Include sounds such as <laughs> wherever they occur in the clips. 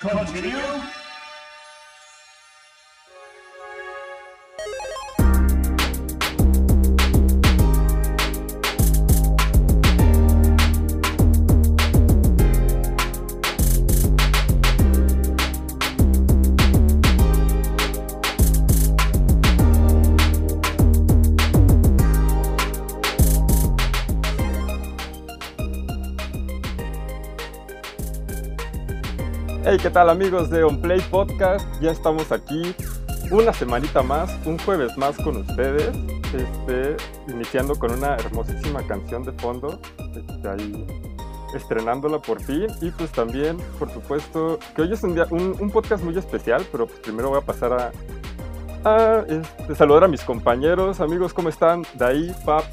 Continue. ¿Qué tal amigos de On Play Podcast? Ya estamos aquí una semanita más, un jueves más con ustedes, este, iniciando con una hermosísima canción de fondo, este, ahí estrenándola por fin y pues también, por supuesto, que hoy es un, día, un, podcast muy especial, pero pues primero voy a pasar a, a este, saludar a mis compañeros, amigos, ¿cómo están? Daí, Paps,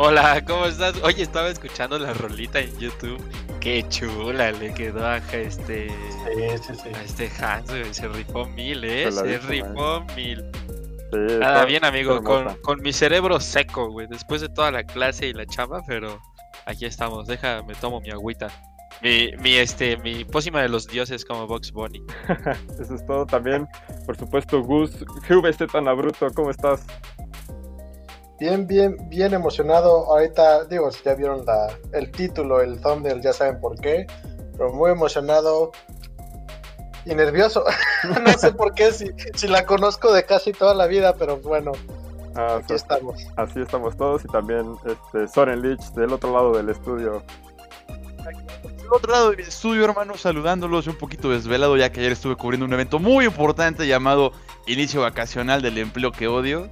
Hola, ¿cómo estás? Oye, estaba escuchando la rolita en YouTube. Qué chula le quedó a este. Sí, sí, sí. A este Hans, güey, Se rifó mil, ¿eh? Se la Se dijo, rifó mil. Sí, Nada bien, amigo, con, con mi cerebro seco, güey. Después de toda la clase y la chamba, pero aquí estamos. Déjame, tomo mi agüita. Mi, mi, este, mi pócima de los dioses como Box Bunny. <laughs> Eso es todo también, por supuesto, Gus, GVC tan bruto, ¿cómo estás? Bien, bien, bien emocionado. Ahorita, digo, si ya vieron la, el título, el thumbnail, ya saben por qué. Pero muy emocionado y nervioso. <laughs> no sé por qué, si, si la conozco de casi toda la vida, pero bueno, Ah, aquí so- estamos. Así estamos todos y también este, Soren Lich del otro lado del estudio. Del otro lado del estudio, hermano, saludándolos un poquito desvelado, ya que ayer estuve cubriendo un evento muy importante llamado Inicio Vacacional del Empleo que Odio.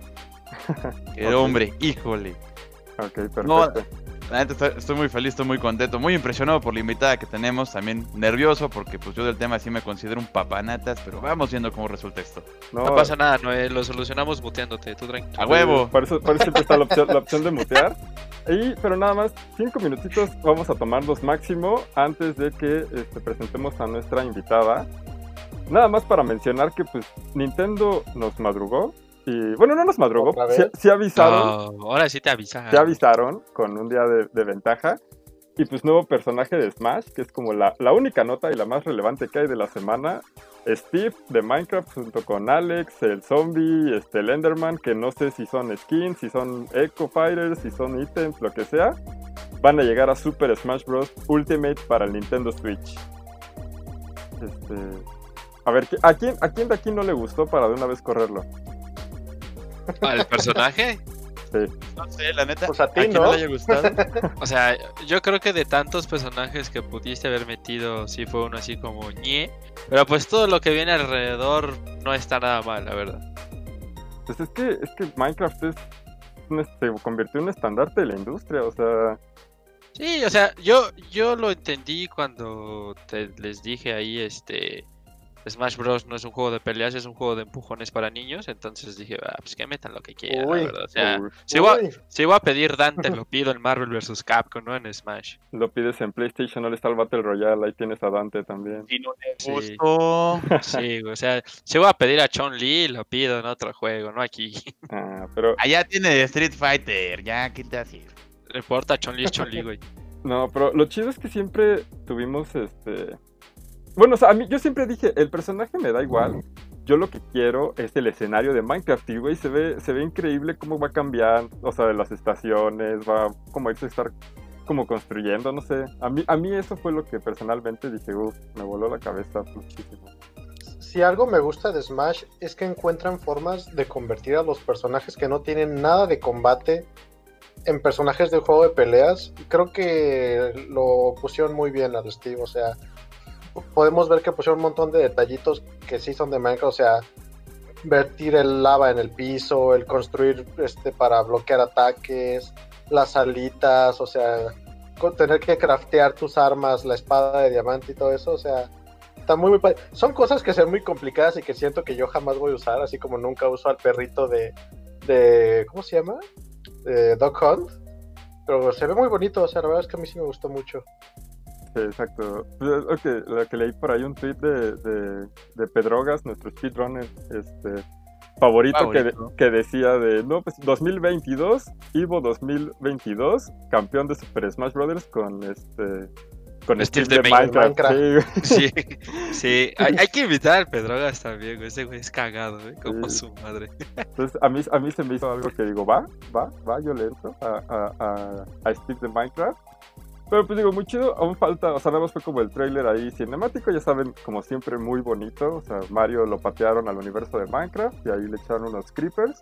<laughs> Que Ok. hombre, híjole. Ok, perfecto. No, La neta, estoy, estoy muy feliz, estoy muy contento, muy impresionado por la invitada que tenemos, también nervioso, porque pues yo del tema sí me considero un papanatas, pero vamos viendo cómo resulta esto. No pasa nada, Noé. Lo solucionamos muteándote. Tú tranquilo. ¡A huevo! Por eso, por eso siempre está la opción, la opción de mutear. Y, pero nada más, cinco minutitos vamos a tomarlos máximo antes de que este, presentemos a nuestra invitada. Nada más para mencionar que pues Nintendo nos madrugó. Y bueno, no nos madrugó, ¿Otra sí, avisaron. No, ahora sí te avisaron. te avisaron con un día de, de ventaja. Y pues nuevo personaje de Smash, que es como la, la única nota y la más relevante que hay de la semana. Steve de Minecraft junto con Alex, el zombie, este, el Enderman, que no sé si son skins, si son Echo Fighters, si son ítems, lo que sea. Van a llegar a Super Smash Bros. Ultimate para el Nintendo Switch. Este, a ver, ¿a quién, ¿a quién de aquí no le gustó para de una vez correrlo? ¿Al personaje? Sí. No sé, la neta, Pues a ti, ¿no? le haya gustado. <laughs> O sea, yo creo que de tantos personajes que pudiste haber metido, sí fue uno así como ñe. Pero pues todo lo que viene alrededor no está nada mal, la verdad. Pues es que, es que Minecraft es se convirtió en un estandarte de la industria, o sea, Sí, o sea, yo, yo lo entendí cuando te, les dije ahí, este, Smash Bros. no es un juego de peleas, es un juego de empujones para niños. Entonces dije, ah, pues que metan lo que quieran, Uy. la verdad. O sea, uy, si voy, a, Uy, si voy a pedir Dante, lo <laughs> pido en Marvel vs. Capcom, no en Smash. lo pides en PlayStation, no le está el Battle Royale, ahí tienes a Dante también. Si no te Sí. gustó. Sí, güey, o sea, si voy a pedir a Chun Li, lo pido en otro juego, no aquí. <laughs> Ah, pero Allá tiene Street Fighter, ya, ¿qué te hace? No importa, Chun Li es Chun Li, güey. <laughs> no, pero lo chido es que siempre tuvimos este bueno, o sea, a mí yo siempre dije, el personaje me da igual. Yo lo que quiero es el escenario de Minecraft y güey, se ve se ve increíble cómo va cambiando, o sea, las estaciones, va como irse a estar como construyendo, no sé. A mí a mí eso fue lo que personalmente dije, uff, me voló la cabeza muchísimo. si algo me gusta de Smash es que encuentran formas de convertir a los personajes que no tienen nada de combate en personajes de juego de peleas. Creo que lo pusieron muy bien al Steve, o sea, podemos ver que pusieron un montón de detallitos que sí son de Minecraft, o sea, vertir el lava en el piso, el construir este para bloquear ataques, las alitas, o sea, tener que craftear tus armas, la espada de diamante y todo eso, o sea, está muy, muy. Son cosas que son muy complicadas y que siento que yo jamás voy a usar, así como nunca uso al perrito de, de ¿cómo se llama? De Dog Hunt. Pero se ve muy bonito, o sea, la verdad es que a mí sí me gustó mucho. Sí, exacto. Pues es lo que, lo que leí por ahí un tweet de, de, de Pedrogas, nuestro speedrunner este, favorito, Que, de- que decía de, no, pues 2022, Evo 2022, campeón de Super Smash Bros. con este con Steve Steve de de Minecraft. Minecraft. sí. <laughs> Sí, sí. Hay, hay que invitar al Pedrogas también. Ese güey es cagado, ¿eh? Como Sí. su madre. Entonces, a mí, a mí se me hizo algo que digo, va, va, va, yo le entro a, a, a, a Steve de Minecraft. Pero pues digo, muy chido, aún falta, o sea, nada más fue como el trailer ahí cinemático, ya saben, como siempre, muy bonito. O sea, Mario lo patearon al universo de Minecraft y ahí le echaron unos creepers.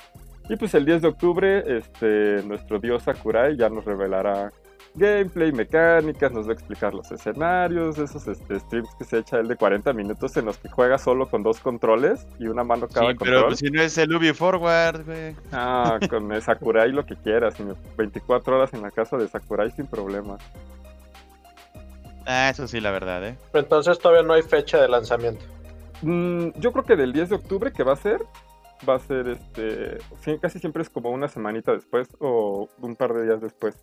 Y pues el 10 de octubre, este, nuestro dios Sakurai ya nos revelará gameplay, mecánicas, nos va a explicar los escenarios, esos este, streams que se echa él de 40 minutos en los que juega solo con dos controles y una mano cada Sí, pero control. pues, si no es el Ubi Forward, güey. Ah, <laughs> con el Sakurai lo que quieras, señor. 24 horas en la casa de Sakurai sin problema. Ah, eso sí, la verdad, ¿eh? Pero entonces todavía no hay fecha de lanzamiento. Mm, yo creo que del 10 de octubre que va a ser, va a ser este, casi siempre es como una semanita después o un par de días después.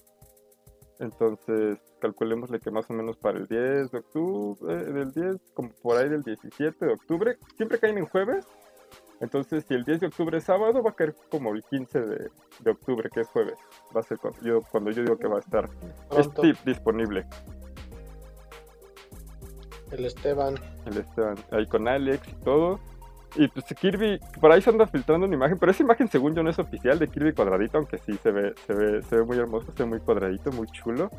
Entonces, calculémosle que más o menos para el 10 de octubre, eh, del 10, como por ahí del 17 de octubre, siempre caen en jueves. Entonces, si el 10 de octubre es sábado, va a caer como el 15 de, de octubre, que es jueves. Va a ser cuando yo, cuando yo digo que va a estar Pronto, Steam disponible. el Esteban. el Esteban, ahí con Alex y todo. Y pues Kirby, por ahí se anda filtrando una imagen, pero esa imagen según yo no es oficial de Kirby cuadradito, aunque sí se ve, se ve, se ve muy hermoso, se ve muy cuadradito, muy chulo.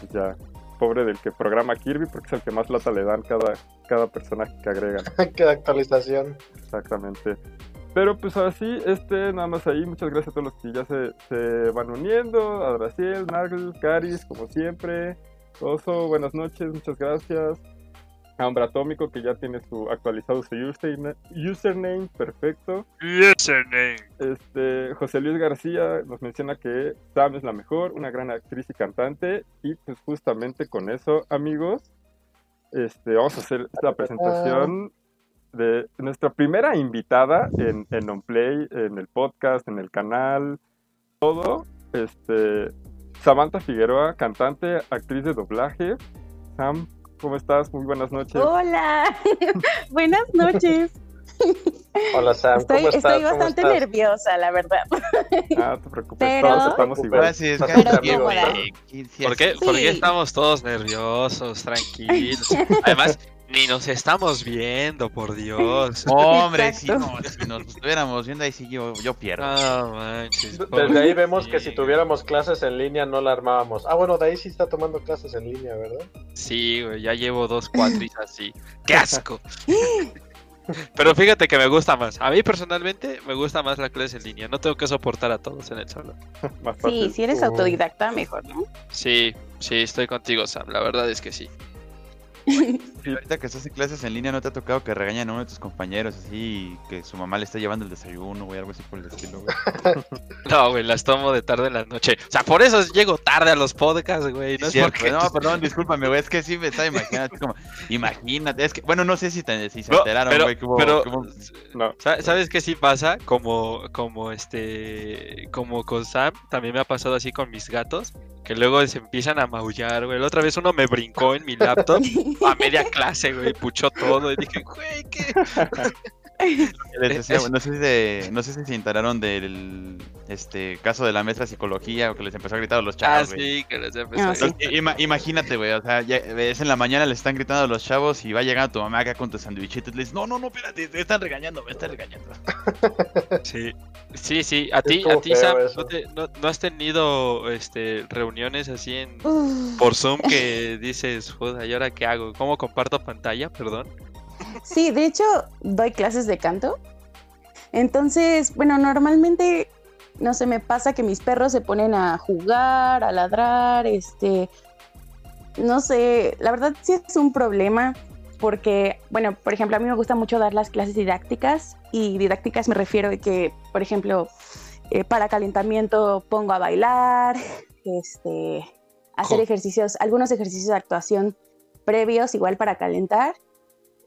Pues ya, pobre del que programa Kirby, porque es el que más lata le dan cada, cada personaje que agregan. <laughs> Qué actualización. Exactamente. Pero pues ahora sí, este nada más ahí, muchas gracias a todos los que ya se, se van uniendo, a Brasil, Nagel, Caris, como siempre, Oso, buenas noches, muchas gracias. A Hombre Atómico que ya tiene su actualizado su username, username perfecto. Username. Este, José Luis García nos menciona que Sam es la mejor, una gran actriz y cantante. Y pues justamente con eso, amigos, este, vamos a hacer la presentación de nuestra primera invitada en, en OnPlay, en el podcast, en el canal, todo. Este, Samantha Figueroa, cantante, actriz de doblaje. Sam, ¿cómo estás? Muy buenas noches. Hola, <laughs> buenas noches. Hola Sam, Estoy, ¿cómo estás? estoy ¿Cómo bastante estás? nerviosa, la verdad. <laughs> Ah, no te preocupes, Pero- todos estamos igual. Ah, sí, es casi. Sí, sí, ¿Por qué, es- ¿Por qué Sí. estamos todos nerviosos, tranquilos? <laughs> Además, ni nos estamos viendo, por Dios. <laughs> Hombre, si, no, si nos estuviéramos viendo ahí sí yo, yo pierdo. No manches. Desde ahí vemos que si tuviéramos clases en línea no la armábamos. Ah, bueno, de ahí sí está tomando clases en línea, ¿verdad? Sí, güey, ya llevo dos cuatris así. <laughs> ¡Qué asco! Pero fíjate que me gusta más. A mí personalmente me gusta más la clase en línea. No tengo que soportar a todos en el salón. <laughs> Sí, si eres Uh. autodidacta, mejor, ¿no? Sí, sí, estoy contigo, Sam. La verdad es que sí. Ahorita que estás en clases en línea, ¿no te ha tocado que regañan a uno de tus compañeros así, que su mamá le está llevando el desayuno, güey, algo así por el estilo, güey? <laughs> No, güey, las tomo de tarde en la noche. O sea, por eso llego tarde a los podcasts, güey. No es Cierto, porque... No, <laughs> perdón, discúlpame, güey, es que sí me estaba imaginando, así como, imagínate, es que, bueno, no sé si, te- si se No, enteraron, pero, güey, que hubo- pero que hubo- No, Sa- ¿Sabes qué sí pasa? Como, como este, como con Sam, también me ha pasado así con mis gatos, que luego se empiezan a maullar, güey. La otra vez uno me brincó en mi laptop <laughs> a media clase, güey, puchó todo y dije, güey, ¿qué? <laughs> les decía, es- güey, no sé si de- no sé si se enteraron del este caso de la maestra de psicología o que les empezó a gritar a los Ah, chavos, güey. sí, que les empezó Ah, a- sí. Ima- imagínate, güey, o sea, ya, es en la mañana, le están gritando a los chavos y va llegando tu mamá acá con tu sandwichito y le dices, no, no, no, espérate, me están regañando, me están regañando. <laughs> Sí, sí, sí. A ti, a ti Sam. ¿no, te- no- no has tenido este, reuniones así en, por Zoom que dices, joder, ¿y ahora qué hago? ¿Cómo comparto pantalla? Perdón. Sí, de hecho, doy clases de canto. Entonces, bueno, normalmente, no sé, me pasa que mis perros se ponen a jugar, a ladrar, este, no sé, la verdad sí es un problema porque, bueno, por ejemplo, a mí me gusta mucho dar las clases didácticas y didácticas me refiero a que, por ejemplo, eh, para calentamiento pongo a bailar, este, hacer ejercicios, algunos ejercicios de actuación previos igual para calentar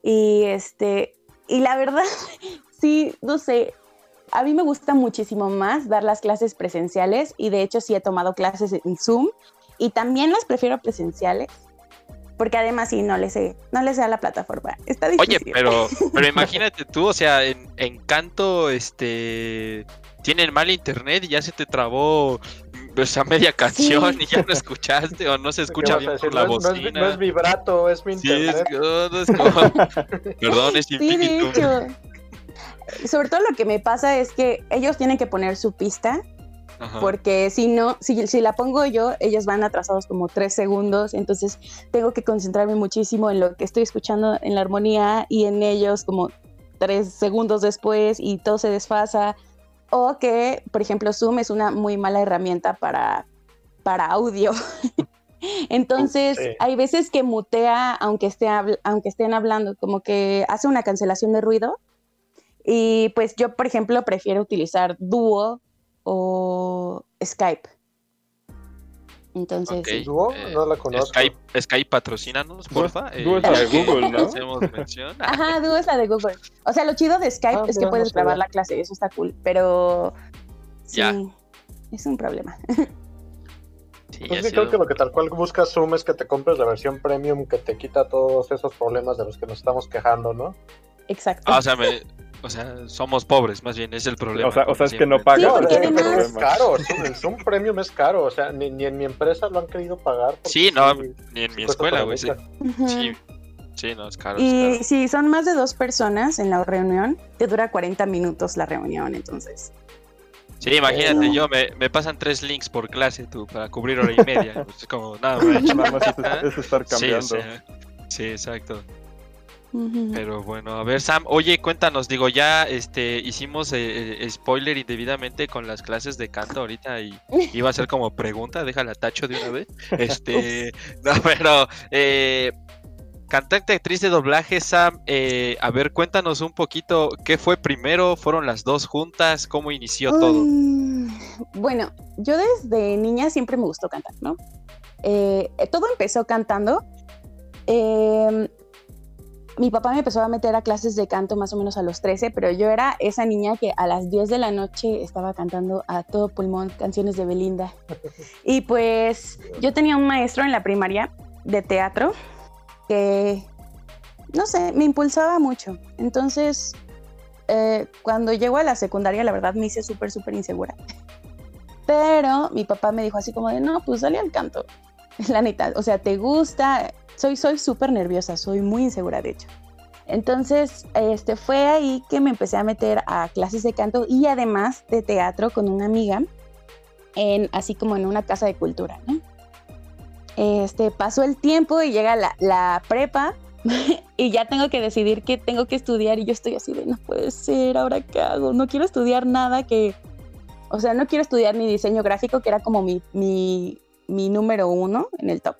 y este, y la verdad, <laughs> sí, no sé, a mí me gusta muchísimo más dar las clases presenciales y de hecho sí he tomado clases en Zoom y también las prefiero presenciales porque además sí, no le sé, no le sé a la plataforma. Está difícil. Oye, pero, <laughs> pero imagínate tú, o sea, en, en canto, este, tienen mal internet y ya se te trabó pues a media canción y ya no <laughs> escuchaste o no se escucha ¿Qué bien por la no, es, no es- bocina. no es vibrato, es mi Sí, es, internet. que- no, no es como- <laughs> Perdón, es Sí, de hecho. Sobre todo lo que me pasa es que ellos tienen que poner su pista, Ajá. porque si no, si, si la pongo yo, ellos van atrasados como tres segundos, entonces tengo que concentrarme muchísimo en lo que estoy escuchando en la armonía y en ellos como tres segundos después y todo se desfasa. O que, por ejemplo, Zoom es una muy mala herramienta para, para audio. <laughs> Entonces, Sí. hay veces que mutea aunque, esté aunque estén hablando, como que hace una cancelación de ruido. Y pues yo, por ejemplo, prefiero utilizar Duo o Skype. Entonces, Ok, sí. ¿Duo? eh, No la conozco. Skype, Skype patrocínanos, porfa. Duo es la de que Google, ¿no? Hacemos mención. <laughs> Ajá, Duo es la de Google. O sea, lo chido de Skype Ah, es que no puedes grabar la clase, eso está cool, pero sí, Ya. es un problema. <laughs> Sí, Pues sí, creo sido- que lo que tal cual buscas Zoom es que te compres la versión premium que te quita todos esos problemas de los que nos estamos quejando, ¿no? Exacto. Ah, o sea, me- <laughs> o sea, somos pobres, más bien, es el problema. O sea, o como sea, es que no. Sí, porque es, es caro, el Zoom Premium es caro, o sea, ni, ni en mi empresa lo han querido pagar. Sí, no, sí, ni en mi escuela, güey. Sí, sí, sí, no, es caro. es Y caro. si son más de dos personas en la reunión, te dura 40 minutos la reunión, entonces. Sí, imagínate, no. yo me, me pasan tres links por clase tú para cubrir hora y media. <laughs> pues, es como nada más. Nada más es, es estar Sí, cambiando. sea, sí, exacto. Pero bueno, a ver, Sam, oye, cuéntanos, digo, ya este hicimos eh, eh, spoiler indebidamente con las clases de canto ahorita y <laughs> iba a ser como pregunta, déjala tacho de una vez. <laughs> Este, no, pero eh, cantante, actriz de doblaje, Sam, eh, a ver, cuéntanos un poquito, ¿qué fue primero? ¿Fueron las dos juntas? ¿Cómo inició todo? Bueno, yo desde niña siempre me gustó cantar, ¿no? Eh, todo empezó cantando. Eh, mi papá me empezó a meter a clases de canto más o menos a los 13, pero yo era esa niña que a las 10 de la noche estaba cantando a todo pulmón canciones de Belinda. <laughs> Y pues yo tenía un maestro en la primaria de teatro que, no sé, me impulsaba mucho. Entonces, eh, cuando llego a la secundaria, la verdad me hice súper, súper insegura. <laughs> Pero mi papá me dijo así como de, no, pues dale al canto. <laughs> La neta, o sea, te gusta. Soy soy súper nerviosa, soy muy insegura, de hecho. Entonces, este, fue ahí que me empecé a meter a clases de canto y además de teatro con una amiga, en, así como en una casa de cultura. Este, pasó el tiempo y llega la, la prepa <laughs> y ya tengo que decidir qué tengo que estudiar y yo estoy así de, no puede ser, ¿ahora qué hago? No quiero estudiar nada que, o sea, no quiero estudiar ni diseño gráfico, que era como mi, mi, mi número uno en el top.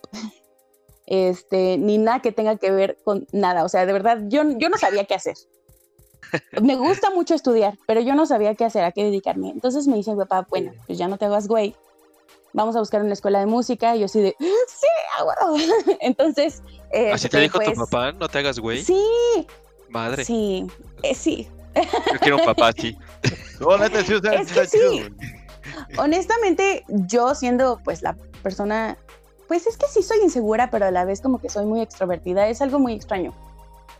Este, ni nada que tenga que ver con nada. O sea, de verdad, yo, yo no sabía qué hacer. Me gusta mucho estudiar, pero yo no sabía qué hacer, a qué dedicarme. Entonces me dice mi papá, bueno, pues ya no te hagas güey. Vamos a buscar una escuela de música. Y yo así de, sí, a huevo". <laughs> Entonces, Así te este, dijo tu pues, papá, no te hagas güey. Sí, Madre, sí, eh, sí. yo quiero un papá así. No, neta, sí, o sea, Es que está chido, sí. güey. Honestamente, yo siendo pues la persona, pues es que sí soy insegura, pero a la vez como que soy muy extrovertida, es algo muy extraño.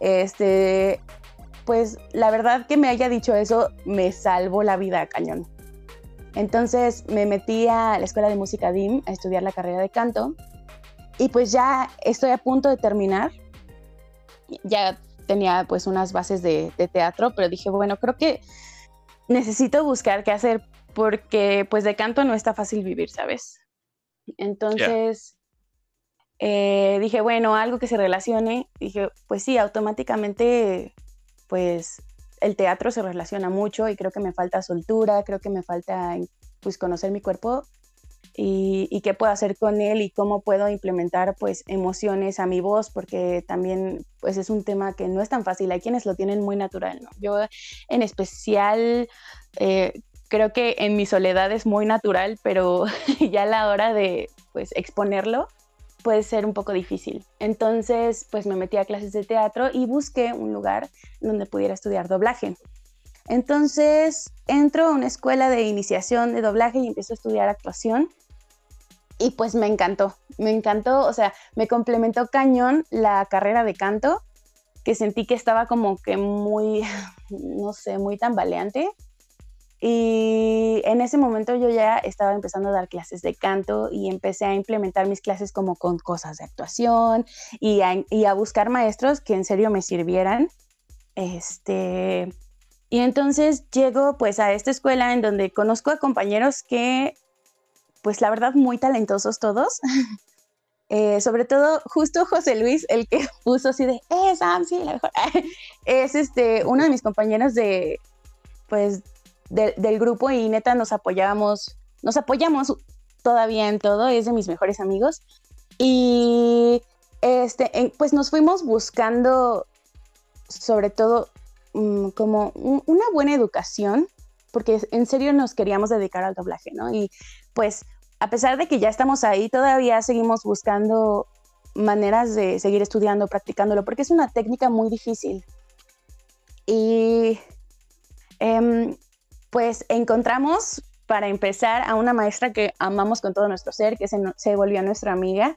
Este, pues la verdad que me haya dicho eso me salvó la vida cañón. Entonces me metí a la escuela de música DIM a estudiar la carrera de canto y pues ya estoy a punto de terminar. Ya tenía pues unas bases de, de teatro, pero dije, bueno, creo que necesito buscar qué hacer porque pues de canto no está fácil vivir, ¿sabes? Entonces eh, dije, bueno, algo que se relacione. Dije, pues sí, automáticamente pues el teatro se relaciona mucho y creo que me falta soltura, creo que me falta pues conocer mi cuerpo y, y qué puedo hacer con él y cómo puedo implementar pues emociones a mi voz porque también pues es un tema que no es tan fácil, hay quienes lo tienen muy natural, ¿no? Yo en especial eh, creo que en mi soledad es muy natural, pero <laughs> ya a la hora de pues exponerlo puede ser un poco difícil. Entonces, pues me metí a clases de teatro y busqué un lugar donde pudiera estudiar doblaje. Entonces, entro a una escuela de iniciación de doblaje y empiezo a estudiar actuación. Y pues me encantó, me encantó, o sea, me complementó cañón la carrera de canto, que sentí que estaba como que muy, <laughs> no sé, muy tambaleante. Y en ese momento yo ya estaba empezando a dar clases de canto y empecé a implementar mis clases como con cosas de actuación y a, y a buscar maestros que en serio me sirvieran. Este, y entonces llego pues a esta escuela en donde conozco a compañeros que, pues la verdad, muy talentosos todos. <laughs> Eh, sobre todo, justo José Luis, el que <laughs> puso así de, eh, Sam, sí, la mejor. <laughs> es este, uno de mis compañeros de, pues, del grupo y neta nos apoyamos, nos apoyamos todavía en todo, es de mis mejores amigos. Y este, pues nos fuimos buscando, sobre todo, mm, como una buena educación, porque en serio nos queríamos dedicar al doblaje, ¿no? Y pues a pesar de que ya estamos ahí, todavía seguimos buscando maneras de seguir estudiando, practicándolo, porque es una técnica muy difícil. Y em, pues encontramos, para empezar, a una maestra que amamos con todo nuestro ser, que se, volvió nuestra amiga,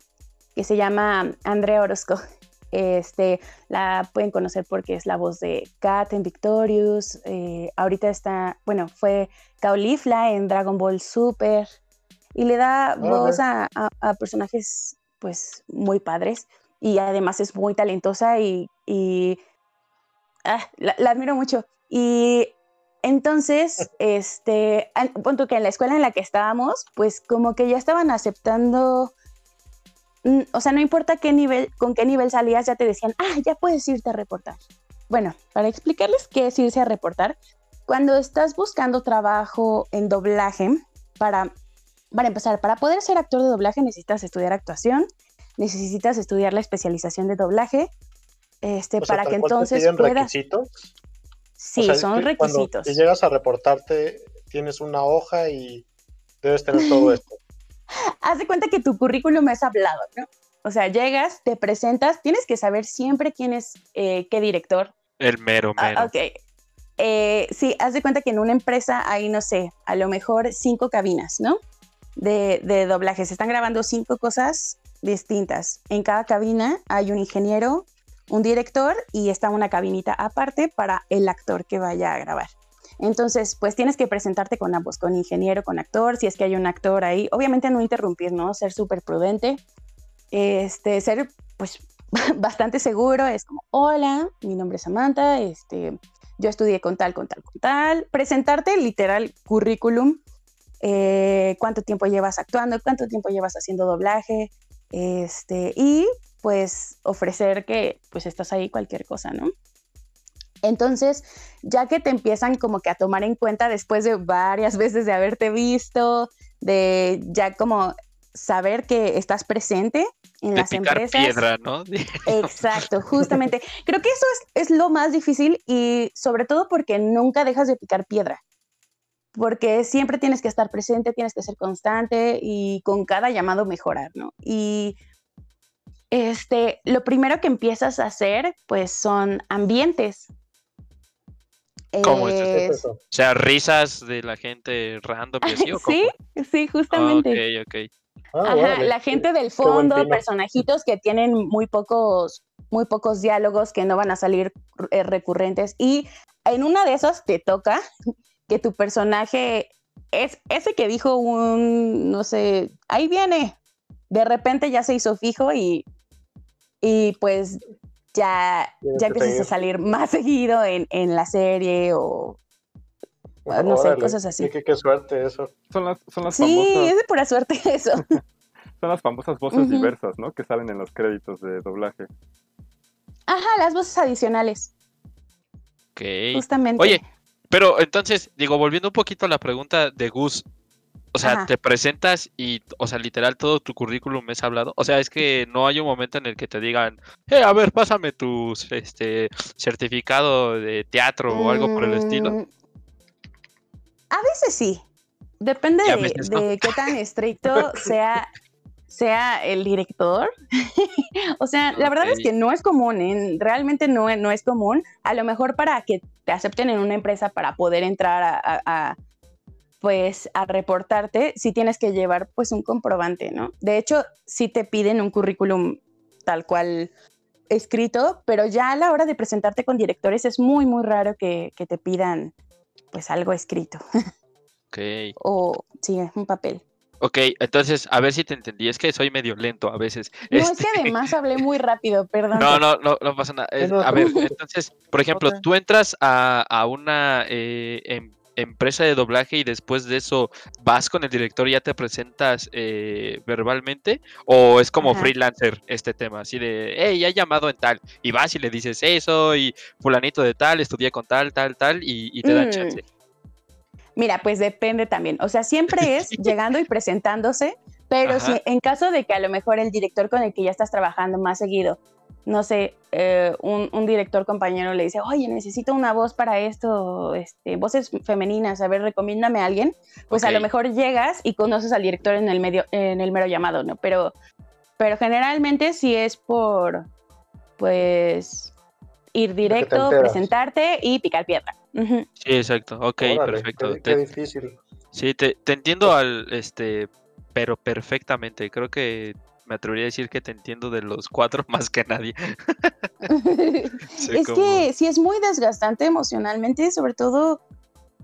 que se llama Andrea Orozco. Este, la pueden conocer porque es la voz de Kat en Victorious. Eh, ahorita está, bueno, fue Caulifla en Dragon Ball Super y le da voz a, personajes pues muy padres y además es muy talentosa y, ah, la, admiro mucho. Y entonces, <laughs> este, punto que en la escuela en la que estábamos, pues como que ya estaban aceptando, mm, o sea, no importa qué nivel, con qué nivel salías, ya te decían, ah, ya puedes irte a reportar. Bueno, para explicarles qué es irse a reportar, cuando estás buscando trabajo en doblaje para para empezar, para poder ser actor de doblaje necesitas estudiar actuación, necesitas estudiar la especialización de doblaje, este, para que entonces puedas... requisitos? Sí, son requisitos. Si llegas a reportarte, tienes una hoja y debes tener todo <laughs> esto. Haz de cuenta que tu currículum es hablado, ¿no? O sea, llegas, te presentas, tienes que saber siempre quién es eh, qué director. El mero, ah, mero. ok. Eh, sí, haz de cuenta que en una empresa hay, no sé, a lo mejor cinco cabinas, ¿no? de, doblaje. Se están grabando cinco cosas distintas. En cada cabina hay un ingeniero, un director y está una cabinita aparte para el actor que vaya a grabar. Entonces, pues tienes que presentarte con ambos, con ingeniero, con actor, si es que hay un actor ahí. Obviamente no interrumpir, ¿no? Ser súper prudente. Este, ser, pues, <laughs> bastante seguro. Es como, hola, mi nombre es Samantha, este, yo estudié con tal, con tal, con tal. Presentarte literal currículum eh, cuánto tiempo llevas actuando, cuánto tiempo llevas haciendo doblaje, este, y pues ofrecer que pues estás ahí cualquier cosa, ¿no? Entonces, ya que te empiezan como que a tomar en cuenta después de varias <laughs> veces de haberte visto, de ya como saber que estás presente en las empresas. piedra, ¿no? <laughs> Exacto, justamente. Creo que eso es, es, lo más difícil y sobre todo porque nunca dejas de picar piedra porque siempre tienes que estar presente, tienes que ser constante y con cada llamado mejorar, ¿no? Y este, lo primero que empiezas a hacer, pues son ambientes. ¿Cómo es eso? O sea, risas de la gente random y así, ¿o <laughs> Sí, sí, justamente. ok, ok. Ah, Ajá, la gente del fondo, personajitos que tienen muy pocos, muy pocos diálogos que no van a salir eh, recurrentes. Y en una de esas te toca que tu personaje es ese que dijo un, no sé, ahí viene, de repente ya se hizo fijo y, y pues ya, ya empiezas a salir más seguido en, la serie o no sé, cosas así. Qué, suerte eso. Son las, son las sí, es de pura suerte <laughs> eso. <laughs> son las famosas voces diversas, ¿no? Que salen en los créditos de doblaje. Ajá, las voces adicionales. Ok. Justamente. Oye, pero entonces, digo, volviendo un poquito a la pregunta de Gus, o sea, te presentas y, o sea, literal todo tu currículum es hablado. O sea, es que no hay un momento en el que te digan, eh, a ver, pásame tu este, certificado de teatro o algo por el estilo. Mm, a veces sí. Depende de, qué tan estricto <laughs> sea sea el director. <laughs> o sea, la verdad es que no es común, ¿eh? realmente no, no es común. A lo mejor para que te acepten en una empresa para poder entrar a, pues a reportarte, sí tienes que llevar pues un comprobante, ¿no? De hecho, sí te piden un currículum tal cual escrito, pero ya a la hora de presentarte con directores es muy, muy raro que, te pidan pues algo escrito Ok. o sí, un papel. Ok, entonces, a ver si te entendí. Es que soy medio lento a veces. <laughs> No, es Este, que además hablé muy rápido, perdón. No, no, no, no pasa nada. A ver, entonces, por ejemplo, tú entras a, a una eh, em- empresa de doblaje y después de eso vas con el director y ya te presentas eh, verbalmente, o es como Ajá. freelancer este tema, así de, hey, ya he llamado en tal, y vas y le dices, hey, soy fulanito de tal, estudié con tal, tal, tal, y, y te dan Mm. chance. Mira, pues depende también. O sea, siempre es <laughs> llegando y presentándose, pero Ajá. si en caso de que a lo mejor el director con el que ya estás trabajando más seguido, no sé, eh, un, un director compañero le dice, oye, necesito una voz para esto, este, voces femeninas, a ver, recomiéndame a alguien, pues a lo mejor llegas y conoces al director en el medio, en el mero llamado, ¿no? Pero, pero generalmente si es por, pues, ir directo, presentarte y picar piedra. Sí, exacto, ok, Órale, perfecto. Qué, Te- qué difícil. Sí, te, te entiendo al, este, pero perfectamente. Creo que me atrevería a decir que te entiendo de los cuatro <laughs> más que nadie. <laughs> Es que sí es muy desgastante emocionalmente, sobre todo,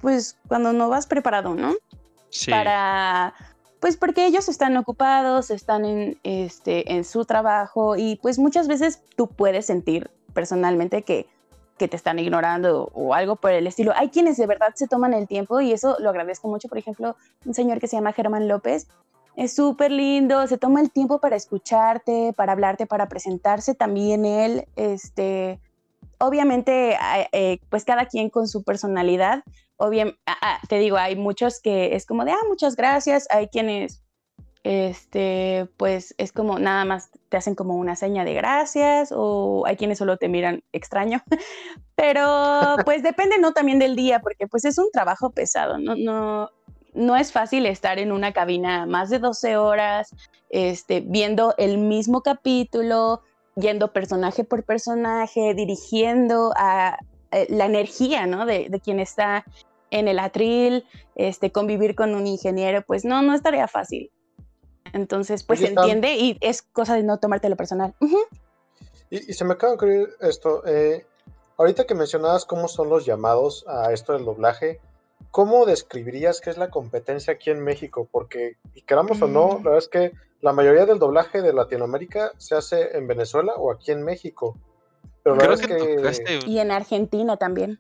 pues cuando no vas preparado, ¿no? Sí, Para, pues porque ellos están ocupados, están en, este, en su trabajo y pues muchas veces tú puedes sentir personalmente que, que te están ignorando o algo por el estilo. Hay quienes de verdad se toman el tiempo y eso lo agradezco mucho. Por ejemplo, un señor que se llama Germán López. Es súper lindo, se toma el tiempo para escucharte, para hablarte, para presentarse también él. Este, obviamente, a- eh, pues cada quien con su personalidad. Obviamente, te digo, hay muchos que es como de, ah, muchas gracias. Hay quienes, este, pues es como nada más te hacen como una seña de gracias o hay quienes solo te miran extraño. <laughs> Pero pues depende, ¿no? También del día, porque pues es un trabajo pesado, ¿no? No, no es fácil estar en una cabina más de 12 horas, este, viendo el mismo capítulo, yendo personaje por personaje, dirigiendo a eh, la energía, ¿no? De, de quien está en el atril, este, convivir con un ingeniero, pues no, no es tarea fácil. Entonces, pues se entiende y es cosa de no tomártelo personal. Y, y se me acaba de ocurrir esto. eh, ahorita que mencionabas cómo son los llamados a esto del doblaje, ¿cómo describirías qué es la competencia aquí en México? Porque, y queramos o no, Mm. la verdad es que la mayoría del doblaje de Latinoamérica se hace en Venezuela o aquí en México. Pero la creo verdad que es que tocaste Y en Argentina también.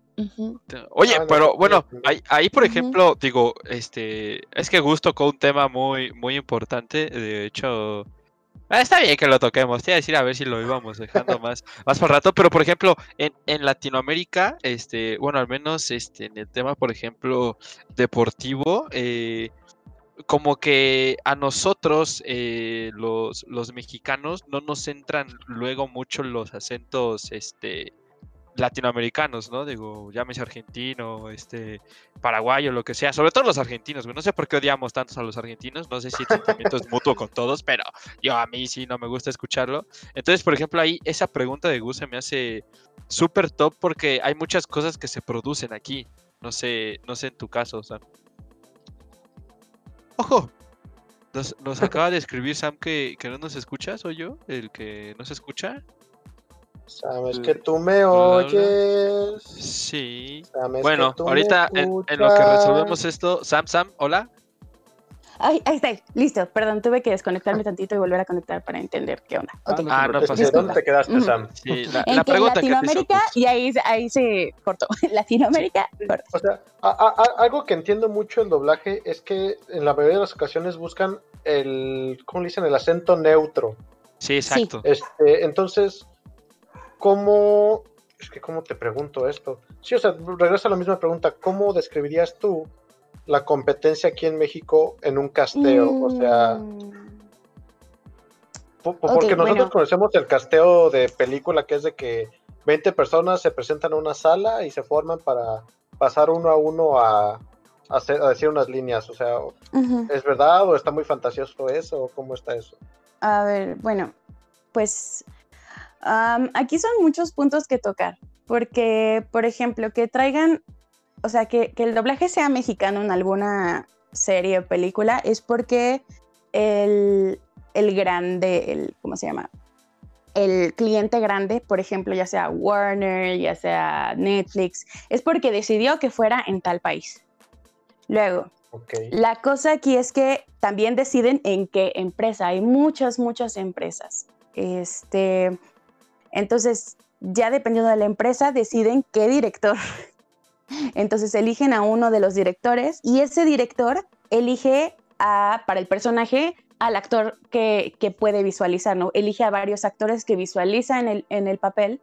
Oye, Ah, pero bueno, ahí, ahí, por ejemplo, digo, este, es que Gus tocó un tema muy, muy importante. De hecho, ah, está bien que lo toquemos. Te iba a decir a ver si lo íbamos dejando <laughs> más, más por rato. Pero por ejemplo, en, en Latinoamérica, este, bueno, al menos este, en el tema, por ejemplo, deportivo, eh, como que a nosotros, eh, los, los mexicanos, no nos entran luego mucho los acentos, este, latinoamericanos, ¿no? Digo, llámese argentino, este, paraguayo, lo que sea, sobre todo los argentinos, güey. No sé por qué odiamos tantos a los argentinos, no sé si el sentimiento es mutuo con todos, pero yo a mí sí no me gusta escucharlo. Entonces, por ejemplo, ahí esa pregunta de Gus se me hace súper top porque hay muchas cosas que se producen aquí. No sé, no sé en tu caso, Sam. ¡Ojo! Nos, nos acaba de escribir Sam que, que no nos escucha, ¿soy yo? ¿El que no se escucha? Sabes que tú me oyes. Sí. sabes que Bueno, me ahorita en, en lo que resolvemos esto, Sam, Sam, hola. Ay, ahí está, listo. Perdón, tuve que desconectarme tantito y volver a conectar para entender qué onda. Ah, no, Ah, no pasa ¿Dónde nada. te quedaste. Sam? Sí, la, En la que pregunta que te hizo Latinoamérica, Gus. y ahí, se- ahí se cortó. <laughs> Latinoamérica, cortó. O sea, a- a- a- algo que entiendo mucho el doblaje es que en la mayoría de las ocasiones buscan el, ¿cómo le dicen? El acento neutro. Sí, exacto. Este, entonces, ¿cómo, es que cómo te pregunto esto? Sí, o sea, regreso a la misma pregunta, ¿cómo describirías tú la competencia aquí en México en un casteo? O sea, Mm, po- porque nosotros bueno. conocemos el casteo de película que es de que 20 personas se presentan a una sala y se forman para pasar uno a uno a, a hacer- a decir unas líneas. O sea. ¿es verdad o está muy fantasioso eso? ¿O cómo está eso? A ver, bueno, pues am, aquí son muchos puntos que tocar, porque, por ejemplo, que traigan, o sea, que, que el doblaje sea mexicano en alguna serie o película es porque el, el grande, el, ¿cómo se llama? el cliente grande, por ejemplo, ya sea Warner, ya sea Netflix, es porque decidió que fuera en tal país. Luego, Ok. la cosa aquí es que también deciden en qué empresa. Hay muchas, muchas empresas. Este, entonces, ya dependiendo de la empresa, deciden qué director. <laughs> Entonces, eligen a uno de los directores y ese director elige a, para el personaje al actor que, que puede visualizar, ¿no? Elige a varios actores que visualiza en el, en el papel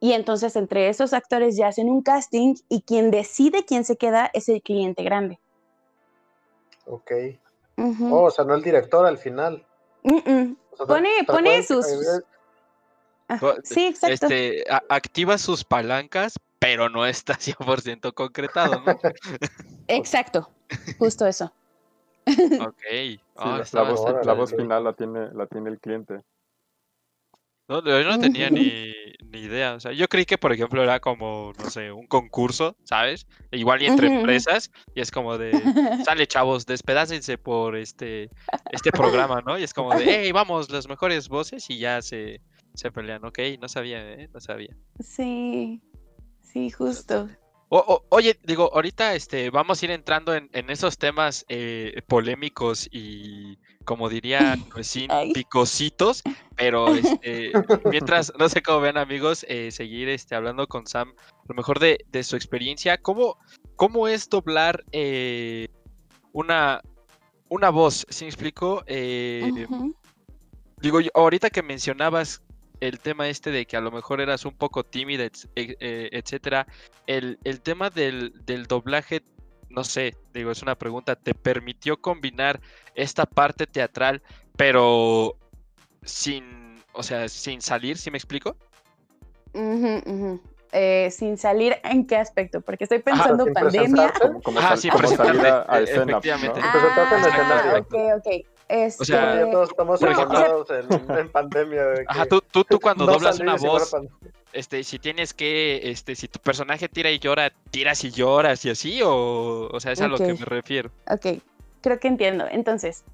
y entonces entre esos actores ya hacen un casting y quien decide quién se queda es el cliente grande. Ok. Oh, o sea, no el director al final. O sea, Pone, pone sus... Co- Sí, exacto. Este, a- activa sus palancas, pero no está <laughs> 100% concretado, ¿no? <laughs> Exacto. Justo eso. <laughs> Ok. Sí, Ah, la- voz, la final la tiene, la tiene el cliente. No, yo no tenía ni, ni idea. O sea, yo creí que, por ejemplo, era como, no sé, un concurso, ¿sabes? Igual y entre empresas, y es como de, sale chavos, despedácense por este, este programa, ¿no? Y es como de, hey, vamos, las mejores voces, y ya se, se pelean, ok, no sabía, ¿eh? No sabía. Sí, sí, justo. O- o- oye, digo, ahorita este, vamos a ir entrando en, en esos temas eh, polémicos y, como diría <laughs> Ay. picositos, pero este, <laughs> mientras, no sé cómo ven amigos, eh, seguir este, hablando con Sam, a lo mejor de, de su experiencia, ¿cómo, cómo es doblar eh, una, una voz? ¿Sí me explico? Eh, Ujú. Digo, ahorita que mencionabas el tema este de que a lo mejor eras un poco tímida, ets- e- eh, etcétera, el, el tema del, del doblaje, no sé, digo, es una pregunta, ¿te permitió combinar esta parte teatral, pero sin, o sea, sin salir, ¿sí me explico? Eh, sin salir, ¿en qué aspecto? Porque estoy pensando sin pandemia. Como, como sal- sí, como salir a, a eh, escena. ¿no? efectivamente. Ah, Ah, ok, ok. Este, sea, Ya todos estamos encerrados en, en pandemia. de Ajá, que tú, tú, tú cuando no doblas una voz, este, si tienes que, este, si tu personaje tira y llora, tiras y lloras y así, o, o sea, es a lo que me refiero. Ok, creo que entiendo. Entonces,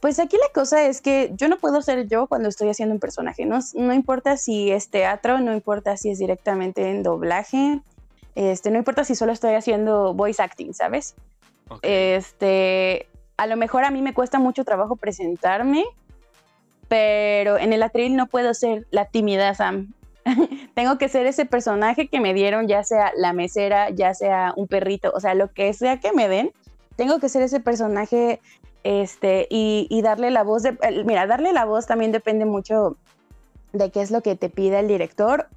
pues aquí la cosa es que yo no puedo ser yo cuando estoy haciendo un personaje. No, no importa si es teatro, no importa si es directamente en doblaje, este, no importa si solo estoy haciendo voice acting, ¿sabes? Ok. Este, a lo mejor a mí me cuesta mucho trabajo presentarme, pero en el atril no puedo ser la tímida Sam. <laughs> Tengo que ser ese personaje que me dieron, ya sea la mesera, ya sea un perrito, o sea, lo que sea que me den, tengo que ser ese personaje este, y, darle la voz. De, mira, darle la voz también depende mucho de qué es lo que te pide el director.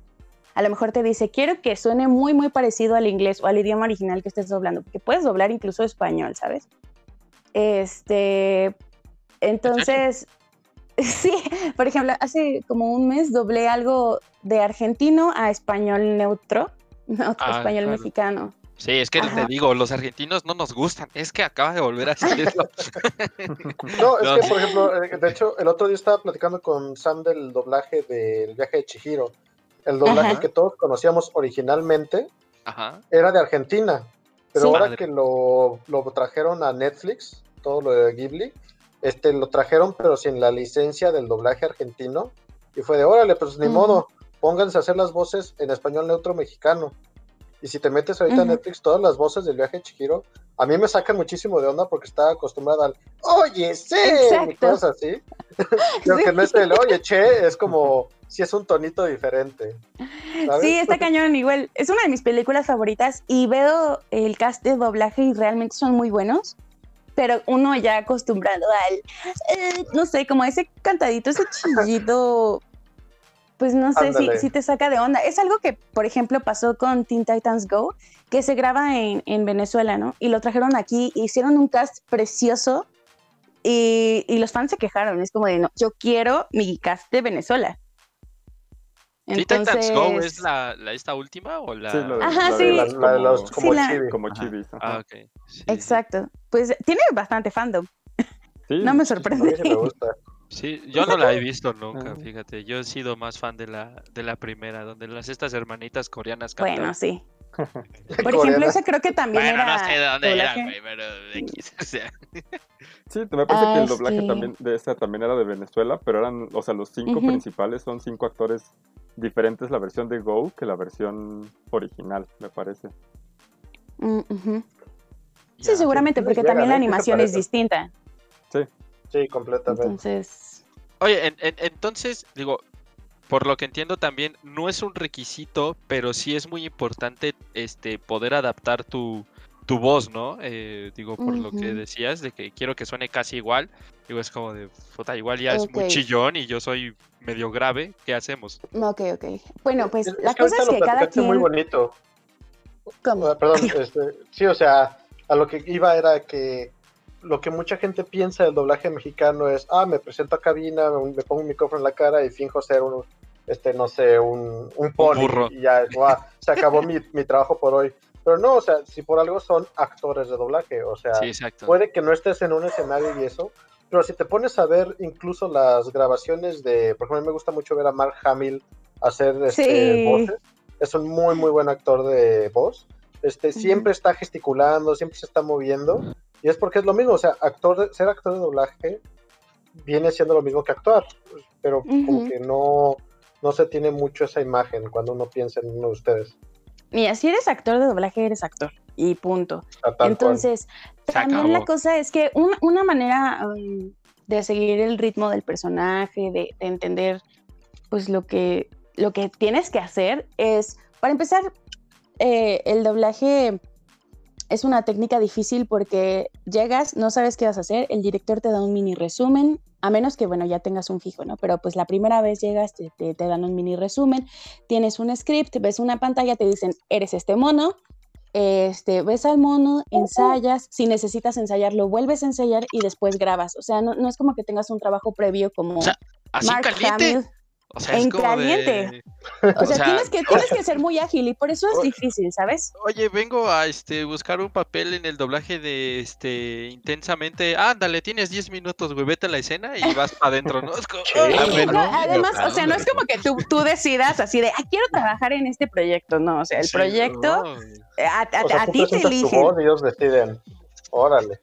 A lo mejor te dice, quiero que suene muy, muy parecido al inglés o al idioma original que estés doblando, porque puedes doblar incluso español, ¿sabes? Este, entonces, <laughs> sí, por ejemplo, hace como un mes doblé algo de argentino a español neutro, <laughs> no, Ah, español claro. mexicano. Sí, es que te digo, los argentinos no nos gustan. Es que acaba de volver a decirlo. <laughs> No, es No, que, por ejemplo, eh, de hecho, el otro día estaba platicando con Sam del doblaje del viaje de Chihiro. El doblaje Ajá. que todos conocíamos originalmente Ajá. era de Argentina, pero Sí. ahora Madre. que lo, lo trajeron a Netflix, todo lo de Ghibli, este, lo trajeron pero sin la licencia del doblaje argentino y fue de, órale, pues ni modo, pónganse a hacer las voces en español neutro mexicano. Y si te metes ahorita a Ujú. Netflix, todas las voces del viaje de Chihiro, a mí me sacan muchísimo de onda porque estaba acostumbrada al, oye, sí, y cosas así. Creo Sí. que no es el, oye, che, es como, si es un tonito diferente. ¿sabes? Sí, está cañón, igual. Es una de mis películas favoritas y veo el cast de doblaje y realmente son muy buenos. Pero uno ya acostumbrado al, eh, no sé, como ese cantadito, ese chillito, <laughs> pues no sé si, te saca de onda. Es algo que, por ejemplo, pasó con Teen Titans Go, que se graba en, en Venezuela, ¿no? Y lo trajeron aquí, hicieron un cast precioso y, y los fans se quejaron. Es como de, no, yo quiero mi cast de Venezuela. ¿Sí, Titans Go es Entonces- la, la- esta última o la...? Sí, Ajá, la de sí. de los como- Sí, chibi. como. Ah, ok. Sí, sí. Exacto. Pues tiene bastante fandom. Sí, <laughs> No me A mí sorprende. sí me gusta. Sí, yo no la he visto nunca, fíjate. Yo he sido más fan de la, de la primera, donde las estas hermanitas coreanas cantaban. Bueno, sí. <laughs> Por ejemplo, ese creo que también Bueno, era no sé de dónde era, doblaje. güey, pero de X, o sea. <laughs> Sí, me parece Ah, que el doblaje sí. también de esta también era de Venezuela, pero eran, o sea, los cinco principales son cinco actores diferentes la versión de Go que la versión original, me parece. Mm, Sí, seguramente, sí, porque también la ¿eh? ¿Qué te animación es distinta. Sí, completamente. Entonces, Oye, en- en- entonces, digo, por lo que entiendo también, no es un requisito, pero sí es muy importante este poder adaptar tu, tu voz, ¿no? Eh, digo, por lo que decías, de que quiero que suene casi igual. Digo, es como de, puta, igual ya es muy chillón y yo soy medio grave. ¿Qué hacemos? ok, ok. Bueno, pues Es- es la que cosa es lo que cada quien... muy bonito. ¿Cómo? Ah, Perdón, <laughs> este, sí, o sea, a lo que iba era que lo que mucha gente piensa del doblaje mexicano es, ah, me presento a cabina, me, me pongo un micrófono en la cara y finjo ser un, este, no sé, un, un pony burro. y ya, guau, se acabó mi, mi trabajo por hoy. Pero no, o sea, si por algo son actores de doblaje, o sea, Sí, puede que no estés en un escenario y eso, pero si te pones a ver incluso las grabaciones de, por ejemplo, a mí me gusta mucho ver a Mark Hamill hacer este, Sí. voces, es un muy, muy buen actor de voz, este, siempre está gesticulando, siempre se está moviendo, y es porque es lo mismo, o sea, actor de- ser actor de doblaje viene siendo lo mismo que actuar, pero como que no, no se tiene mucho esa imagen cuando uno piensa en uno de ustedes. Mira, si eres actor de doblaje, eres actor. Y punto. Cual. Entonces, también la cosa es que un- una manera um, de seguir el ritmo del personaje, de, de entender pues lo que, lo que tienes que hacer es, para empezar, eh, el doblaje es una técnica difícil porque llegas, no sabes qué vas a hacer, el director te da un mini resumen, a menos que, bueno, ya tengas un fijo, ¿no? Pero pues la primera vez llegas, te, te- te dan un mini resumen, tienes un script, ves una pantalla, te dicen, eres este mono, este, ves al mono, ensayas, si necesitas ensayarlo, vuelves a ensayar y después grabas. O sea, no, no es como que tengas un trabajo previo como O sea, Así Mark caliente. Hamill. O sea, es en como caliente. de, O sea, O sea, tienes, que, tienes que ser muy ágil y por eso es o- difícil, ¿sabes? Oye, vengo a este buscar un papel en el doblaje de este intensamente. Ándale, tienes 10 minutos, güey, vete a la escena y vas para adentro, ¿no? Es como, <laughs> Sí. "Ah, bueno, No, además, o sea, no es como que tú, tú decidas así de, ah, quiero trabajar en este proyecto, no, o sea, el sí, proyecto, no, güey". eh, a, a- O sea, a tú ti te tu eligen. voz y ellos deciden, órale.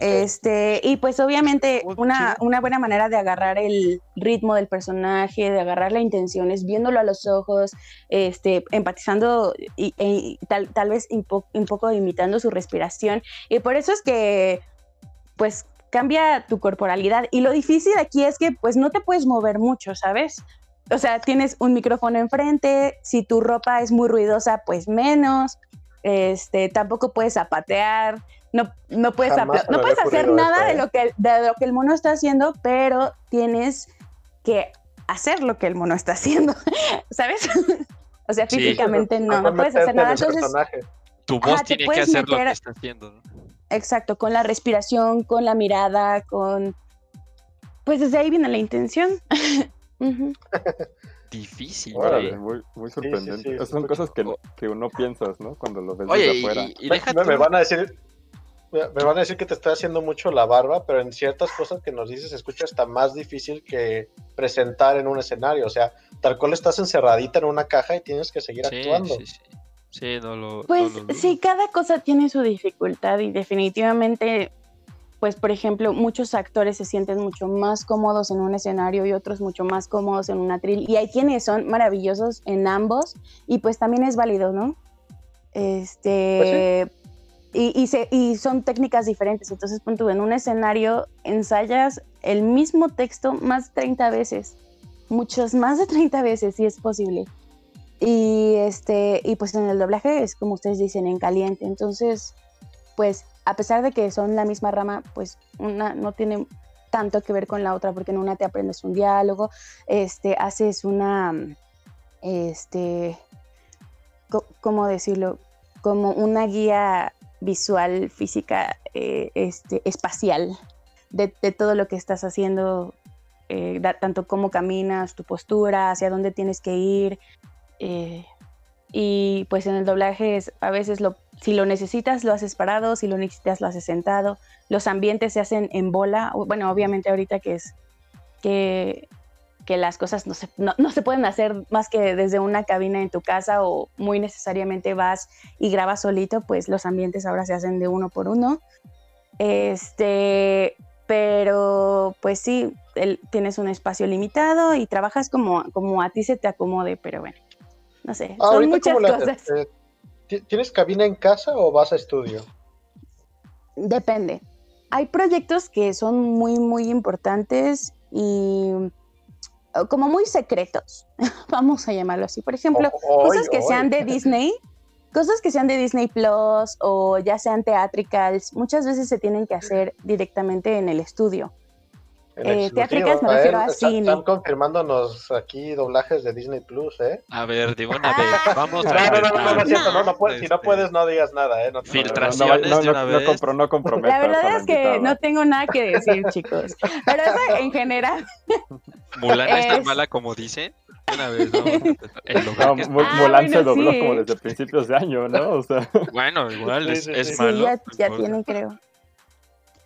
Este, y pues obviamente una, una buena manera de agarrar el ritmo del personaje, de agarrar la intención, es viéndolo a los ojos, este, empatizando y, y tal, tal vez un, po- un poco imitando su respiración. Y por eso es que, pues, cambia tu corporalidad. Y lo difícil aquí es que, pues, no te puedes mover mucho, ¿sabes? O sea, tienes un micrófono enfrente, si tu ropa es muy ruidosa, pues menos. Este, tampoco puedes zapatear, no, no puedes, no puedes hacer nada de ¿eh? lo, que, de lo que el mono está haciendo, pero tienes que hacer lo que el mono está haciendo, <laughs> ¿sabes? o sea, Sí. físicamente no, no puedes hacer nada. Entonces, personaje. Tu voz tiene que hacer lo que está haciendo. ¿no? exacto, con la respiración, con la mirada, con... Pues desde ahí viene la intención. <laughs> Difícil, Órale, güey. muy, muy sorprendente. sí, Esas se son cosas que, que uno piensas, ¿no? Cuando lo ves Oye, desde y, afuera. y Me, van a decir, me van a decir que te estoy haciendo mucho la barba, pero en ciertas cosas que nos dices se escucha hasta más difícil que presentar en un escenario. O sea, tal cual estás encerradita en una caja y tienes que seguir Sí, actuando. sí, sí. Sí, no lo. no Pues lo sí, cada cosa tiene su dificultad y definitivamente, pues por ejemplo, muchos actores se sienten mucho más cómodos en un escenario y otros mucho más cómodos en un atril. Y hay quienes son maravillosos en ambos y pues también es válido, ¿no? Este... Y, y, se- y son técnicas diferentes. Entonces, pon tú, en un escenario ensayas el mismo texto más de 30 veces. Muchas más de 30 veces, si es posible. Y este, y pues en el doblaje es como ustedes dicen, en caliente. Entonces, pues, a pesar de que son la misma rama, pues una no tiene tanto que ver con la otra, porque en una te aprendes un diálogo, este, haces una, este, co- ¿cómo decirlo? Como una guía visual, física, eh, este, espacial de, todo lo que estás haciendo, eh, tanto cómo caminas, tu postura, hacia dónde tienes que ir. eh, y pues en el doblaje es, a veces lo, si lo necesitas lo haces parado, si lo necesitas lo haces sentado. Los ambientes se hacen en bola. Bueno, obviamente ahorita que es que, que las cosas no se, no, no se pueden hacer más que desde una cabina en tu casa o muy necesariamente vas y grabas solito, pues los ambientes ahora se hacen de uno por uno. Este, pero pues sí, el- tienes un espacio limitado y trabajas como, como a ti se te acomode, pero bueno, no sé, Ah, son muchas ¿cómo le cosas. Eh, ¿ti- ¿Tienes cabina en casa o vas a estudio? Depende. Hay proyectos que son muy, muy importantes y como muy secretos, <laughs> vamos a llamarlo así. Por ejemplo, cosas que sean de <laughs> Disney, cosas que sean de Disney Plus o ya sean teatricals, muchas veces se tienen que hacer directamente en el estudio. Eh, teatricals me ¿eh? refiero a cine. Están confirmándonos aquí doblajes de Disney Plus, ¿eh? A ver, de una Ah. vez, vamos No, a no, no, no, no, no, cierto, no, no puedes, si no Este, puedes no digas nada, ¿eh? No, Filtración. No, no, de no, una no vez. compro- no comprometas La verdad es que no tengo nada que decir, chicos. Pero eso en general, Mulan es tan mala como dicen. De una vez. El No, doblaje es- Mu- Ah, Mulan se bueno, dobló sí. como desde principios de año, ¿no? O sea, Bueno, igual es, sí, es sí. malo. ya, no ya tienen, creo.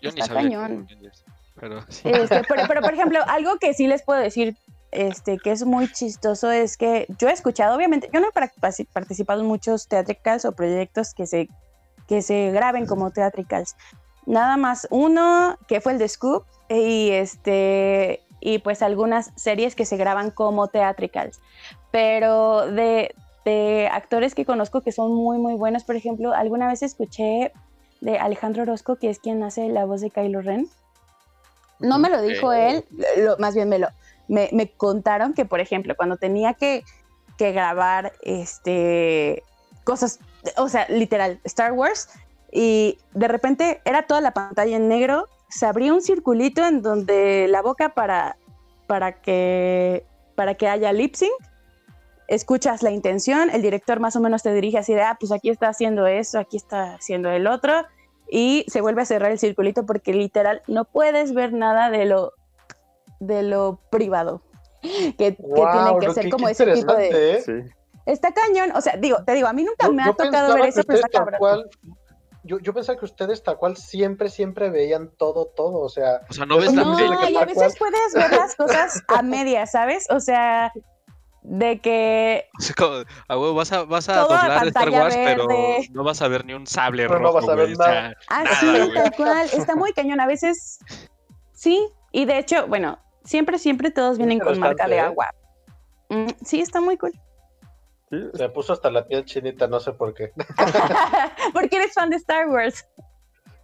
Yo ni está sabía cañón. que pero <laughs> sí. Este, pero, pero, por ejemplo, algo que sí les puedo decir, este, que es muy chistoso, es que yo he escuchado, obviamente, yo no he partic- participado en muchos teatricals o proyectos que se, que se graben como teatricals. Nada más uno, que fue el de Scoop, y este, y pues algunas series que se graban como teatricals. Pero de, de actores que conozco que son muy, muy buenos, por ejemplo, alguna vez escuché de Alejandro Orozco, que es quien hace la voz de Kylo Ren. No me lo dijo él, lo- más bien me lo me, me contaron que, por ejemplo, cuando tenía que, que grabar este cosas, o sea, literal, Star Wars, y de repente era toda la pantalla en negro, se abría un circulito en donde la boca para, para que para que haya lip sync, escuchas la intención, el director más o menos te dirige así de, ah, pues aquí está haciendo eso, aquí está haciendo el otro, y se vuelve a cerrar el circulito porque literal no puedes ver nada de lo de lo privado que, tiene que ser que- como ese tipo de ¿eh? sí. está cañón o sea digo te digo a mí nunca Yo- me ha tocado ver eso pero está cabrón cual- yo, yo pensaba que ustedes tal cual siempre, siempre veían todo, todo, o sea, O sea, no ves la no y a veces cual- puedes ver las cosas a medias sabes o sea de que a huevo, vas a, vas a doblar Star Wars, pero no vas a ver ni un sable Pero no rojo, vas a ver güey, o nada. sea, Ah, Nada, sí, tal cual. Está muy cañón. A veces, sí. Y de hecho, bueno, siempre, siempre todos vienen con marca de ¿eh? agua. Mm, sí, está muy cool. Sí, se puso hasta la piel chinita, no sé por qué. <laughs> <laughs> Porque eres fan de Star Wars.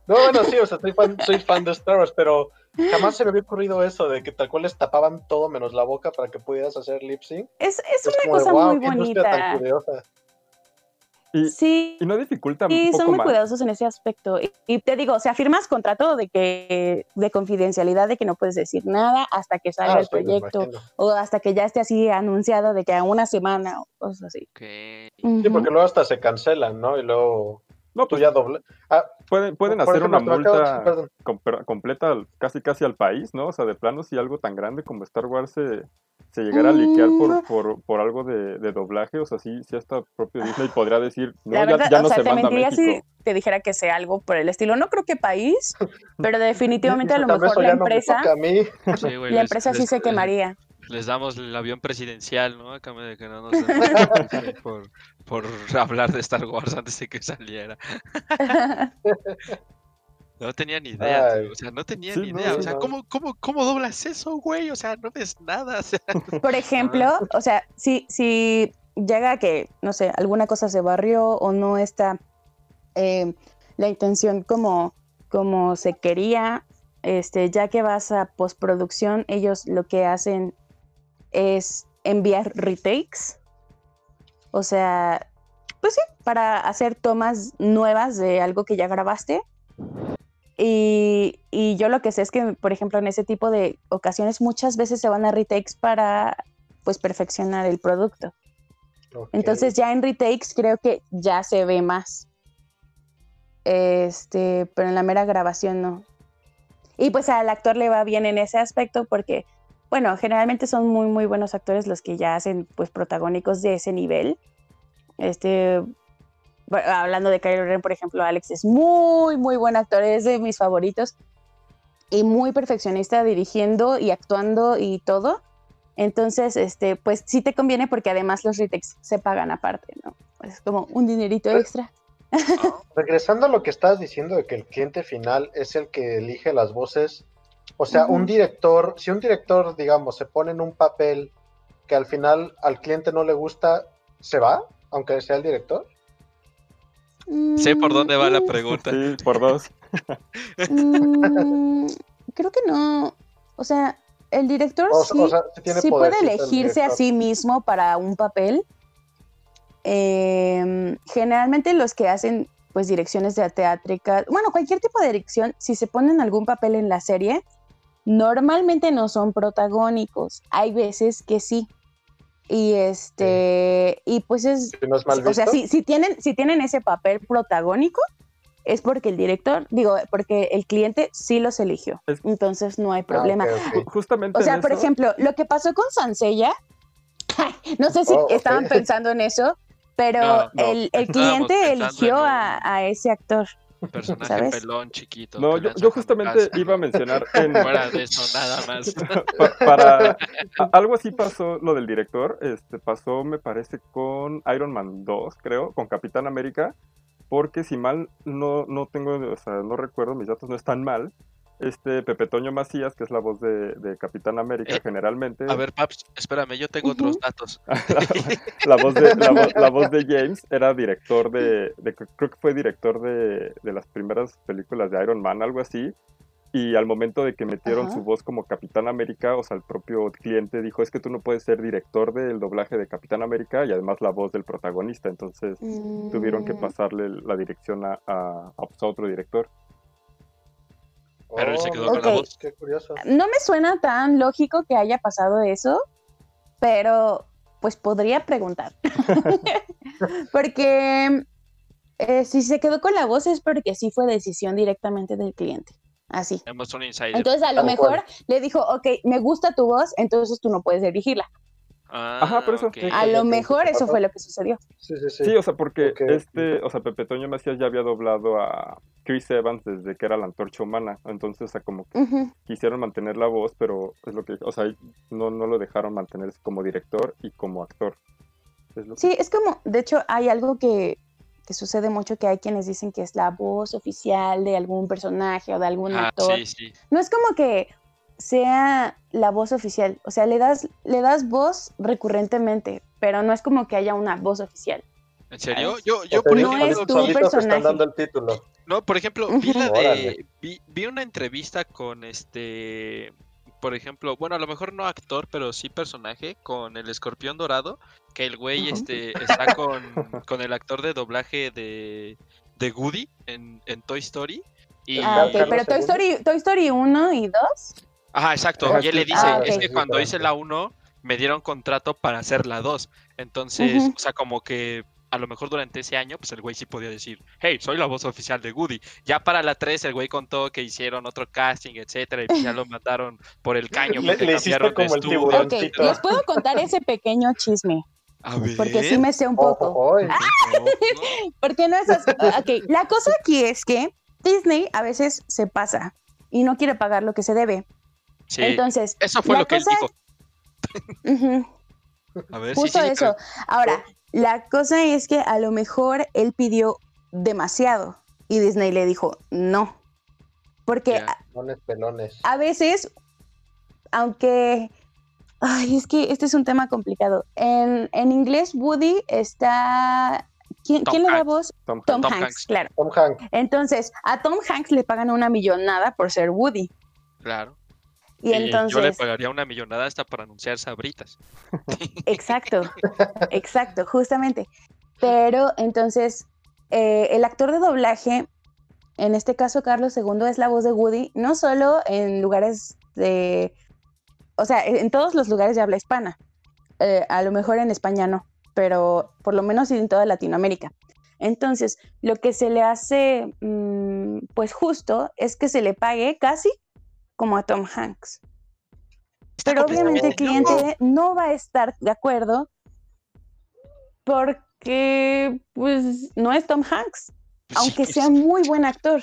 No, bueno, sí, o sea, soy fan, soy fan de Star Wars, pero jamás se me había ocurrido eso de que tal cual les tapaban todo menos la boca para que pudieras hacer lip sync. Es, es una de, cosa "Guau, muy qué industria tan bonita. curiosa". y, Sí. y no dificulta Sí, un poco son muy más. cuidadosos en ese aspecto. Y, y te digo, o sea, firmas contrato de que de confidencialidad de que no puedes decir nada hasta que salga Ah, el proyecto o hasta que ya esté así anunciado de que a una semana o cosas así. Sí, porque luego hasta se cancelan, ¿no? Y luego No, tú pues ya doble. Ah, pueden, pueden por hacer ejemplo, una multa com- completa al- casi casi al país, ¿no? O sea, de plano si algo tan grande como Star Wars se, se llegara a liquear Mm. por, por, por algo de, de doblaje, o sea, sí, sí hasta propio Disney podría decir, no, La ya, verdad, ya o no sea, se te manda a mentiría si te dijera que sea algo por el estilo. No creo que país, pero definitivamente a lo mejor la no me empresa, toca a mí. Sí, güey, la les- empresa sí les- se quemaría. Les damos el avión presidencial, ¿no? A cambio de que no nos <laughs> por, por <laughs> hablar de Star Wars antes de que saliera. <laughs> No tenía ni idea, Ay. tío, o sea, no tenía Sí, ni idea. o sea, no. ¿cómo, cómo, ¿cómo doblas eso, güey? O sea, no ves nada. o sea, Por ejemplo, <laughs> o sea, si, si llega que, no sé, alguna cosa se barrió o no está eh, la intención como, como se quería, este, ya que vas a postproducción, ellos lo que hacen es enviar retakes. O sea, pues sí, para hacer tomas nuevas de algo que ya grabaste. Y, y yo lo que sé es que, por ejemplo, en ese tipo de ocasiones muchas veces se van a retakes para pues perfeccionar el producto. Entonces ya en retakes creo que ya se ve más. Este, pero en la mera grabación no. Y pues al actor le va bien en ese aspecto porque, bueno, generalmente son muy, muy buenos actores los que ya hacen pues protagónicos de ese nivel. Este, hablando de Kylo Ren, por ejemplo, Alex es muy, muy buen actor, es de mis favoritos y muy perfeccionista dirigiendo y actuando y todo. Entonces, este, pues sí te conviene porque además los retakes se pagan aparte, ¿no? Es como un dinerito extra. <laughs> Regresando a lo que estabas diciendo de que el cliente final es el que elige las voces, o sea, un director, si un director, digamos, se pone en un papel que al final al cliente no le gusta, ¿se va? Aunque sea el director. Sé por dónde va la Mm, pregunta. Sí, por dos. <laughs> mm, creo que no. O sea, el director O, sí, o sea, sí tiene sí puede el elegirse a sí mismo para un papel. Em, generalmente los que hacen pues direcciones de teátricas, bueno, cualquier tipo de dirección, si se ponen algún papel en la serie, normalmente no son protagónicos. Hay veces que sí. Y este, y pues es, Si no es mal o sea, si, si tienen, si tienen ese papel protagónico, es porque el director, digo, porque el cliente sí los eligió. Es- Entonces no hay Ah, problema. Justamente O sea, en por eso- ejemplo, lo que pasó con Sansella, <laughs> no sé si Oh, estaban pensando en eso, pero No, no, el, el cliente eligió en a, a ese actor. Personaje ¿Sabes? pelón, chiquito. No, yo, yo justamente casa. iba a mencionar en, Fuera de eso, nada más. <laughs> pa- para a- algo así pasó lo del director, este pasó me parece con Iron Man 2, creo, con Capitán América, porque si mal no no tengo, o sea, no recuerdo, mis datos no están mal. Este Pepe Toño Macías, que es la voz de, de Capitán América Eh, generalmente, A ver, Paps, espérame, yo tengo otros Ujú. datos. <laughs> la, voz de, la, voz, la voz de James era director de, de- creo que fue director de, de las primeras películas de Iron Man, algo así. Y al momento de que metieron Ajá. su voz como Capitán América, o sea, el propio cliente dijo, es que tú no puedes ser director del doblaje de Capitán América y además la voz del protagonista. Entonces tuvieron que Mm, pasarle la dirección a, a otro director. Pero él se Oh, quedó con la voz. Qué curioso. No me suena tan lógico que haya pasado eso, pero pues podría preguntar. <laughs> porque eh, si se quedó con la voz es porque sí fue decisión directamente del cliente. Así. Tenemos un insider. Entonces a lo mejor cual. le dijo, ok, me gusta tu voz, entonces tú no puedes dirigirla. Ah, Ajá, por eso. A lo mejor eso fue lo que sucedió. Sí, sí, sí. Sí, o sea, porque este, o sea, Pepe Toño Macías ya había doblado a Chris Evans desde que era la antorcha humana. Entonces, o sea, como que quisieron mantener la voz, pero es lo que, o sea, no, no lo dejaron mantenerse como director y como actor. Es lo que- Sí, es como, de hecho, hay algo que, que sucede mucho que hay quienes dicen que es la voz oficial de algún personaje o de algún Ah, actor. sí, sí. No es como que sea la voz oficial, o sea, le das, le das voz recurrentemente, pero no es como que haya una voz oficial. ¿En serio? ¿Sabes? Yo, yo por no dicen, es ejemplo, tu personaje. están dando el título. No, por ejemplo, vi la de. Vi, vi una entrevista con este. Por ejemplo, bueno, a lo mejor no actor, pero sí personaje, con el escorpión dorado. Que el güey este, está con, <laughs> con el actor de doblaje de, de Woody en, en Toy Story. Y, Ah, ok, Carlos pero Toy. Story, Toy Story 1 y 2. Ajá, exacto. Ah, Y él le dice: ah, Es que cuando hice la 1, me dieron contrato para hacer la 2. Entonces, o sea, como que a lo mejor durante ese año, pues el güey sí podía decir, hey, soy la voz oficial de Woody. Ya para la 3 el güey contó que hicieron otro casting, etcétera, y pues ya lo mandaron por el caño. Le- porque le cambiaron de como el estudio, tiburón. Ok, Tiburoncito. les puedo contar ese pequeño chisme, A ver. porque sí me sé un poco. Ojo, oy. No, no. Porque no es así. Ok, la cosa aquí es que Disney a veces se pasa y no quiere pagar lo que se debe. Sí, Entonces, eso fue lo que cosa- él dijo. <laughs> A ver, sí, justo sí, sí, eso. Ahora, la cosa es que a lo mejor él pidió demasiado y Disney le dijo no. Porque a, Pelones, pelones. a veces, aunque... Ay, es que este es un tema complicado. En, en inglés, Woody está... ¿Quién, ¿quién le da voz? Tom Tom, Tom Hanks, Hanks. claro. Tom Hanks. Entonces, a Tom Hanks le pagan una millonada por ser Woody. Claro. Y Y yo le entonces, pagaría una millonada hasta para anunciar sabritas. <laughs> exacto, <laughs> exacto, justamente. Pero entonces, eh, el actor de doblaje, en este caso Carlos II, es la voz de Woody, no solo en lugares de, o sea, en en todos los lugares de habla hispana. Eh, a lo mejor en España no, pero por lo menos en toda Latinoamérica. Entonces, lo que se le hace, mm, pues justo, es que se le pague casi como a Tom Hanks. Está Pero obviamente el cliente no va a estar de acuerdo porque, pues, no es Tom Hanks, Pues aunque pues, sea muy buen actor,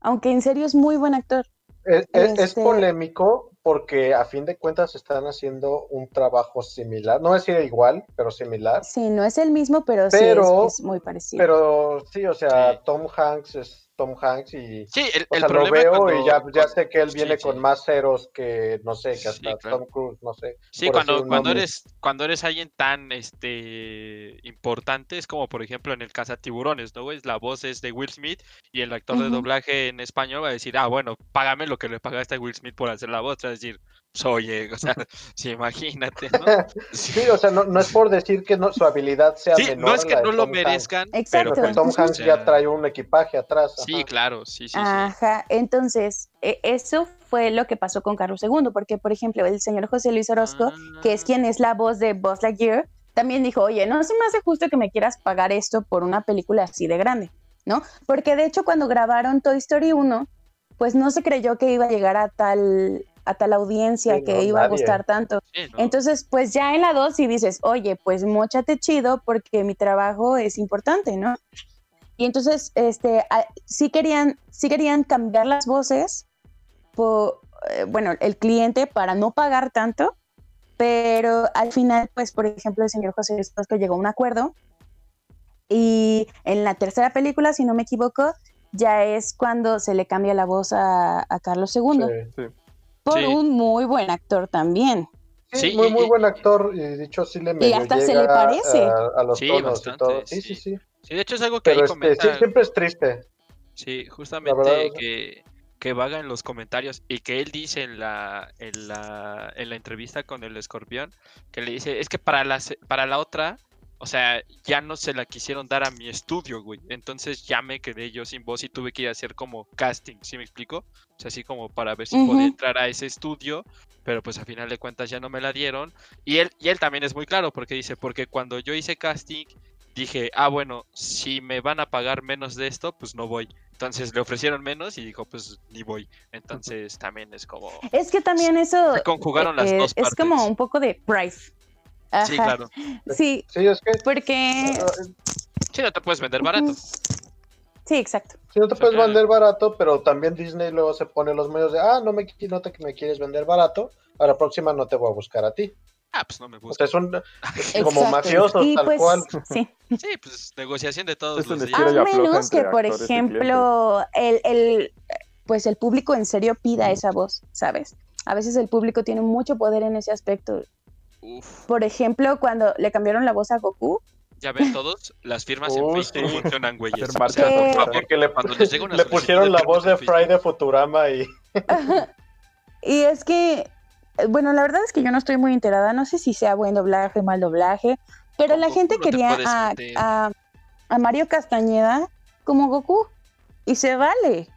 aunque en serio es muy buen actor. Es, es- es Este- polémico porque a fin de cuentas están haciendo un trabajo similar. No decir igual, pero similar. Sí, no es el mismo, pero, Pero- sí es, es muy parecido. Pero sí, o sea. Tom Hanks es Tom Hanks y Sí, el, o el sea, lo problema veo cuando- y ya, ya cuando- sé que él viene sí. con más ceros que, no sé, que Sí, hasta claro. Tom Cruise, no sé. Sí, cuando, cuando eres cuando eres alguien tan este importante, es como por ejemplo en el Cazatiburones, ¿no? güey? La voz es de Will Smith y el actor de doblaje en español va a decir, ah, bueno, págame lo que le pagaste a Will Smith por hacer la voz. A decir, oye, o sea, <laughs> sí, imagínate, ¿no? <laughs> Sí, o sea, no, no es por decir que no, su habilidad sea Sí, menor no es que no lo Tom Hanks, merezcan, Exacto. pero pues, Tom o Hanks sea, ya trae un equipaje atrás. Sí, claro, sí, sí, sí. Ajá, entonces, e- eso fue lo que pasó con Carlos II, porque, por ejemplo, el señor José Luis Orozco, que es quien es la voz de Buzz Lightyear, también dijo, oye, no se me hace justo que me quieras pagar esto por una película así de grande, ¿no? Porque de hecho cuando grabaron Toy Story 1, pues no se creyó que iba a llegar a tal, a tal audiencia, Sí, que no, iba a gustar tanto. sí, ¿no? Entonces, pues ya en la 2 sí dices, oye, pues mochate chido porque mi trabajo es importante, ¿no? Y entonces, este, a- sí querían, sí querían cambiar las voces, por, eh, bueno, el cliente para no pagar tanto, pero al final, pues, por ejemplo, el señor José Luis llegó a un acuerdo y en la tercera película, si no me equivoco, ya es cuando se le cambia la voz a, a Carlos II, Sí. Por Sí. un muy buen actor también. Sí, Sí, muy, y- muy y- buen actor y dicho sí le medio hasta se llega le parece. A, a los Sí, tonos bastante, y todo. Sí, sí. sí, sí. Sí, de hecho es algo que Pero ahí este, comentan. siempre es triste. Sí, justamente verdad, que, que vaga en los comentarios y que él dice en la, en la, en la entrevista con el escorpión, que le dice, es que para la, se- para la otra, o sea, ya no se la quisieron dar a mi estudio, güey. Entonces ya me quedé yo sin voz y tuve que ir a hacer como casting, ¿sí me explico? O sea, así como para ver si podía entrar a ese estudio, pero pues a final de cuentas ya no me la dieron. Y él, y él también es muy claro porque dice, porque cuando yo hice casting, dije, ah, bueno, si me van a pagar menos de esto, pues no voy. Entonces le ofrecieron menos y dijo, pues ni voy. Entonces también es como... Es que también eso Se conjugaron las eh, dos es como un poco de price. Ajá. Sí, claro. Sí, Sí, es que porque Sí, no te puedes vender barato. sí, exacto. si no te O sea, puedes vender barato, pero también Disney luego se pone los medios de, ah, no me no te que me quieres vender barato, a la próxima no te voy a buscar a ti. Ah, pues no me O gusta. sea, es un es <laughs> como Y tal pues, cual. Sí. Sí, pues negociación de todos Es los días. A menos que, por ejemplo, el, el, pues el público en serio pida esa voz, ¿sabes? A veces el público tiene mucho poder en ese aspecto. Uf, Por ejemplo, cuando le cambiaron la voz a Goku, ya ven todos, las firmas en Uy, Facebook sí. funcionan, O sea, marcas por Que- favor, que le, cuando les llega una le pusieron la voz de. Fry de Futurama y <laughs> Y es que, bueno, la verdad es que yo no estoy muy enterada, no sé si sea buen doblaje, mal doblaje, pero la Goku gente no quería a, meter. a- a Mario Castañeda como Goku y se vale.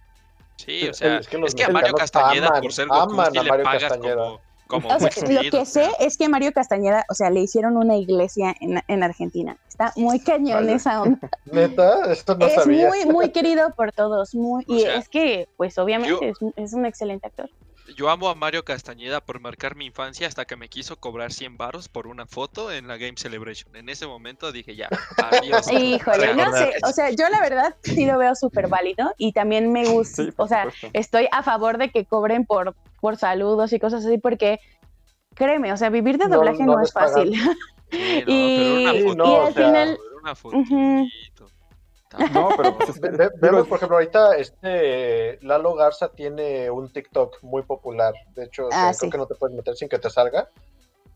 Sí, o sea, es que los a Mario Castañeda aman- por ser Goku aman sí a le Mario pagas Castañeda. como, como O sea, Will lo que sé es que Mario Castañeda, o sea, le hicieron una iglesia en, en Argentina. Está muy cañón Vale. esa onda. <laughs> neta, esto no es sabía. muy, muy <laughs> querido por todos. Muy, O y sea, es que, pues obviamente yo- es, un- es un excelente actor. Yo amo a Mario Castañeda por marcar mi infancia hasta que me quiso cobrar 100 varos por una foto en la Game Celebration. En ese momento dije ya, adiós. <laughs> Híjole, no sé, o sea, yo la verdad sí lo veo súper válido y también me gusta, Sí, o sea, supuesto. estoy a favor de que cobren por, por saludos y cosas así porque, créeme, o sea, vivir de doblaje no es fácil. <laughs> Sí, no, Y- foto. al final-. No, pero pues Ve- vemos, por ejemplo, ahorita este Lalo Garza tiene un TikTok muy popular. De hecho, o sea, Ah, creo que no te puedes meter sin que te salga.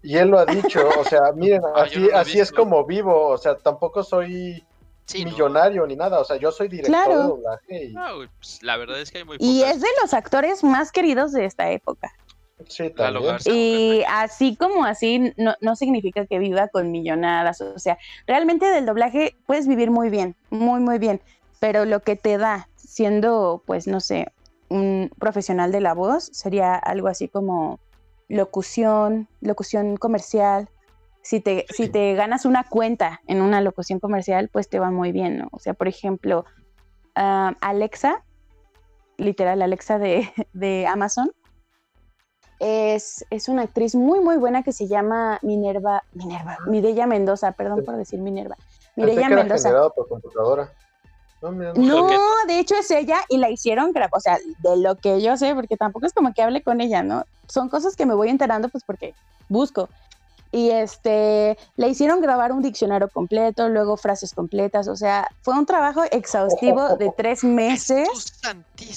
Y él lo ha dicho, o sea, miren, <laughs> Ah, así, no así es como vivo, o sea, tampoco soy Sí, no. millonario ni nada, o sea, yo soy director Claro. de doblaje y No, pues, la verdad es que hay muy Y pocas. es de los actores más queridos de esta época. sí, también. Y así como así, no, no significa que viva con millonadas. O sea, realmente del doblaje puedes vivir muy bien, muy, muy bien. Pero lo que te da siendo, pues, no sé, un profesional de la voz sería algo así como locución, locución comercial. Si te, si te ganas una cuenta en una locución comercial, pues te va muy bien, ¿no? O sea, por ejemplo, ah, Alexa, literal, Alexa de, <laughs> de Amazon, es, es una actriz muy, muy buena que se llama Minerva, Minerva, Mireya Mendoza, perdón por decir Minerva. Mireya era Mendoza. generado por computadora. No, de hecho es ella y la hicieron, o sea, de lo que yo sé, porque tampoco es como que hable con ella, ¿no? Son cosas que me voy enterando pues porque busco. Y este, le hicieron grabar un diccionario completo, luego frases completas, o sea, fue un trabajo exhaustivo de tres meses.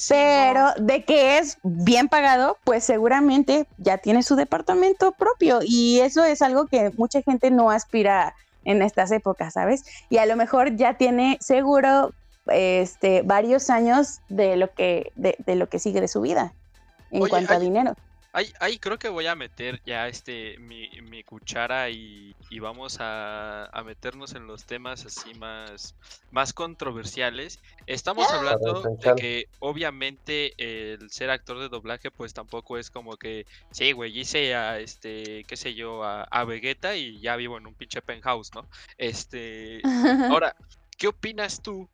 Pero de que es bien pagado, pues seguramente ya tiene su departamento propio y eso es algo que mucha gente no aspira en estas épocas, ¿sabes? Y a lo mejor ya tiene seguro este varios años de lo que de, de lo que sigue de su vida en Oye, cuanto a dinero. Ahí, ahí creo que voy a meter ya este mi, mi cuchara y, y vamos a, a meternos en los temas así más, más controversiales. Estamos hablando de que obviamente el ser actor de doblaje pues tampoco es como que, sí, güey, hice a este, qué sé yo, a, a Vegeta y ya vivo en un pinche penthouse, ¿no? Este, <laughs> Ahora, ¿qué opinas tú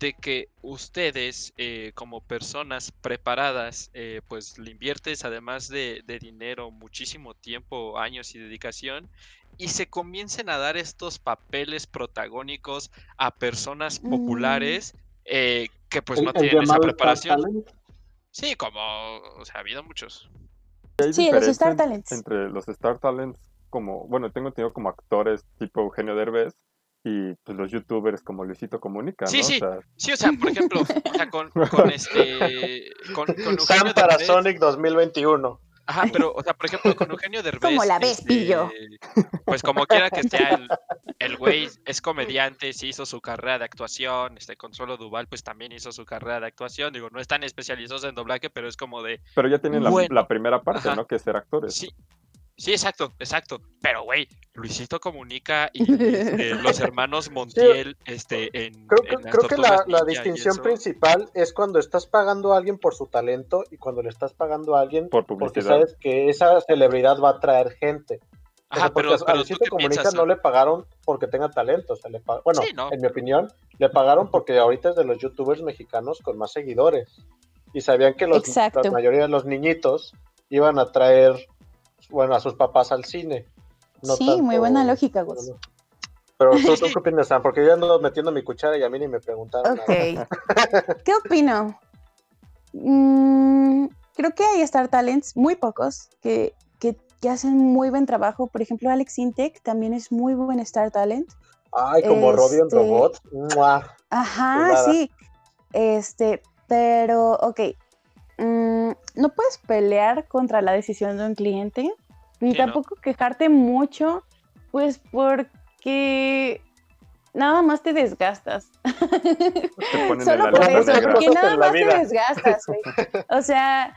de que ustedes, eh, como personas preparadas, eh, pues le inviertes además de, de dinero, muchísimo tiempo, años y dedicación, y se comiencen a dar estos papeles protagónicos a personas Mm. populares eh, que pues El- no el tienen esa preparación? Sí, como, o sea, ha habido muchos. Sí, los Star en- Talents. Entre los Star Talents, como, bueno, tengo tenido como actores tipo Eugenio Derbez y pues los youtubers como Luisito Comunica, Sí, ¿no? sí. O sea, Sí, o sea, por ejemplo, o sea, con, con <laughs> este, con, con Eugenio Sam para Derbez- Sonic 2021. Ajá, pero, o sea, por ejemplo, con Eugenio Derbez. Como la ves, pillo. este, Pues como quiera que sea, el, <laughs> el güey es comediante, sí hizo su carrera de actuación. Este Consuelo Duval, pues también hizo su carrera de actuación. Digo, no están especializados en doblaje, pero es como de. pero ya tienen la, primera parte, Ajá. ¿no? Que es ser actores. Sí, sí, exacto, exacto. Pero, güey, Luisito Comunica y este, <laughs> los hermanos Montiel, este, en. Creo que, en creo que la, distinción principal es cuando estás pagando a alguien por su talento y cuando le estás pagando a alguien Por porque publicidad. sabes que esa celebridad va a atraer gente. Ajá, porque pero, a- a pero ¿tú Luisito Comunica piensas? no le pagaron porque tenga talento. O sea, le bueno, Sí, ¿no? en mi opinión, le pagaron porque ahorita es de los youtubers mexicanos con más seguidores. Y sabían que los, la mayoría de los niñitos iban a traer bueno, a sus papás al cine. No sí, tanto- muy buena lógica, Gus. Pero tú, tú qué opinas, Sam? Porque yo ando metiendo mi cuchara y a mí ni me preguntaron. Ok. nada. <laughs> ¿Qué opino? Mm, creo que hay Star Talents, muy pocos, que, que, que hacen muy buen trabajo. Por ejemplo, Alex Intec también es muy buen Star Talent. Ay, como Este- Robot. ¡Mua! Ajá, sí. Este, pero, ok. Mm, no puedes pelear contra la decisión de un cliente, ni Sí, ¿no? tampoco quejarte mucho, pues porque nada más te desgastas. Te en Solo por eso, negra. porque nada en la más te desgastas, güey. O sea,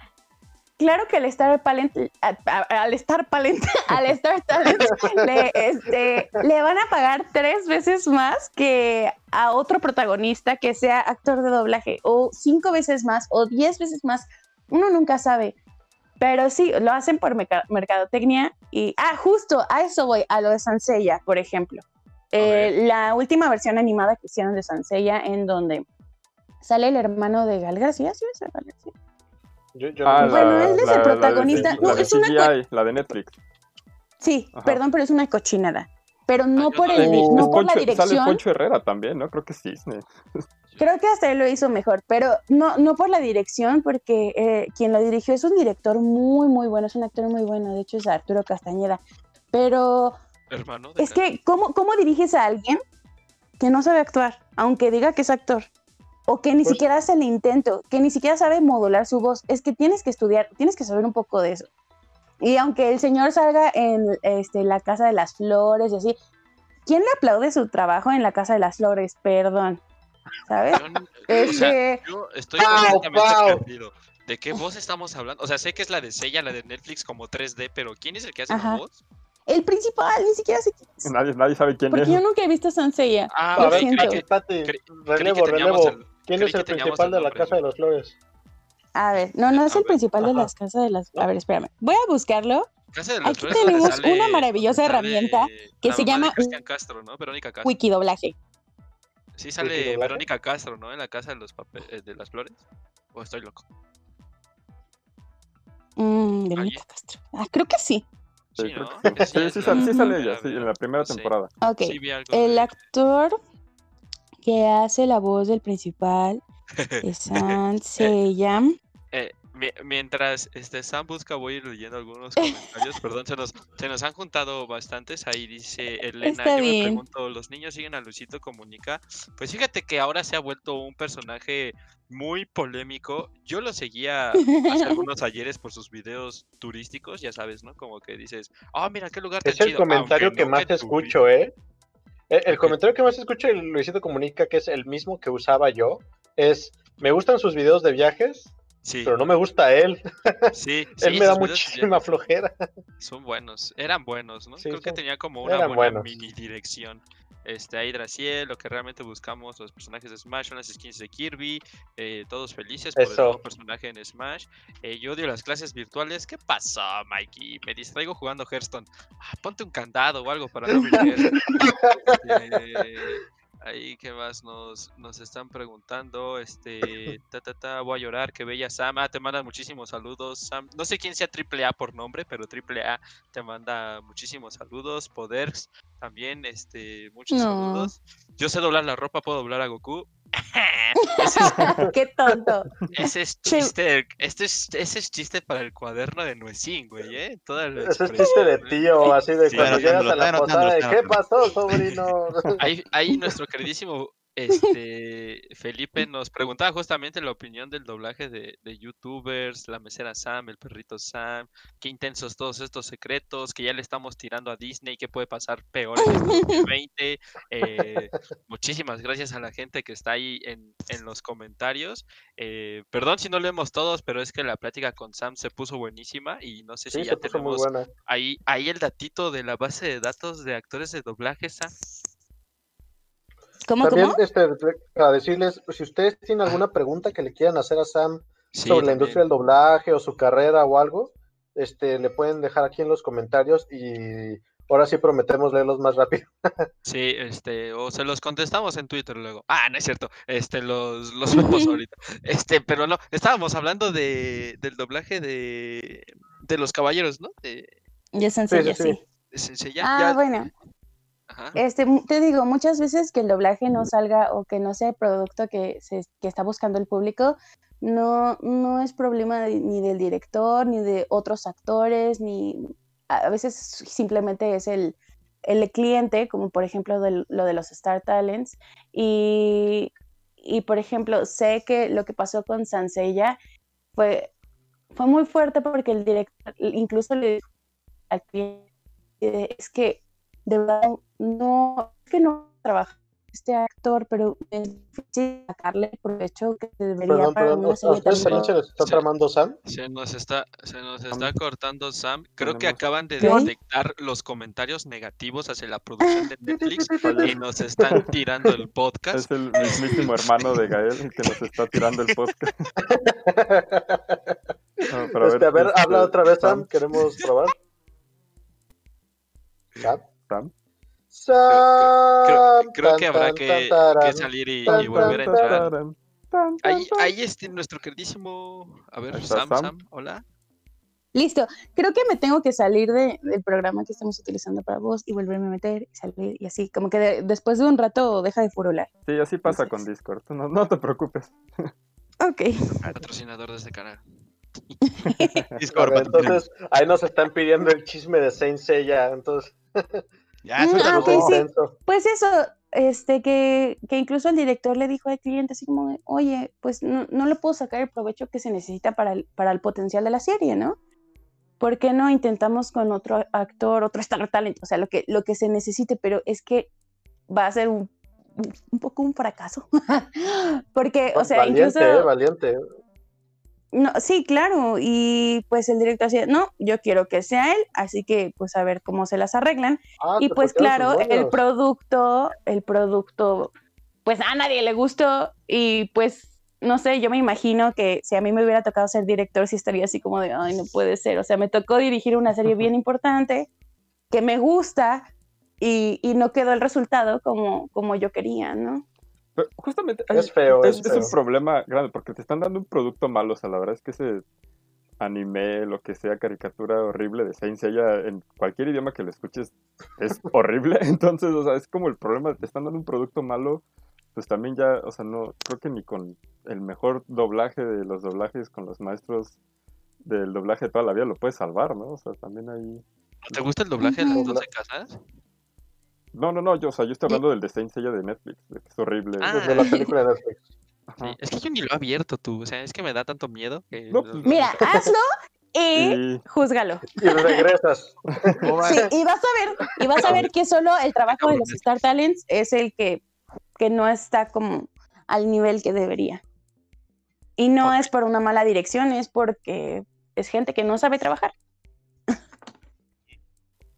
claro que al Star Talent, a- a- al Star Talent, <laughs> al Star Talent, le, este, le van a pagar tres veces más que a otro protagonista que sea actor de doblaje, o cinco veces más, o diez veces más. Uno nunca sabe. Pero sí, lo hacen por mercadotecnia y... Ah, justo, a eso voy, a lo de Sansella, por ejemplo. Eh, la última versión animada que hicieron de Sansella en donde sale el hermano de Gal García, ¿sí? ¿Es Gal García? Yo, yo Ah, no- Bueno, él es el de- protagonista. La No, de es una la de Netflix. Sí, Ajá. perdón, pero es una cochinada. Pero no yo por, el, no Es por la Poncho- Sale dirección. Poncho Herrera también, ¿no? Creo que sí. Disney. Creo que hasta él lo hizo mejor, pero no, no por la dirección, porque eh, quien lo dirigió es un director muy, muy bueno, es un actor muy bueno, de hecho es Arturo Castañeda. Pero Hermano de es que, ¿cómo, ¿cómo diriges a alguien que no sabe actuar, aunque diga que es actor? O que ni Pues- siquiera hace el intento, que ni siquiera sabe modular su voz. Es que tienes que estudiar, tienes que saber un poco de eso. Y aunque el señor salga en este, la Casa de las Flores y así, ¿quién le aplaude su trabajo en la Casa de las Flores? Perdón. ¿Sabes? Yo, no- o sea, yo estoy Pau, completamente Pau. perdido. ¿De qué voz estamos hablando? O sea, sé que es la de Sella, la de Netflix como 3D, pero ¿quién es el que hace Ajá. la voz? el principal, ni siquiera sé quién es. Nadie, nadie sabe quién Porque es. yo nunca he visto Sansella. Ah, A ver, siento. creí que, relevo, relevo. el- ¿Quién es el principal el de la Casa de las Flores? A ver, no, no es A el ver, principal de las casas de las... A ver, espérame. Voy a buscarlo. Casa de las Aquí Flores tenemos sale- una maravillosa sale herramienta que se llama Cristian Castro, ¿no? Verónica Castro. Wikidoblaje. Sí sale ¿Wikidoblaje? Verónica Castro, ¿no? En la Casa de los eh, de las Flores. ¿O estoy loco? Mm, Verónica Castro. Ah, creo que sí. Sí, Sí, sale, sí sale ella, sí, vez. en la primera Sí. temporada. Ok. El actor que hace la voz del principal <laughs> San Seiya. Eh, mi- mientras este Sam busca, voy a ir leyendo algunos comentarios. Perdón, se nos, se nos han juntado bastantes. Ahí dice Elena, Está yo me bien. pregunto, ¿los niños siguen a Luisito Comunica? Pues fíjate que ahora se ha vuelto un personaje muy polémico. Yo lo seguía hace <laughs> algunos ayeres por sus videos turísticos, ya sabes, ¿no? Como que dices, oh, mira qué lugar tan Es el chido", comentario aunque que no más me escucho, ¿eh? El, el comentario que más escucho de Luisito Comunica, que es el mismo que usaba yo, es, me gustan sus videos de viajes, Sí, pero no me gusta él. <laughs> sí, él me da muchísima flojera. Son buenos, eran buenos, ¿no? Sí, Creo que tenía como una buena buenos. mini dirección. Este, hay Draciel, lo que realmente buscamos, los personajes de Smash, son las skins de Kirby, eh, todos felices por el nuevo personaje en Smash. Eh, yo odio las clases virtuales. ¿Qué pasó, Mikey? Me distraigo jugando Hearthstone. Ah, ponte un candado o algo para no <laughs> vivir. <laughs> ahí, ¿qué más nos, nos están preguntando? Este, ta, ta, ta, voy a llorar, que bella Sam. Ah, te mandan muchísimos saludos, Sam. No sé quién sea AAA por nombre, pero AAA te manda muchísimos saludos. Poders también, este, muchos No. saludos. Yo sé doblar la ropa, puedo doblar a Goku. <laughs> ese, es, <laughs> Qué tonto. ese es Sí. chiste, este es, ese es chiste para el cuaderno de Nuecín, güey, ¿eh? Toda la Ese es chiste de ¿eh? tío, así de Sí, cuando llegas a la posada, ¿qué pasó, sobrino? Ahí, ahí nuestro queridísimo este, Felipe <laughs> nos preguntaba justamente la opinión del doblaje de, de youtubers, la mesera Sam, el perrito Sam, qué intensos todos estos secretos, que ya le estamos tirando a Disney, qué puede pasar peor en este 2020. Eh, muchísimas gracias a la gente que está ahí en, en los comentarios. Eh, perdón si no leemos todos, pero es que la plática con Sam se puso buenísima y no sé si Sí, ya tenemos ahí, ahí el datito de la base de datos de actores de doblaje, Sam. ¿Cómo, También, cómo? este, para decirles, si ustedes tienen alguna pregunta que le quieran hacer a Sam Sí, sobre la industria del doblaje o su carrera o algo, este, le pueden dejar aquí en los comentarios y ahora sí prometemos leerlos más rápido. <laughs> Sí, este, o se los contestamos en Twitter luego. Ah, no es cierto. Este, los, los vemos <laughs> ahorita. Este, pero no, estábamos hablando de, del doblaje de, de los caballeros, ¿no? De, Ya se Sí, sí, ya, Ah, ya- bueno. Este, te digo, muchas veces que el doblaje no salga o que no sea el producto que, se, está buscando el público, no, no es problema ni del director, ni de otros actores, ni a veces simplemente es el, el cliente, como por ejemplo lo de los Star Talents. Y, y por ejemplo, sé que lo que pasó con Sansella fue, fue muy fuerte porque el director incluso le dijo al cliente, es que de verdad no es que no trabaja este actor, pero es difícil sacarle provecho que debería Perdón, para perdón, una ¿a serie tan se les está Sí. tramando Sam? Se nos está, se nos está cortando Sam. Creo que acaban de ¿Qué? detectar los comentarios negativos hacia la producción de <laughs> Netflix y nos están tirando el podcast. Es el mismísimo hermano de Gael el que nos está tirando el podcast. <laughs> No, pero Este, a ver, este, habla otra vez, Sam, Sam. queremos probar. <laughs> Sam. Sam. Creo, que habrá que, salir y, volver a entrar. Ahí, ahí está nuestro queridísimo. A ver, Sam, Sam. Sam, hola. Listo, creo que me tengo que salir de- del programa que estamos utilizando para vos y volverme a meter y salir y así, como que de- después de un rato deja de furular. Sí, así pasa con Discord. No, no te preocupes. Ok. Patrocinador de este canal. <laughs> Discord, ver, entonces, ahí nos están pidiendo el chisme de Saint Seiya, entonces, <laughs> Ya, Mm, suéltalo ah, ok, todo. sí. Pues eso, este, que, que incluso el director le dijo al cliente así como, oye, pues no, no le puedo sacar el provecho que se necesita para el, para el potencial de la serie, ¿no? ¿Por qué no intentamos con otro actor, otro Star Talent? O sea, lo que, lo que se necesite, pero es que va a ser un, un- un poco un fracaso. <laughs> Porque, o sea, valiente, incluso... eh, valiente. No, sí, claro, y pues el director decía, no, yo quiero que sea él, así que pues a ver cómo se las arreglan. Ah, Y pues claro, el producto, el producto, pues a nadie le gustó y pues no sé, yo me imagino que si a mí me hubiera tocado ser director, sí estaría así como de, ay, no puede ser, o sea, me tocó dirigir una serie bien <laughs> importante que me gusta y, y no quedó el resultado como, como yo quería, ¿no? Pero justamente Es feo, es, es es feo. un problema grande porque te están dando un producto malo. O sea, la verdad es que ese anime, lo que sea, caricatura horrible de Saint Seiya, en cualquier idioma que lo escuches, es <laughs> horrible. <laughs> Entonces, o sea, es como el problema, te están dando un producto malo pues también ya, o sea, no, creo que ni con el mejor doblaje de los doblajes con los maestros del doblaje de toda la vida lo puedes salvar, ¿no? O sea, también ahí... ¿No te gusta el doblaje de las Ujú. 12 casas? No, no, no, yo, o sea, yo estoy hablando del de Saint Seiya de Netflix, de que es horrible. Ah. Desde la película de Netflix. <laughs> Sí, Es que yo ni lo he abierto tú, o sea, es que me da tanto miedo que... No, pues, Mira, hazlo y Y júzgalo. Y regresas. <laughs> Sí, y vas a ver, y vas a ver que solo el trabajo de los Star Talents es el que, que no está como al nivel que debería. Y no es por una mala dirección, es porque es gente que no sabe trabajar.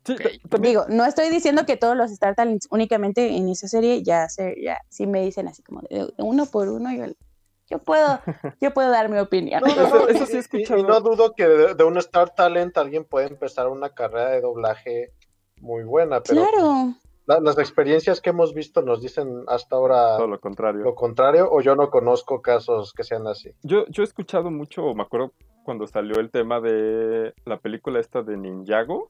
Sí, Digo, no estoy diciendo que todos los Star Talents únicamente en esa serie ya se, ya sí me dicen así como de, de uno por uno, yo, yo puedo, <laughs> yo puedo dar mi opinión. No, Eso- eso sí he y- y- escuchado. Y, no dudo que de, de un Star Talent alguien puede empezar una carrera de doblaje muy buena, pero Claro. la- las experiencias que hemos visto nos dicen hasta ahora todo lo contrario. lo contrario, o yo no conozco casos que sean así. Yo, yo he escuchado mucho, me acuerdo cuando salió el tema de la película esta de Ninjago,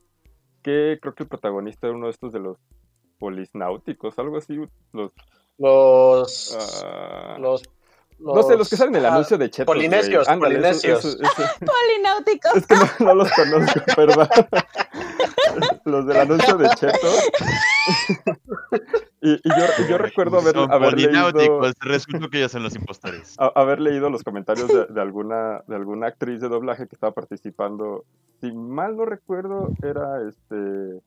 que creo que el protagonista era uno de estos de los polisnáuticos, algo así, los... Los. ah, los, no sé, los que salen en el ah, anuncio de Chetos. polinesios, Ándale, polinesios. <laughs> Polináuticos. es que no, no los conozco, <laughs> perdón. <laughs> los del anuncio de Chetos. Y, y yo, recuerdo haber, haber leído... resulta que ellos son los impostores. <laughs> a- haber leído los comentarios de, de alguna de alguna actriz de doblaje que estaba participando. Si mal no recuerdo, era este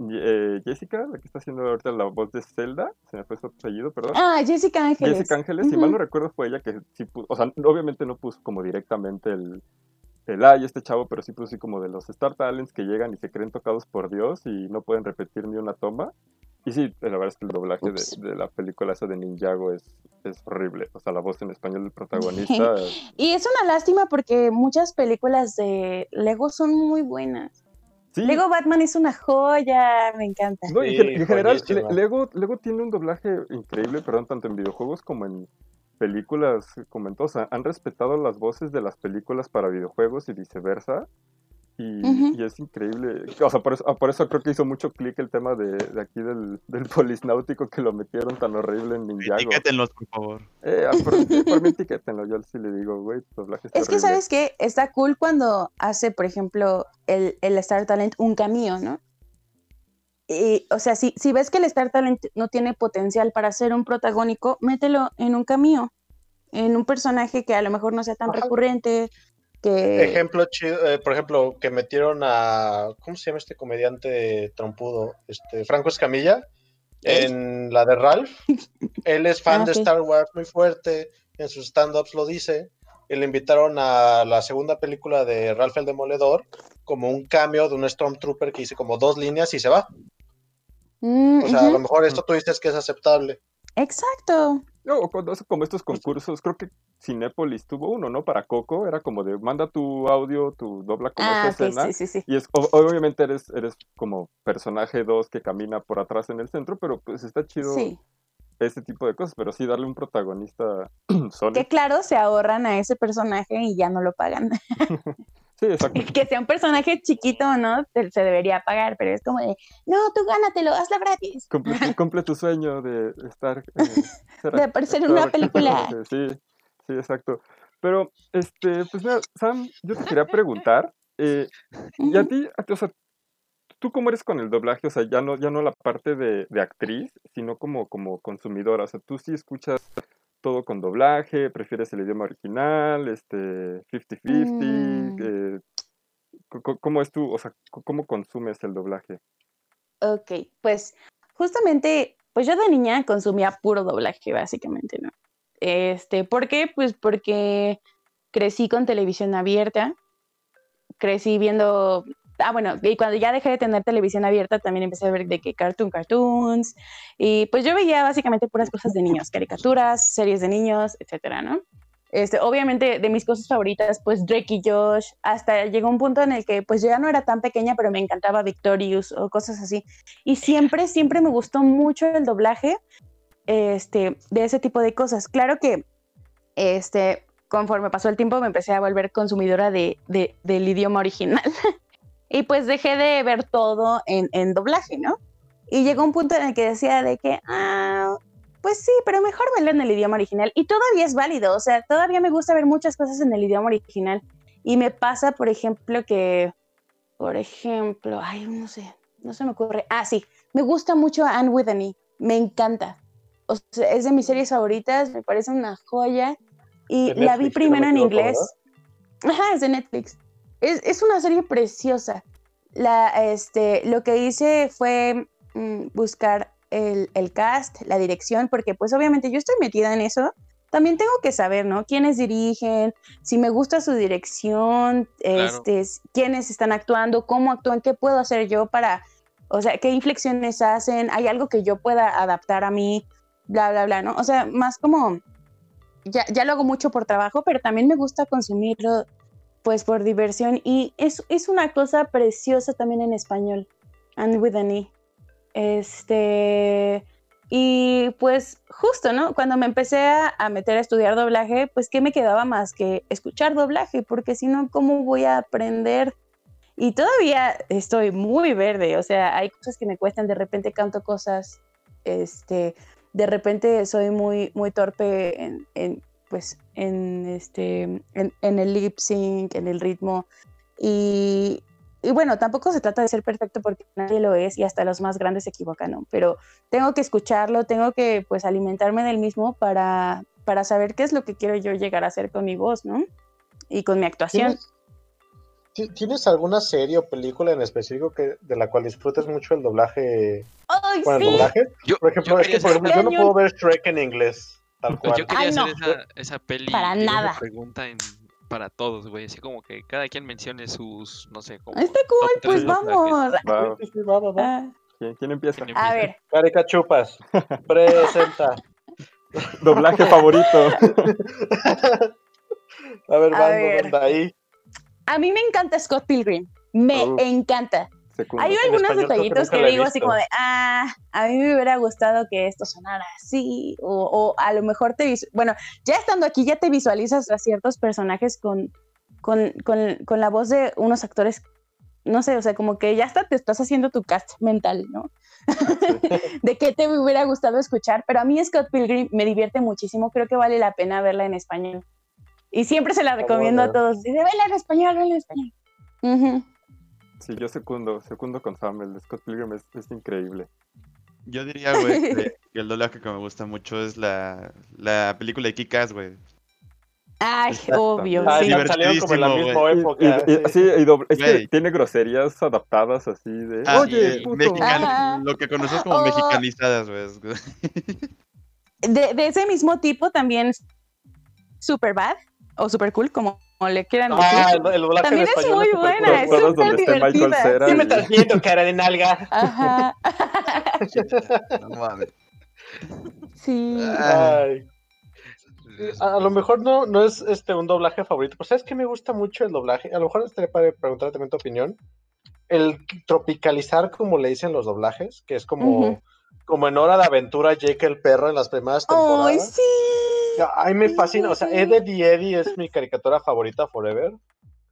eh, Jessica, la que está haciendo ahorita la voz de Zelda. Se me fue su apellido, perdón. Ah, Jessica Ángeles. Jessica Ángeles, si mal no recuerdo, fue ella que sí puso, o sea, obviamente no puso como directamente el, el ay, este chavo, pero sí puso así como de los Star Talents que llegan y se creen tocados por Dios y no pueden repetir ni una toma. Y sí, la verdad es que el doblaje de, de la película esa de Ninjago es, es horrible. O sea, la voz en español del <laughs> protagonista. Y es una lástima porque muchas películas de Lego son muy buenas. sí, Lego Batman es una joya, me encanta. no, y Sí, gen- y en general, Lego, Lego tiene un doblaje increíble, perdón, tanto en videojuegos como en películas, como en todo. O sea, han respetado las voces de las películas para videojuegos y viceversa. Y, y es increíble. O sea, por eso, por eso creo que hizo mucho clic el tema de, de aquí del, del <laughs> polisnáutico que lo metieron tan horrible en Ninjago. Etiquétenlos, por favor. Eh, ah, por, <laughs> por mí etiquétenlo, yo sí le digo, güey, doblaje Es que. ¿sabes qué? Está cool cuando hace, por ejemplo, el, el Star Talent un cameo, ¿no? Y, o sea, si, si ves que el Star Talent no tiene potencial para ser un protagónico, mételo en un cameo, en un personaje que a lo mejor no sea tan Ajá. recurrente, que... Ejemplo chido, eh, por ejemplo, que metieron a. ¿Cómo se llama este comediante trompudo? Este, Franco Escamilla. ¿Eh? En la de Ralph. <laughs> Él es fan Ah, de. Star Wars muy fuerte. En sus stand-ups lo dice. Y le invitaron a la segunda película de Ralph el Demoledor como un cameo de un Stormtrooper que hice como dos líneas y se va. Mm, O sea, a lo mejor esto tú dices que es aceptable. Exacto. No, o cuando hace como estos concursos, creo que Cinépolis tuvo uno, ¿no? Para Coco, era como de manda tu audio, tu dobla como Ah, esta escena. sí, sí, sí. Y es, obviamente eres, eres como personaje 2 que camina por atrás en el centro, pero pues está chido ese tipo de cosas, pero sí darle un protagonista <clears throat> Que sólido. claro, se ahorran a ese personaje y ya no lo pagan. <laughs> Sí, <laughs> exacto. que sea un personaje chiquito, ¿no? Se debería pagar, pero es como de, no, tú gánatelo, hazlo gratis. Cumple, tu- <laughs> cumple tu sueño de estar... eh, <laughs> ser De aparecer en una película. Sí, sí, exacto. Pero, este, pues mira, Sam, yo te quería preguntar, eh, y a ti, a ti, o sea, ¿tú cómo eres con el doblaje? O sea, ya no, ya no la parte de, de actriz, sino como, como consumidora. O sea, tú sí escuchas todo con doblaje, prefieres el idioma original, este, 50-50, Mm. eh, ¿cómo es tú, o sea, cómo consumes el doblaje? Ok, pues justamente, pues yo de niña consumía puro doblaje, básicamente, ¿no? Este, ¿por qué? Pues porque crecí con televisión abierta, crecí viendo, ah, bueno, y cuando ya dejé de tener televisión abierta, también empecé a ver de que cartoon, cartoons, y pues yo veía básicamente puras cosas de niños, caricaturas, series de niños, etcétera, ¿no? Este, obviamente de mis cosas favoritas, pues Drake y Josh, hasta llegó un punto en el que pues ya no era tan pequeña, pero me encantaba Victorious o cosas así. Y siempre, siempre me gustó mucho el doblaje este, de ese tipo de cosas. Claro que este, conforme pasó el tiempo me empecé a volver consumidora de, de- del idioma original. <laughs> y pues dejé de ver todo en, en doblaje, ¿no? Y llegó un punto en el que decía de que, ah, pues sí, pero mejor verlo en el idioma original. Y todavía es válido, o sea, todavía me gusta ver muchas cosas en el idioma original. Y me pasa, por ejemplo, que, por ejemplo, ay, no sé, no se me ocurre. Ah, sí, me gusta mucho Anne with an E, me encanta. O sea, es de mis series favoritas, me parece una joya. Y la vi Netflix, no me primero en equivoco, inglés. Ajá, es de Netflix. Es, es una serie preciosa. La, este, lo que hice fue mm, buscar el, el cast, la dirección, porque pues obviamente yo estoy metida en eso. También tengo que saber, ¿no? Quiénes dirigen, si me gusta su dirección, Claro. este, quiénes están actuando, cómo actúan, qué puedo hacer yo para, o sea, qué inflexiones hacen, hay algo que yo pueda adaptar a mí, bla, bla, bla, ¿no? O sea, más como, ya, ya lo hago mucho por trabajo, pero también me gusta consumirlo pues por diversión y es, es una cosa preciosa también en español, and with an E. Este, y pues justo, ¿no? Cuando me empecé a, meter a estudiar doblaje, pues ¿qué me quedaba más que escuchar doblaje? Porque si no, ¿cómo voy a aprender? Y todavía estoy muy verde, o sea, hay cosas que me cuestan, de repente canto cosas, este, de repente soy muy, muy torpe en, pues, en, este, en, en el lip sync, en el ritmo. Y, y bueno, tampoco se trata de ser perfecto porque nadie lo es y hasta los más grandes se equivocan, ¿no? Pero tengo que escucharlo, tengo que pues alimentarme del mismo para, para saber qué es lo que quiero yo llegar a hacer con mi voz, ¿no? Y con mi actuación. ¿Tienes, ti- ¿Tienes alguna serie o película en específico que, de la cual disfrutes mucho el doblaje? ¡Ay, Con el sí! doblaje. Yo, Por ejemplo, yo es que por ejemplo, yo no puedo ver Shrek en inglés. Tal Pues cual. yo quería Ay, hacer no. esa, esa peli Para nada. pregunta en, para todos, güey. Así como que cada quien mencione sus, no sé, como... Está cool, pues vamos. Va, Sí, sí, va, va, va. Ah, ¿quién, quién empieza? ¿Quién a empieza? ver, Carica Chupas, presenta. <laughs> Doblaje favorito. <laughs> A ver, A ver. van, ahí. a mí me encanta Scott Pilgrim. Me encanta. Hay algunos detallitos que digo así como de, ah, a mí me hubiera gustado que esto sonara así, o, o a lo mejor te bueno, ya estando aquí ya te visualizas a ciertos personajes con, con, con, con la voz de unos actores, no sé, o sea, como que ya hasta te estás haciendo tu cast mental, ¿no? <laughs> de qué te hubiera gustado escuchar, pero a mí Scott Pilgrim me divierte muchísimo, creo que vale la pena verla en español. Y siempre se la recomiendo a bueno. todos, dice, vela en español, vela en español. Ujú. Sí, yo secundo, secundo con Sam, el de Scott Pilgrim es, es increíble. Yo diría, güey, <laughs> que el doblaje que me gusta mucho es la, la película de Kick-Ass, güey. Ay, Exacto. obvio, Ah, sí. salieron como en la misma Y- época. y- y- sí, y doble- es que tiene groserías adaptadas así de, Ah, oye, puto. mexican- Ajá. lo que conocemos como Oh. mexicanizadas, güey. de, de ese mismo tipo también Super Bad o Super Cool, como, como le quieran Ah, decir. el, el doblaje También en es muy buena, es súper divertida. Cera Sí y- me estás viendo, cara de nalga. Ajá, <laughs> No mames. sí. Ay. A lo mejor no, no es este un doblaje favorito, pero ¿sabes qué me gusta mucho el doblaje? A lo mejor estaría para preguntar también tu opinión. El tropicalizar, como le dicen los doblajes, que es como, Ujú. como en Hora de Aventura, Jake el perro en las primeras temporadas. ¡Ay, sí! Ay, me fascina. O sea, Ed, Ed y Eddie es mi caricatura favorita forever.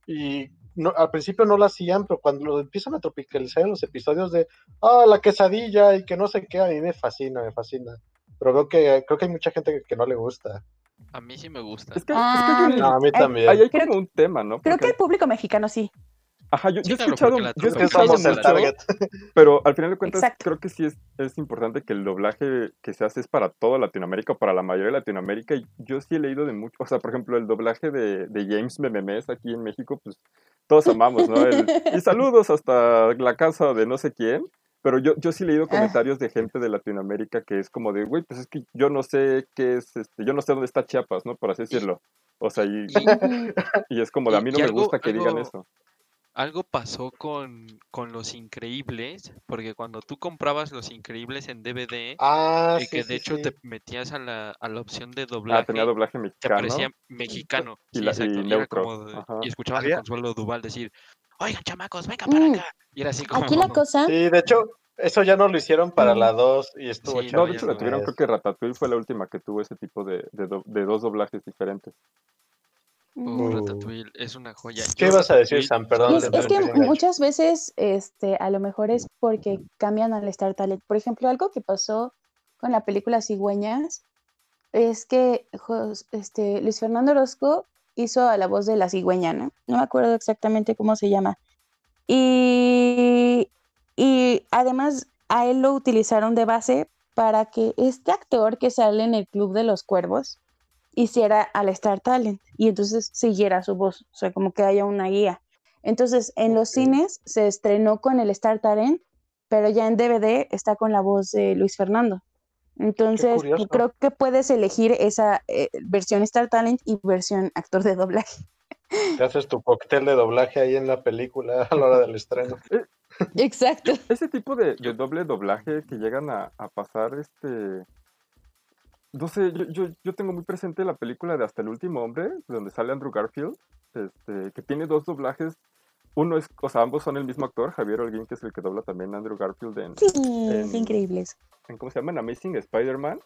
Y no, al principio no lo hacían, pero cuando lo empiezan a tropicalizar en los episodios de ah, la quesadilla y que no sé qué, a mí me fascina, me fascina. Pero creo que, creo que hay mucha gente que, que no le gusta. A mí sí me gusta. Es que, Ah, es que No, a mí también. ahí hay Creo como un tema, ¿no? Creo que el público mexicano sí. Ajá, yo, Sí, yo he escuchado, yo he escuchado mucho, target. pero al final de cuentas Exacto. creo que sí es, es importante que el doblaje que se hace es para toda Latinoamérica o para la mayoría de Latinoamérica. Y yo sí he leído de mucho, o sea, por ejemplo, el doblaje de, de James Mememes aquí en México, pues todos amamos, ¿no? El- y saludos hasta la casa de no sé quién. Pero yo, yo sí he leído Ah. comentarios de gente de Latinoamérica que es como de, güey, pues es que yo no sé qué es, este, yo no sé dónde está Chiapas, ¿no? Por así decirlo. O sea, y, <laughs> y es como de, a mí no me gusta que digan eso. Algo pasó con, con Los Increíbles, porque cuando tú comprabas Los Increíbles en DVD, Ah, eh, sí, que sí, de hecho sí. te metías a la, a la opción de Ah, doblaje, tenía doblaje te mexicano. parecía mexicano. Y la- y exacto. Y, era neutro, como de- ajá. y escuchabas Había- a Consuelo Duval decir, oigan chamacos, vengan para Mm. acá. Y era así como... Aquí la cosa. Sí, de hecho, eso ya no lo hicieron para Mm. la 2 y estuvo Sí, No, de hecho la tuvieron, Es- creo que Ratatouille fue la última que tuvo ese tipo de, de, do- de dos doblajes diferentes. "Oh, Uh. Ratatouille es una joya. ¿Qué ibas a decir, Sam? Perdón. Es, es que muchas veces, este, a lo mejor es porque cambian al Star Talent. Por ejemplo, algo que pasó con la película Cigüeñas es que este, Luis Fernando Orozco hizo a la voz de la cigüeña, ¿no? No me acuerdo exactamente cómo se llama. Y, y además a él lo utilizaron de base para que este actor que sale en el Club de los Cuervos hiciera al Star Talent y entonces siguiera su voz, o sea, como que haya una guía. Entonces, en los cines se estrenó con el Star Talent, pero ya en DVD está con la voz de Luis Fernando. Entonces, creo que puedes elegir esa eh, versión Star Talent y versión actor de doblaje. Te haces tu cóctel de doblaje ahí en la película a la hora del estreno. <laughs> Exacto. Ese tipo de, de doble doblaje que llegan a, a pasar, este... No sé, yo, yo, yo tengo muy presente la película de Hasta el último hombre, donde sale Andrew Garfield, este, que tiene dos doblajes. Uno es, o sea, ambos son el mismo actor, Javier Holguín, que es el que dobla también a Andrew Garfield en, Sí, En- increíble eso. en ¿cómo se llama? En Amazing Spider-Man.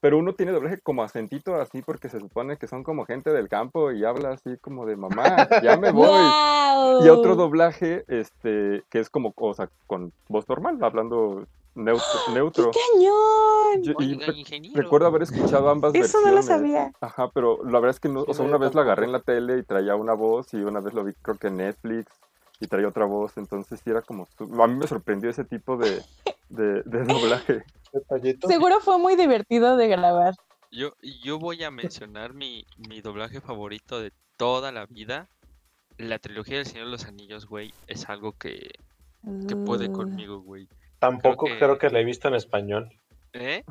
Pero uno tiene doblaje como acentito así porque se supone que son como gente del campo y habla así como de mamá, ya me <laughs> voy. Y otro doblaje, este, que es como, o sea, con voz normal, hablando neutro. <gasps> neutro. ¡Qué cañón! Yo- y Oiga, re- ingeniero. recuerdo haber escuchado ambas Eso no versiones. lo sabía. Ajá, pero la verdad es que no, o sea, no, una vez lo agarré en la tele y traía una voz y una vez lo vi creo que en Netflix y traía otra voz, entonces sí era como, a mí me sorprendió ese tipo de, de, de <laughs> doblaje. Seguro fue muy divertido de grabar. Yo, yo voy a mencionar mi, mi doblaje favorito de toda la vida. La trilogía del Señor de los Anillos, güey, es algo que, que puede Uh, conmigo, güey. Tampoco creo creo que- la he visto en español. ¿Eh?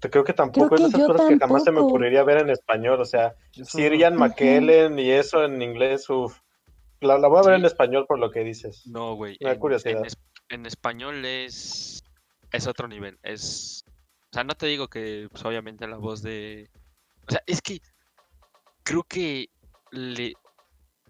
Te creo que tampoco Creo es de que esas cosas que jamás se me ocurriría ver en español. O sea, Yo Sir Ian Ujú. McKellen y eso en inglés, uff. La, la voy a ver Sí. en español por lo que dices. No, güey. Me da en- curiosidad. En, es- en español es, es otro nivel. Es, o sea, no te digo que, pues, obviamente la voz de, o sea, es que creo que le,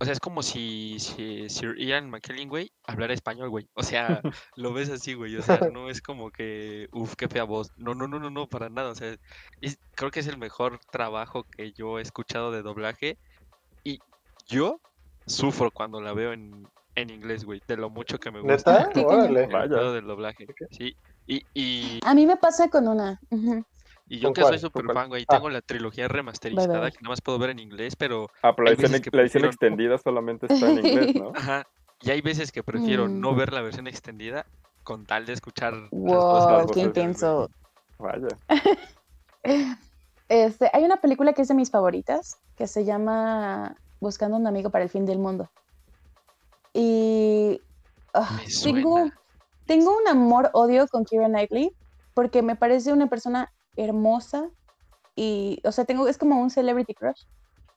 o sea, es como si, si Sir Ian McKellen, güey, hablara español, güey. O sea, <laughs> lo ves así, güey. O sea, no es como que, uff, qué fea voz. No, no, no, no, no, para nada. O sea, es- creo que es el mejor trabajo que yo he escuchado de doblaje. Y yo sufro cuando la veo en, en inglés, güey, de lo mucho que me gusta. ¿Neta? <laughs> Órale. El Vaya. del doblaje. Sí. Y, y, A mí me pasa con una. ujú. Y yo ¿Con que soy cuál? fan, güey, Ah. tengo la trilogía remasterizada bye. que nada más puedo ver en inglés, pero Ah, pero la edición, veces que la edición prefiero- extendida solamente está en inglés, <laughs> ¿no? Ajá. Y hay veces que prefiero Mm. no ver la versión extendida con tal de escuchar las Wow, las qué intenso. Vaya. <laughs> Este, hay una película que es de mis favoritas, que se llama Buscando un amigo para el fin del mundo. Y Me tengo, tengo un amor-odio con Keira Knightley, porque me parece una persona hermosa y, o sea, tengo, es como un celebrity crush,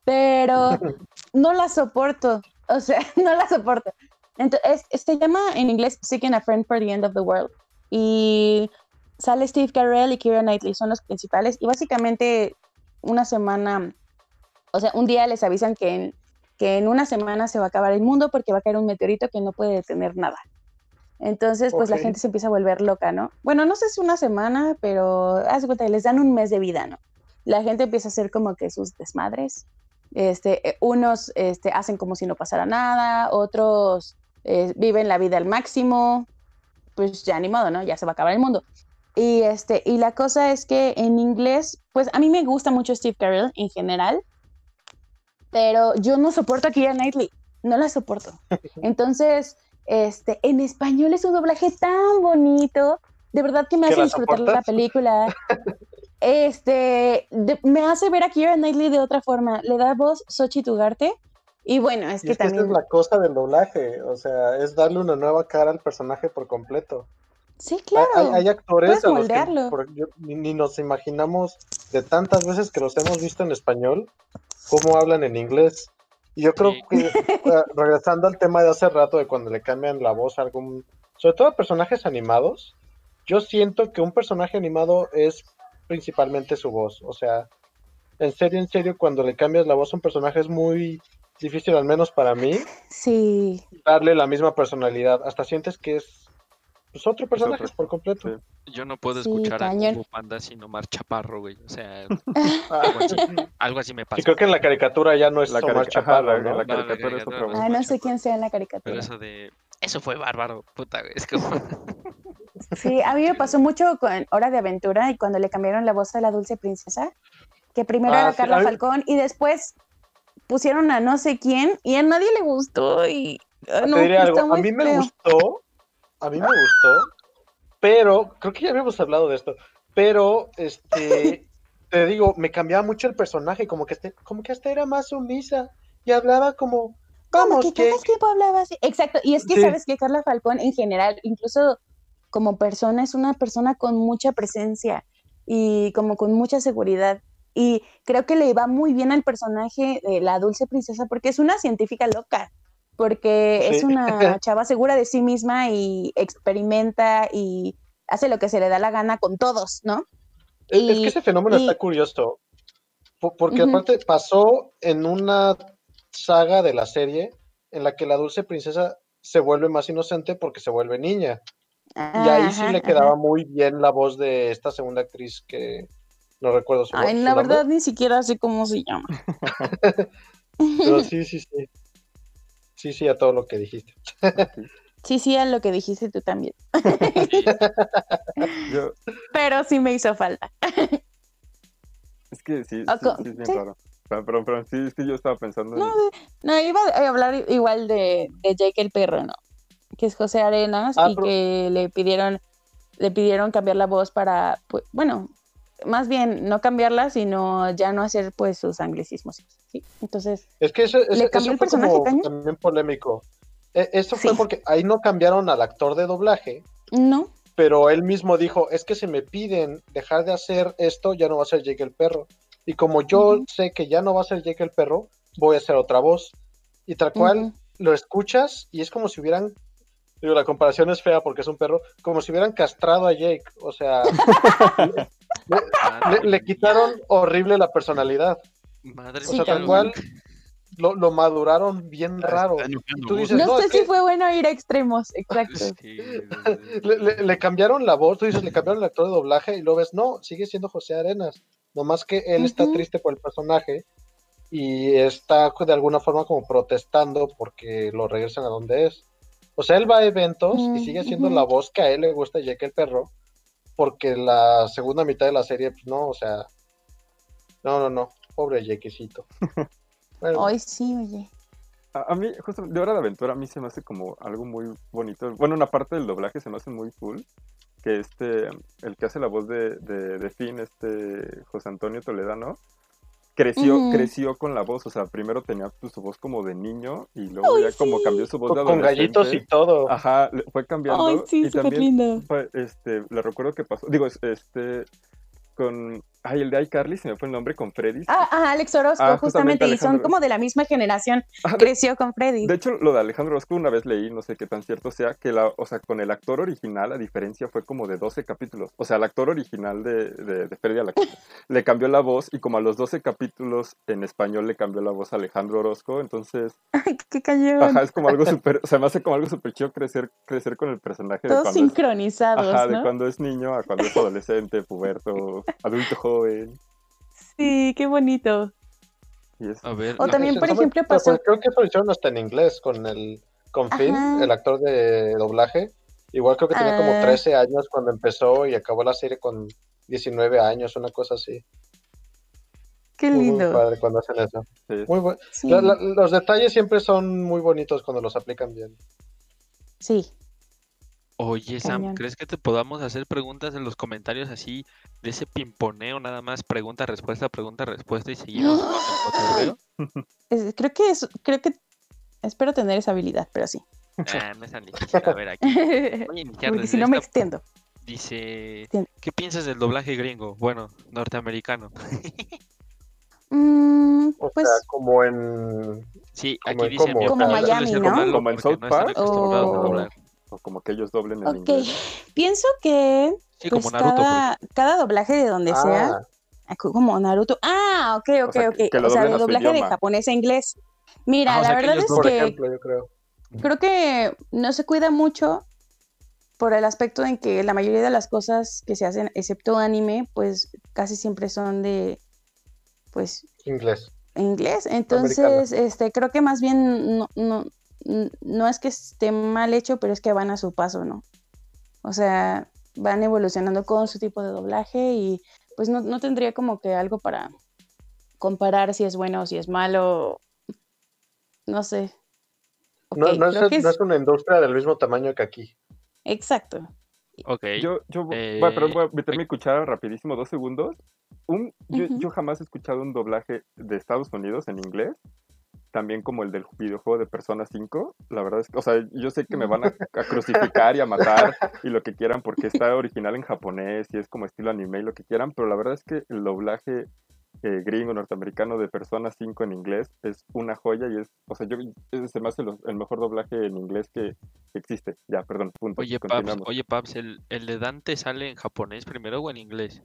pero <laughs> no la soporto, o sea, <laughs> no la soporto. Entonces, se llama en inglés Seeking a Friend for the End of the World y sale Steve Carell y Keira Knightley, son los principales y básicamente una semana, o sea, un día les avisan que en, que en una semana se va a acabar el mundo porque va a caer un meteorito que no puede detener nada. Entonces, pues la gente se empieza a volver loca, ¿no? Bueno, no sé si una semana, pero haz de cuenta que les dan un mes de vida, ¿no? La gente empieza a hacer como que sus desmadres. Este, eh, unos este, hacen como si no pasara nada, otros eh, viven la vida al máximo, pues ya ni modo, ¿no? Ya se va a acabar el mundo. Y, este, y la cosa es que en inglés, pues a mí me gusta mucho Steve Carell en general, pero yo no soporto a Keira Knightley, no la soporto. <laughs> Entonces, este, en español es un doblaje tan bonito, de verdad que me ¿Que hace disfrutar la película. Este, de- me hace ver a Keira Knightley de otra forma, le da voz Xochitl Ugarte, y bueno, es Y que es que esa también... es la cosa del doblaje, o sea, es darle una nueva cara al personaje por completo. Sí, claro. Hay, hay actores a los que por- yo- ni, ni nos imaginamos de tantas veces que los hemos visto en español, cómo hablan en inglés. Y yo creo Sí. que, regresando al tema de hace rato, de cuando le cambian la voz a algún, sobre todo a personajes animados, yo siento que un personaje animado es principalmente su voz. O sea, en serio, en serio, cuando le cambias la voz a un personaje es muy difícil, al menos para mí, Sí, darle la misma personalidad. Hasta sientes que es pues, otro personaje otro, por completo. sí. Yo no puedo Sí, escuchar a. Kung Fu Panda sin Omar Chaparro, güey. O sea, Ah, <laughs> algo así, algo así me pasa. y creo que en la caricatura ya no es La Omar ajá, la- ¿no? la No, la caricatura es caricatura voz. ah, no sé quién sea en la caricatura. Pero eso de. Eso fue bárbaro, puta, güey. Es como. <laughs> Sí, a mí me pasó mucho con Hora de Aventura y cuando le cambiaron la voz a la dulce princesa, que primero Ah, era sí, Carla Falcón y después pusieron a no sé quién y a nadie le gustó y ah, no, Te diré algo, a mí me feo. gustó, a mí me gustó, pero creo que ya habíamos hablado de esto, pero este, <laughs> te digo, me cambiaba mucho el personaje, como que este, como que hasta era más sumisa y hablaba como, vamos, que que, tiempo hablaba así. Exacto, y es que Sí. sabes que Carla Falcón en general, incluso como persona, es una persona con mucha presencia y como con mucha seguridad. Y creo que le va muy bien al personaje de la dulce princesa porque es una científica loca, porque es una <laughs> chava segura de sí misma y experimenta y hace lo que se le da la gana con todos, ¿no? es, que ese fenómeno y- está curioso, po- porque aparte pasó en una saga de la serie en la que la dulce princesa se vuelve más inocente porque se vuelve niña. Y ahí sí Ajá, le ajá. quedaba muy bien la voz de esta segunda actriz que no recuerdo su, Ay, la verdad ni siquiera sé cómo se llama. <laughs> Pero sí, sí, sí. Sí, sí, a todo lo que dijiste. Sí, sí, a lo que dijiste tú también. <laughs> Yo, Pero sí me hizo falta. es que sí, sí, sí es bien sí. raro. Pero, pero, pero sí, es que yo estaba pensando en... No, no, iba a hablar igual de, de Jake el perro, ¿no? Que es José Arenas Ah, y pero- que le pidieron, le pidieron cambiar la voz para, pues, bueno, más bien no cambiarla, sino ya no hacer pues sus anglicismos. ¿sí? Entonces, Es que eso, eso- cambió eso el personaje, como Caño? también polémico. E- Eso fue porque ahí no cambiaron al actor de doblaje, no. pero él mismo dijo, es que si me piden dejar de hacer esto, ya no va a ser Jake el perro. Y como yo sé que ya no va a ser Jake el perro, voy a hacer otra voz. Y tal cual lo escuchas y es como si hubieran, digo, la comparación es fea porque es un perro, como si hubieran castrado a Jake. O sea, <laughs> le, quitaron horrible la personalidad. Madre O sea, tal cual lo, lo maduraron bien raro. Y tú dices, No, no, sé si que- fue bueno ir a extremos, exacto. Sí, Le, le- le cambiaron la voz, tú dices, le cambiaron el actor de doblaje y lo ves, no, sigue siendo José Arenas. Nomás que él está triste por el personaje y está de alguna forma como protestando porque lo regresan a donde es. O sea, él va a eventos y sigue Ujú. la voz que a él le gusta, Jake el perro, porque la segunda mitad de la serie, pues no, o sea, no, no, no, pobre Jakecito. <laughs> Bueno, Ay, sí, oye. A, a mí, justo de Hora de Aventura, a mí se me hace como algo muy bonito. Bueno, una parte del doblaje se me hace muy cool. Que este, el que hace la voz de, de, de Finn, este José Antonio Toledano, creció, creció con la voz. O sea, primero tenía pues, su voz como de niño y luego ya como cambió su voz de con, con gallitos y adolescente. todo. Ajá, fue cambiando. Ay, sí, y súper también lindo. fue, este, le recuerdo que pasó. Digo, es- este, con. Ay, el de iCarly, se me fue el nombre con Freddy. Ah, ah, Alex Orozco, Ah, justamente, justamente y son como de la misma generación. Ah, de- Creció con Freddy. De hecho, lo de Alejandro Orozco una vez leí, no sé qué tan cierto sea, que la, o sea, con el actor original la diferencia fue como de 12 capítulos. O sea, el actor original de, de, de Freddy a la- <laughs> le cambió la voz y como a los 12 capítulos en español le cambió la voz a Alejandro Orozco. Entonces, Ay, qué cañón. ajá, es como algo súper, o sea, me hace como algo súper chido crecer, crecer con el personaje de Todos cuando, es, sincronizados, ajá, de cuando es niño a cuando es adolescente, puberto, adulto joven. Sí, qué bonito. A ver, O también, por ejemplo, pasó- pues, creo que eso lo hicieron hasta en inglés con el con Finn, Ajá. el actor de doblaje. Igual creo que tenía como Ah. 13 años cuando empezó y acabó la serie con 19 años, una cosa así. Qué Muy, muy lindo. padre cuando hacen eso. sí, Muy Sí, los detalles siempre son muy bonitos cuando los aplican bien. sí. Oye, Sam, Cañón. ¿crees que te podamos hacer preguntas en los comentarios así de ese pimponeo nada más pregunta respuesta pregunta respuesta y seguimos con <gasps> el creo que es, creo que espero tener esa habilidad, pero sí. Ah, no es tan difícil. A ver, aquí <laughs> voy a iniciar Porque si no me extiendo. Dice. ¿qué piensas del doblaje gringo? Bueno, norteamericano. Mm, O pues sea, como en Sí, Como aquí en dice Como opinión suele Miami, ¿no? malo Como en porque South no están Park. acostumbrados a O- o como que ellos doblen el ok. inglés. Pienso que Sí, pues, como Naruto. por cada, cada doblaje de donde sea, ah, ah, como Naruto. Ah, ok, ok, sea, ok. que- que lo o sea, su doblaje de japonés a inglés. Mira, Ah, o la sea, que verdad es por que ejemplo, yo creo. creo que no se cuida mucho por el aspecto en que la mayoría de las cosas que se hacen, excepto anime, pues casi siempre son de, pues, Inglés. inglés. Entonces, este, creo que más bien no, no, no es que esté mal hecho, pero es que van a su paso, ¿no? O sea, van evolucionando con su tipo de doblaje y pues no, no tendría como que algo para comparar si es bueno o si es malo. No sé. No, es, que no es- una industria del mismo tamaño que aquí. Exacto. Ok. Yo, yo, Eh, perdón, voy a meter mi cuchara rapidísimo, dos segundos. Un, yo, yo jamás he escuchado un doblaje de Estados Unidos en inglés, también como el del videojuego de Persona 5. La verdad es que, o sea, yo sé que me van a, a crucificar y a matar <laughs> y lo que quieran porque está original en japonés y es como estilo anime y lo que quieran, pero la verdad es que el doblaje eh, gringo norteamericano de Persona 5 en inglés es una joya y es, o sea, yo se me hace los- el mejor doblaje en inglés que, que existe. Ya, perdón, punto. Oye, Paps, oye, Paps, ¿el, ¿el de Dante sale en japonés primero o en inglés?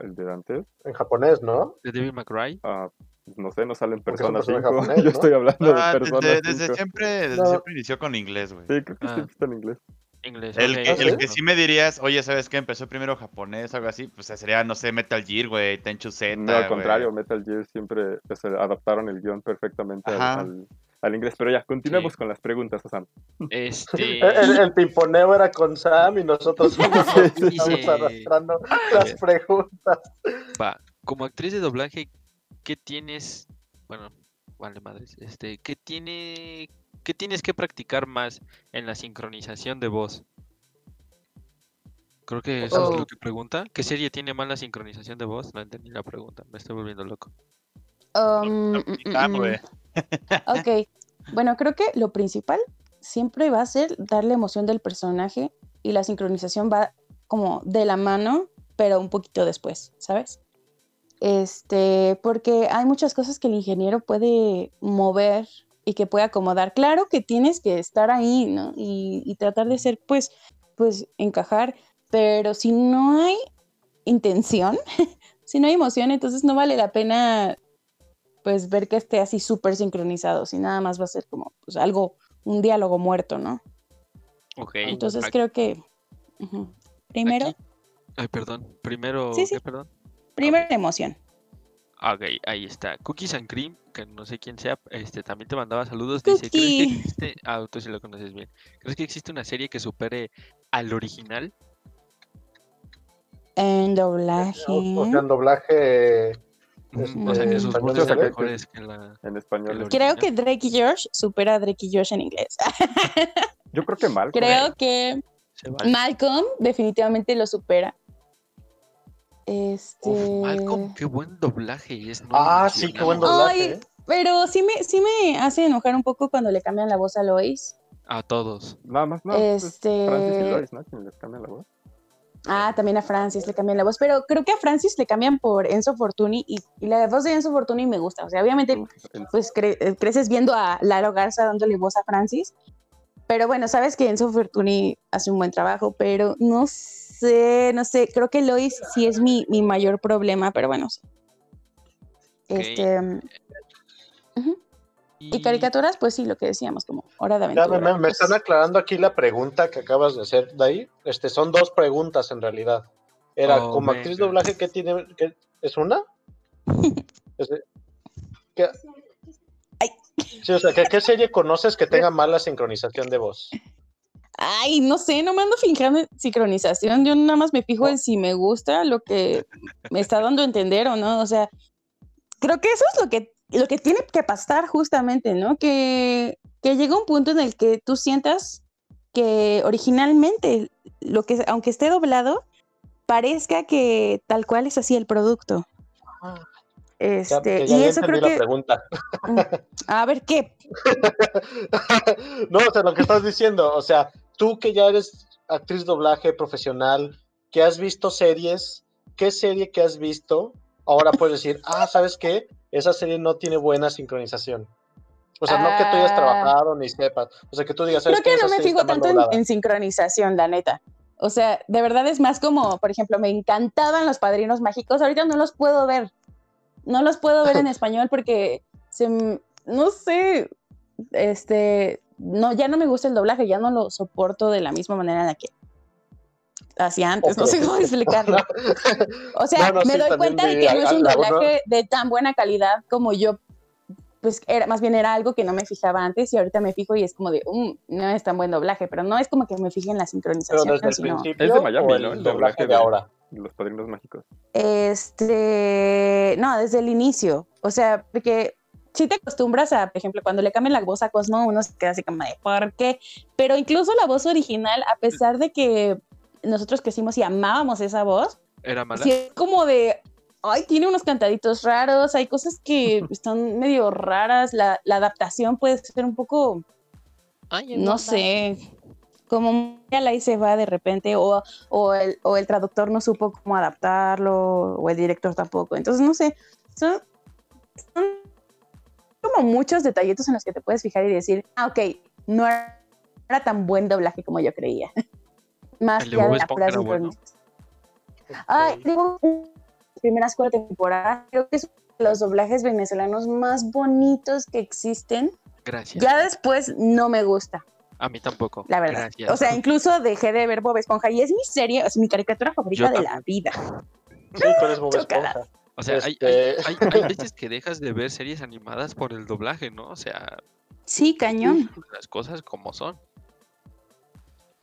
El de Dante. En japonés, ¿no? ¿De May Cry? Ah, no sé, no sale en Porque son Persona 5. personas japonés, <laughs> Yo ¿no? estoy hablando Ah, de Persona desde, 5. desde siempre, desde No. siempre inició con inglés, güey. Sí, creo que Ah. siempre está en inglés. Inglés. El, ok, que, el ok, que no. sí me dirías, oye, ¿sabes qué? Empezó primero japonés o algo así, pues sería, no sé, Metal Gear, güey, Tenchu Z, No, al contrario, Metal Gear siempre sea, adaptaron el guion perfectamente al, Ajá. al- al inglés. Pero ya, continuemos Sí. con las preguntas, Sam. Este. <laughs> El, el pimponeo era con Sam y nosotros <laughs> Sí, estamos sí. arrastrando las preguntas. Va, como actriz de doblaje, ¿qué tienes? Bueno, vale madres. Este, ¿qué tiene qué tienes que practicar más en la sincronización de voz? Creo que eso es Oh. lo que pregunta. ¿Qué serie tiene más la sincronización de voz? No entendí la pregunta, me estoy volviendo loco. Um, mm, mm, mm. Ok, bueno, creo que lo principal siempre va a ser darle emoción del personaje y la sincronización va como de la mano, pero un poquito después, ¿sabes? Este, porque hay muchas cosas que el ingeniero puede mover y que puede acomodar. Claro que tienes que estar ahí, ¿no? Y, y tratar de ser, pues, pues, encajar, pero si no hay intención, <laughs> si no hay emoción, entonces no vale la pena pues ver que esté así súper sincronizado, si nada más va a ser como pues, algo, un diálogo muerto, ¿no? Ok. Entonces aquí- creo que primero, aquí- Ay, perdón. Primero. Sí, sí. ¿qué, perdón? Primero la emoción. Ah, Ok, ahí está. Cookies and Cream, que no sé quién sea, este también te mandaba saludos. Dice, ¿crees que existe? Ah, tú sí lo conoces bien. ¿Crees que existe una serie que supere al original? En doblaje. O sea, en doblaje. Ujú, O sea, que sus español, son mejores que la. En español. Creo que Drake y Josh supera a Drake y Josh en inglés. Yo creo que mal. Creo que. Malcolm definitivamente lo supera. Este. Uf, Malcolm, qué buen doblaje es. no Ah, sí, qué buen doblaje. Ay, ¿eh? Pero sí me, sí me hace enojar un poco cuando le cambian la voz a Lois. A todos. Nada más, no. pues, Este- Francis y Lois, ¿no? Les cambian la voz. Ah, también a Francis le cambian la voz, pero creo que a Francis le cambian por Enzo Fortuni y, y la voz de Enzo Fortuni me gusta. O sea, obviamente, pues cre- eh, creces viendo a Lalo Garza dándole voz a Francis, pero bueno, sabes que Enzo Fortuni hace un buen trabajo, pero no sé, no sé, creo que Lois sí es mi, mi mayor problema, pero bueno, sí. Este. Y caricaturas, pues sí, lo que decíamos, como Hora de Ya Aventura. me, me pues, están aclarando aquí la pregunta que acabas de hacer de ahí. Este, son dos preguntas en realidad. Era, Oh, como actriz de doblaje, ¿qué tiene? qué- ¿Es una? <laughs> Es de- ¿qué- Ay. Sí, o sea, ¿qué, qué serie conoces que tenga mala sincronización de voz? Ay, no sé, no me ando fijando en sincronización, yo nada más me fijo en si me gusta lo que me está dando a entender o no, o sea, creo que eso es lo que, lo que tiene que pasar justamente, ¿no? Que, que llega un punto en el que tú sientas que originalmente, lo que, aunque esté doblado, parezca que tal cual es así el producto. Este, ya, y eso creo la que, pregunta. <laughs> a ver, ¿qué? <laughs> no, o sea, lo que estás diciendo, o sea, tú que ya eres actriz doblaje profesional, que has visto series, ¿qué serie que has visto? Ahora puedes decir, <laughs> ah, ¿sabes qué? Esa serie no tiene buena sincronización. O sea, no que tú hayas Ah. trabajado ni sepas. O sea, que tú digas, ¿sabes Creo que no me fijo tanto en, doblada". en sincronización, la neta. O sea, de verdad es más como, por ejemplo, me encantaban los padrinos mágicos. Ahorita no los puedo ver. No los puedo ver en <laughs> español porque se, no sé, este, no, ya no me gusta el doblaje, ya no lo soporto de la misma manera en la que hacía antes. No sé cómo explicarlo. O sea, <laughs> No, no, me sí, doy cuenta de que no es un doblaje de tan buena calidad como yo pues era, más bien era algo que no me fijaba antes y ahorita me fijo y es como de, "Mm, no es tan buen doblaje, pero no es como que me fije en la Pero sincronización, desde el sino, principio. Es de Miami, el ¿no? El doblaje doblaje de de- ahora. Los padrinos mágicos. este, no, desde el inicio, o sea, porque si te acostumbras a, por ejemplo, cuando le cambian la voz a Cosmo, uno se queda así como de, ¿por qué? Pero incluso la voz original, a pesar de que nosotros crecimos y amábamos esa voz, Era mala. sí es como de, ay, tiene unos cantaditos raros, hay cosas que <laughs> están medio raras, la, la adaptación puede ser un poco, Ay, no sé, como ya la se va de repente, o, o, el, o el traductor no supo cómo adaptarlo, o el director tampoco. Entonces, no sé, son, son como muchos detallitos en los que te puedes fijar y decir, ah, ok, no era, era tan buen doblaje como yo creía. <laughs> Más que Bob la Esponja pura era bueno. Ay, digo, las primeras cuatro temporadas, creo que es uno de los doblajes venezolanos más bonitos que existen. Gracias. Ya después no me gusta, A mí tampoco. la verdad. Gracias. O sea, incluso dejé de ver Bob Esponja y es mi serie, es mi caricatura favorita Yo de la vida. Sí, tú eres Bob. <laughs> Esponja. O sea, hay, Este- hay, hay- hay <laughs> veces que dejas de ver series animadas por el doblaje, ¿no? O sea, Sí, cañón. las cosas como son.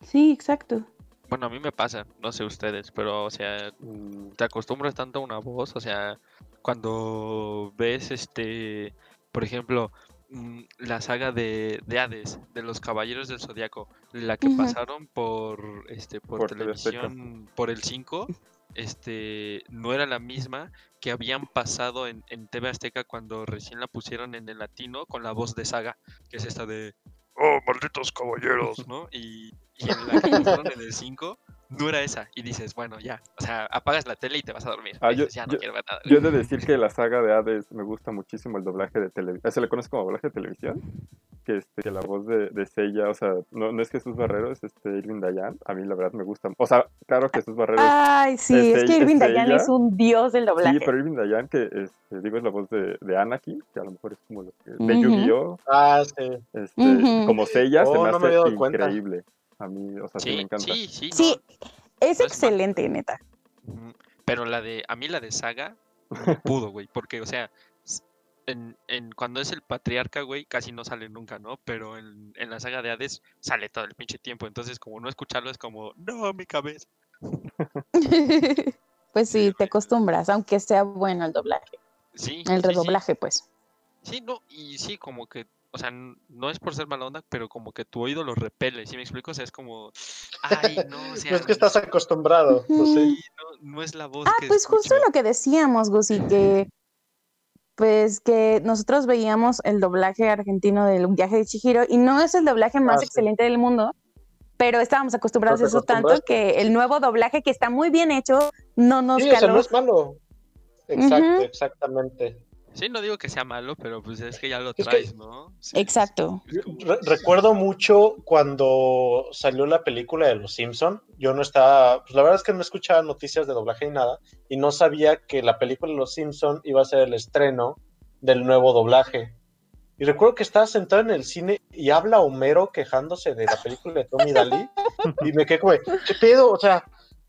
Sí, exacto. Bueno, a mí me pasa, no sé ustedes, pero, o sea, Mm, te acostumbras tanto a una voz, o sea, cuando ves, este, por ejemplo, mm, la saga de, de Hades, de los Caballeros del Zodiaco, la que pasaron por, este, por, televisión, por el 5, este, no era la misma que habían pasado en, en TV Azteca cuando recién la pusieron en el latino con la voz de Saga, que es esta de, oh, malditos caballeros, ¿no? Y, y en la que <laughs> pasaron en el 5 no era esa. Y dices, bueno, ya. O sea, apagas la tele y te vas a dormir. Ah, yo- dices, ya no yo- quiero ver nada. Yo he de decir que la saga de Hades me gusta muchísimo el doblaje de televisión. ¿Se le conoce como doblaje de televisión? Que, este, que la voz de, de Seiya, o sea, no, no es Jesús Barrero, es este Irving Dayan. A mí la verdad me gusta. O sea, claro Jesús Barrero es- Ay, sí, es es que Irving es Dayan ella. es un dios del doblaje. Sí, pero Irving Dayan, que este, digo es la voz de, de Anakin, que a lo mejor es como lo que. De. Yu-Gi-Oh! Ah, sí. Este. Como Seiya se Oh, me no me hace dado cuenta. A mí, o sea, sí, me Sí, encanta. sí, sí. Sí, es no es excelente, neta. Pero la de, a mí la de Saga, no <laughs> pudo, güey. Porque, o sea, en, en, cuando es el patriarca, güey, casi no sale nunca, ¿no? Pero en, en la saga de Hades sale todo el pinche tiempo. Entonces, como no escucharlo es como, no, mi cabeza. <laughs> pues sí, te acostumbras, aunque sea bueno el doblaje, Sí. el sí, sí. redoblaje, pues. Sí, no, y sí, como que, o sea, no es por ser mala onda, pero como que tu oído lo repele, ¿sí me explico? O sea, es como, ay, <laughs> no, o sea, No es que estás acostumbrado. pues no, no es la voz Ah, que pues justo lo que decíamos, Gusi, que pues que nosotros veíamos el doblaje argentino del viaje de Chihiro y no es el doblaje más Ah, sí. excelente del mundo, pero estábamos acostumbrados a eso tanto que el nuevo doblaje que está muy bien hecho no nos Sí, caló. no es malo. Exacto, exactamente. Sí, no digo que sea malo, pero pues es que ya lo traes, ¿no? Sí, Exacto. es como- Re- recuerdo mucho cuando salió la película de Los Simpson. Yo no estaba, pues la verdad es que no escuchaba noticias de doblaje ni nada y no sabía que la película de Los Simpson iba a ser el estreno del nuevo doblaje. Y recuerdo que estaba sentado en el cine y habla Homero quejándose de la película de Tommy Daly y me quedé como, ¿qué pedo? O sea,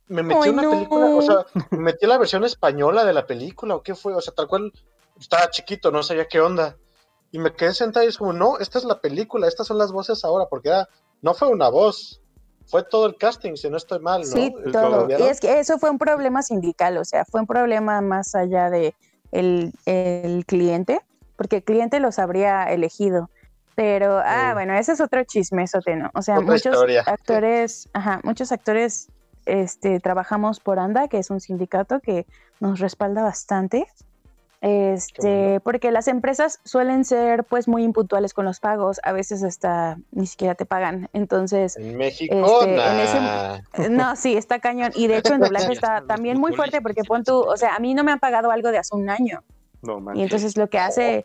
me metí Ay, una no. película, o sea, me metí la versión española de la película o qué fue, o sea, tal cual estaba chiquito, no sabía qué onda. Y me quedé sentado y es como, no, esta es la película, estas son las voces ahora, porque era, no fue una voz, fue todo el casting, si no estoy mal, ¿no? Sí, ¿Lo todo. Y es que eso fue un problema sindical, o sea, fue un problema más allá de el, el cliente, porque el cliente los habría elegido. Pero, ah, bueno, ese es otro chismesote, ¿no? O sea, Otra muchos historia. actores, ajá, muchos actores este, trabajamos por ANDA, que es un sindicato que nos respalda bastante. Este, bueno. porque las empresas suelen ser pues muy impuntuales con los pagos, a veces hasta ni siquiera te pagan. Entonces, En México, este, en ese- nah. <laughs> No, sí, está cañón. Y de hecho en doblaje <laughs> está también muy fuerte porque pon tú, o sea, a mí no me han pagado algo de hace un año. No, Y entonces lo que hace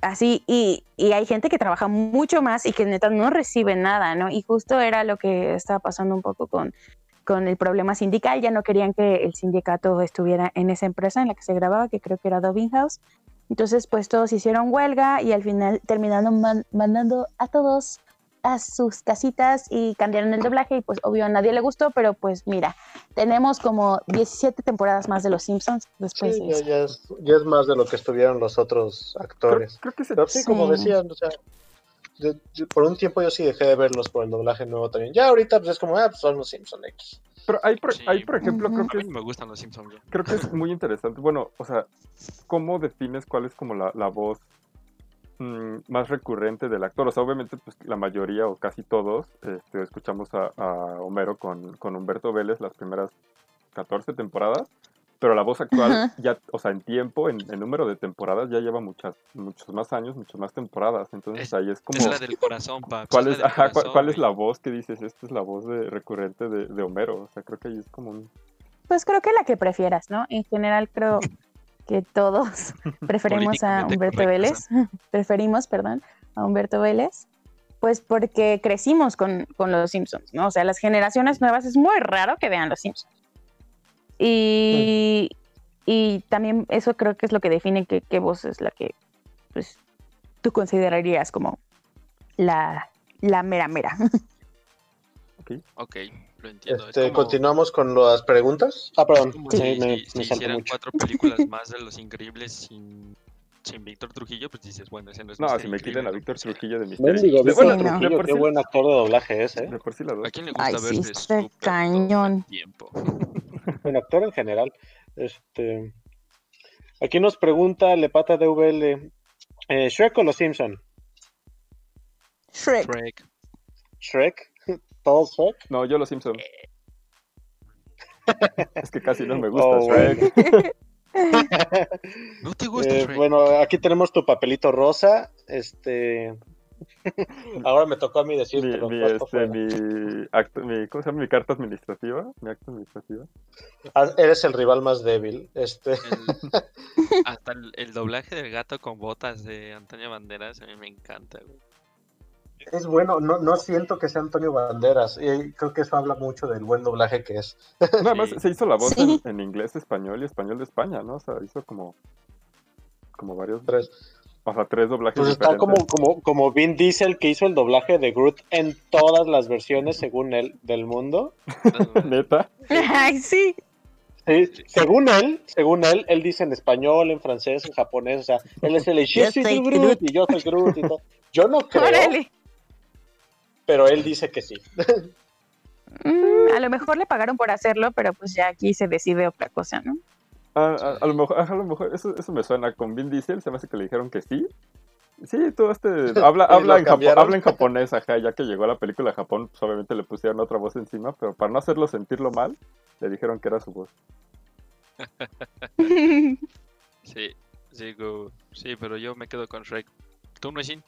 así, y, y hay gente que trabaja mucho más y que neta no recibe nada, ¿no? Y justo era lo que estaba pasando un poco con, con el problema sindical. Ya no querían que el sindicato estuviera en esa empresa en la que se grababa, que creo que era Dubbing House. Entonces, pues todos hicieron huelga y al final terminaron man- mandando a todos a sus casitas y cambiaron el doblaje y pues obvio a nadie le gustó, pero pues mira, tenemos como 17 temporadas más de Los Simpsons después Sí, de ya, eso. ya es, ya es más de lo que estuvieron los otros Creo, actores. creo que se- Pero sí, como Sí. decían, o sea, yo- yo- por un tiempo yo sí dejé de verlos por el doblaje nuevo también. Ya ahorita pues es como, ah, pues son los Simpson X. pero hay, por, Sí. hay, por ejemplo, creo A que mí me gustan los Simpsons. ya. creo que es muy interesante. Bueno, o sea, ¿cómo defines cuál es como la, la voz mm, más recurrente del actor? O sea, obviamente, pues la mayoría o casi todos este, escuchamos a, a Homero con, con Humberto Vélez las primeras 14 temporadas, pero la voz actual Ajá. ya, o sea, en tiempo, en, en número de temporadas, ya lleva muchas, muchos más años, muchas más temporadas. Entonces Es- ahí es como... Es la del corazón, paps. ¿Cuál es, del ajá, cuál, corazón, cuál es güey. la voz que dices? Esta es la voz de, recurrente de, de Homero. O sea, creo que ahí es como un... Pues creo que la que prefieras, ¿no? En general creo <laughs> que todos <laughs> preferimos a Humberto Vélez, <laughs> preferimos, perdón, a Humberto Vélez, pues porque crecimos con, con los Simpsons, ¿no? O sea, las generaciones nuevas es muy raro que vean los Simpsons. Y, y también eso creo que es lo que define qué, qué voz es la que pues, tú considerarías como la, la mera mera. <laughs> Ok, lo entiendo. Este, es como, continuamos con las preguntas. Ah, perdón, sí, si, me, si- me si salto hicieran mucho. cuatro películas más de Los Increíbles sin, sin Víctor Trujillo, pues dices, bueno, ese no es No, si me quitan a Víctor Trujillo de De, Víctor bueno, no. Trujillo, por qué sí, buen actor de doblaje es, ¿eh? de por sí la. ¿A quién le gusta Ay, verse sí, el cañón. tiempo? <laughs> Actor en general. Este, aquí nos pregunta Lepata de VL, eh, ¿Shrek o los Simpson? Shrek. Shrek. ¿Shrek? <laughs> ¿Todo Shrek? No, yo los Simpson. es que casi no me gusta Oh, Shrek. <laughs> ¿No te <laughs> gusta Eh, bueno, aquí tenemos tu papelito rosa. Este. <laughs> Ahora me tocó a mí Mi, decírtelo. mi, este, mi, acto, mi, ¿cómo se llama? Mi carta administrativa. Mi acto administrativa. Ah, Eres el rival más débil. Este. El- <laughs> hasta el, el doblaje del gato con botas de Antonio Banderas a mí me encanta, güey. Es bueno, no, no siento que sea Antonio Banderas. Y creo que eso habla mucho del buen doblaje que es. <laughs> Nada más se hizo la voz Sí. en, en inglés, español y español de España, ¿no? O sea, hizo como, como varios, Tres. o sea, tres doblajes Pues está diferentes. como, como, como Vin Diesel que hizo el doblaje de Groot en todas las versiones, según él, del mundo. <laughs> Neta. Ay, sí. Sí, según él, según él, él dice en español, en francés, en japonés, o sea, él es el Yo "Yo soy soy Groot", Groot. y yo soy Groot y todo. Yo no <laughs> creo, Órale. Pero él dice que sí. Mm, a lo mejor le pagaron por hacerlo, pero pues ya aquí se decide otra cosa, ¿no? A, a- a lo mejor, a lo mejor eso, eso me suena con Vin Diesel, se me hace que le dijeron que sí. Sí, todo este <laughs> habla, habla, en, japo- habla en japonés, ajá, ya que llegó la película a Japón, pues obviamente le pusieron otra voz encima, pero para no hacerlo sentirlo mal, le dijeron que era su voz. <laughs> Sí, sí, go- sí, pero yo me quedo con Shrek. ¿Tú, Nueshin?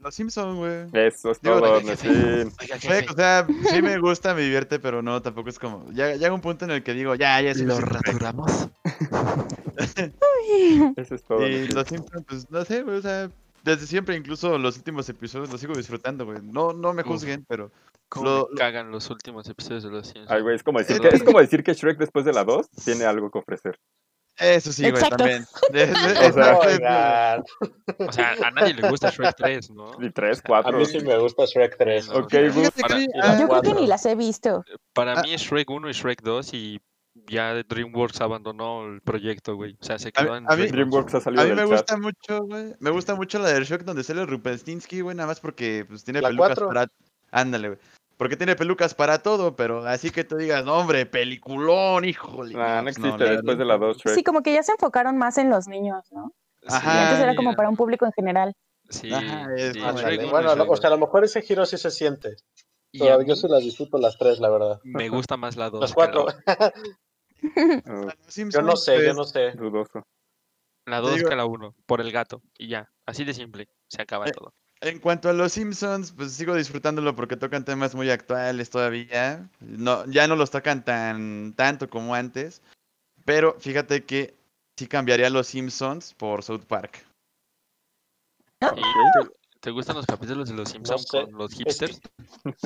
Los Simpsons, güey. Eso es Digo, todo, Shrek, o sea, sí me gusta, me divierte, pero no, tampoco es como. Ya llega un punto en el que digo, ya, ya, sí, ¿Lo raturamos? <laughs> Eso es todo. Y los Simpsons, pues no sé, güey, o sea, desde siempre, incluso los últimos episodios los sigo disfrutando, güey. No, no me Uf. juzguen, pero. ¿Cómo Lo- me lo- cagan los últimos episodios de Los Simpsons? Ay, güey, es como decir que- es como decir que Shrek después de la 2 tiene algo que ofrecer. Eso sí, güey, también. <laughs> O sea, O sea, a nadie le gusta Shrek 3, ¿no? Y 3, a 4. mí sí me gusta Shrek 3. No, Ok, o sea, Gus. Fíjate para, ah, la Yo creo que ni las he visto. para Ah. mí es Shrek 1 y Shrek 2 y ya DreamWorks abandonó el proyecto, güey. O sea, se A quedó mí- en a mí- Shrek DreamWorks ha salido A mí me chat. gusta mucho, güey. Me gusta mucho la del Shock donde sale Rupelstinsky, güey, nada más porque pues, tiene La pelucas cuatro. para. Ándale, güey. Porque tiene pelucas para todo, pero así que tú digas, no, hombre, peliculón, híjole. Nah, no pues, existe la después de la 2 Shrek. Sí, como que ya se enfocaron más en los niños, ¿no? Ajá. Y antes era Ah, como para un público en general. Sí, Ajá, es sí, Shrek Bueno, o sea, a lo mejor ese giro sí se siente. Y Pero yo sí las disfruto las tres, la verdad. me gusta más la 2. Las cuatro. <laughs> Yo no sé, yo pues, no sé. dudoso. La Te 2 digo- que la 1, por el gato. Y ya, así de simple. Se acaba Eh, todo. En cuanto a los Simpsons, pues sigo disfrutándolo porque tocan temas muy actuales todavía. No, ya no los tocan tan tanto como antes. Pero fíjate que sí cambiaría los Simpsons por South Park. ¿Y te, te gustan los capítulos de Los Simpsons sé. con los Es hipsters?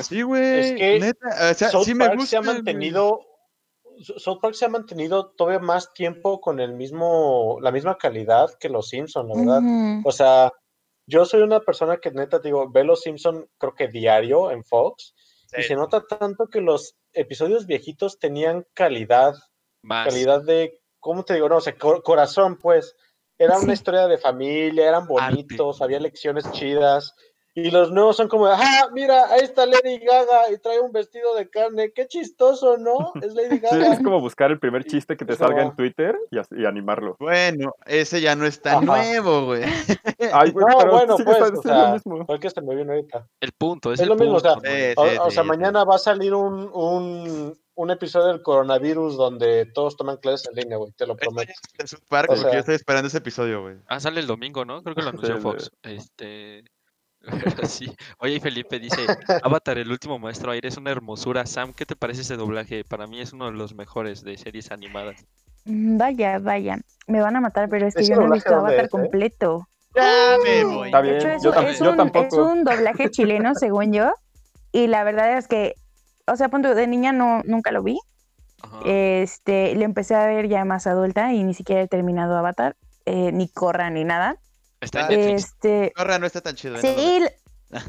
Sí, güey. Es que neta, o sea, South sí me Park gusta. se ha mantenido. South Park se ha mantenido todavía más tiempo con el mismo, la misma calidad que los Simpsons, la verdad. O sea, yo soy una persona que neta, digo, ve Los Simpson creo que diario en Fox y se nota tanto que los episodios viejitos tenían calidad, Más. calidad de, ¿cómo te digo? No, o sea, cor- corazón, pues. Era una historia de familia, eran bonitos, había lecciones chidas. Y los nuevos son como, ah, mira, ahí está Lady Gaga y trae un vestido de carne. Qué chistoso, ¿no? Es Lady <laughs> Sí, Gaga. es como buscar el primer chiste que te salga en Twitter y, y animarlo. Bueno, ese ya no es tan Ajá. nuevo, güey. <laughs> Ay, güey, No, pero bueno, sigue pues, o sea, lo mismo. se me vino ahorita. El punto, es, Es el lo mismo, o sea, O, Sí, o sí, sea, sí. mañana va a salir un, un, un episodio del coronavirus donde todos toman clases en línea, güey, te lo prometo. es un Park, O porque sea- yo estoy esperando ese episodio, güey. Ah, sale el domingo, ¿no? Creo que lo anunció Sí, Fox. Este. Pero <laughs> sí. Oye, Felipe dice: Avatar, el último maestro aire, es una hermosura. Sam, ¿qué te parece ese doblaje? Para mí es uno de los mejores de series animadas. Mm, Vaya, vaya. Me van a matar, pero es que ¿Ese yo no he visto Avatar es, eh? completo. Ya me voy. Está De bien, hecho, es, yo, un- es yo un, es un doblaje chileno, <laughs> según yo. Y la verdad es que, o sea, punto, de niña no, nunca lo vi. Ajá. Este, lo empecé a ver ya más adulta y ni siquiera he terminado Avatar, eh, ni Corra, ni nada. Está en ah. Este, Corra no está tan chido. ¿eh? sí. No l- <laughs>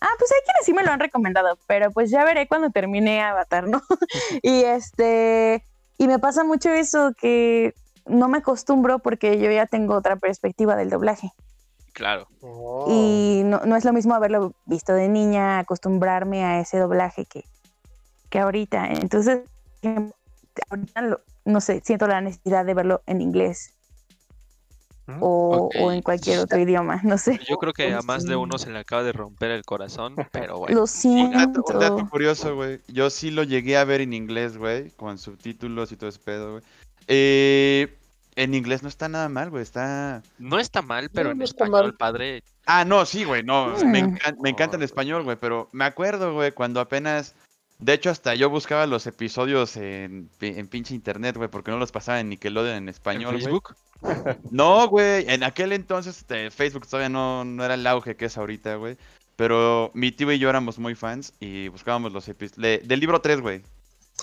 Ah, pues hay quienes sí me lo han recomendado, pero pues ya veré cuando termine Avatar, ¿no? <laughs> y este, y me pasa mucho eso que no me acostumbro porque yo ya tengo otra perspectiva del doblaje. Claro. Oh. Y no, no es lo mismo haberlo visto de niña, acostumbrarme a ese doblaje que, que ahorita. Entonces, ahorita lo- no sé, siento la necesidad de verlo en inglés. O, en cualquier otro idioma, no sé. Yo creo que a más de uno se le acaba de romper el corazón, pero bueno. Lo Un dato, un dato siento. curioso, güey. Yo sí lo llegué a ver en inglés, güey, con subtítulos y todo ese pedo, güey. Eh, en inglés no está nada mal, güey. Está. No está mal, pero No, en no español, mal. padre. Ah, no, sí, güey, no. Me, Mm. me encanta en español, güey, pero me acuerdo, güey, cuando apenas. De hecho, hasta yo buscaba los episodios en, en pinche internet, güey, porque no los pasaba en Nickelodeon en ¿En español, güey. Facebook? No, güey, en aquel entonces este, Facebook todavía no, no era el auge que es ahorita, güey. Pero mi tío y yo éramos muy fans y buscábamos los episodios. Del libro 3, güey.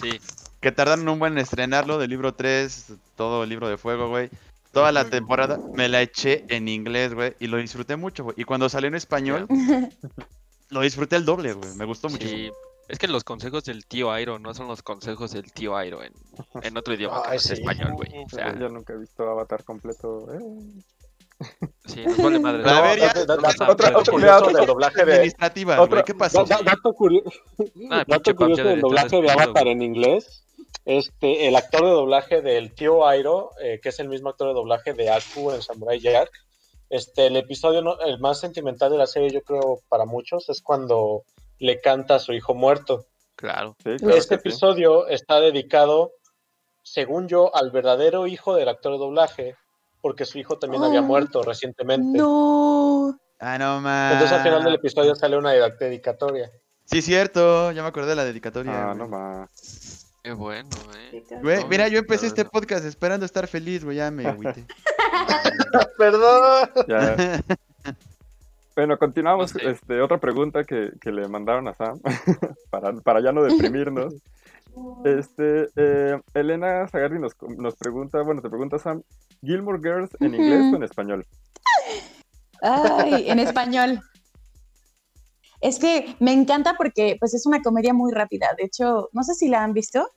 Sí. Que tardaron un buen en estrenarlo, del libro 3, todo el libro de fuego, güey. Toda la temporada me la eché en inglés, güey, y lo disfruté mucho, güey. Y cuando salió en español, lo disfruté el doble, güey. Me gustó mucho. Sí. Es que los consejos del tío Airo no son los consejos del tío Airo en, <laughs> en otro idioma que no Ay, es sí. español, güey. O sea, Yo nunca he visto Avatar completo. eh. sí, nos vale madre. <laughs> A ver, ya- dato curioso curioso del doblaje de, Administrativa, Otra- güey. ¿Qué pasó? Da- da- dato, Ah, curioso del doblaje de despedido, Avatar en inglés. Este, el actor de doblaje del tío Airo, eh, que es el mismo actor de doblaje de Aku en Samurai Jack. Este, el episodio no- el más sentimental de la serie, yo creo, para muchos, es cuando le canta a su hijo muerto. Claro. Sí, claro este sí. episodio está dedicado, según yo, al verdadero hijo del actor de doblaje, porque su hijo también había Oh. muerto recientemente. No. Ah, no más. Entonces al final del episodio sale una dedicatoria. Sí, cierto, ya me acordé de la dedicatoria. Ah, no más. Qué bueno, eh. Güey, mira, yo empecé este podcast esperando estar feliz, güey, ya me agüité. <laughs> <laughs> Perdón. Ya. <laughs> Bueno, continuamos. Este, otra pregunta que, que le mandaron a Sam <laughs> para, para ya no deprimirnos. <laughs> Este, eh, Elena Zagardi nos, nos pregunta, bueno, te pregunta Sam, ¿Gilmore Girls en inglés o en español? Ay, en español. Es que me encanta porque pues es una comedia muy rápida. De hecho, no sé si la han visto.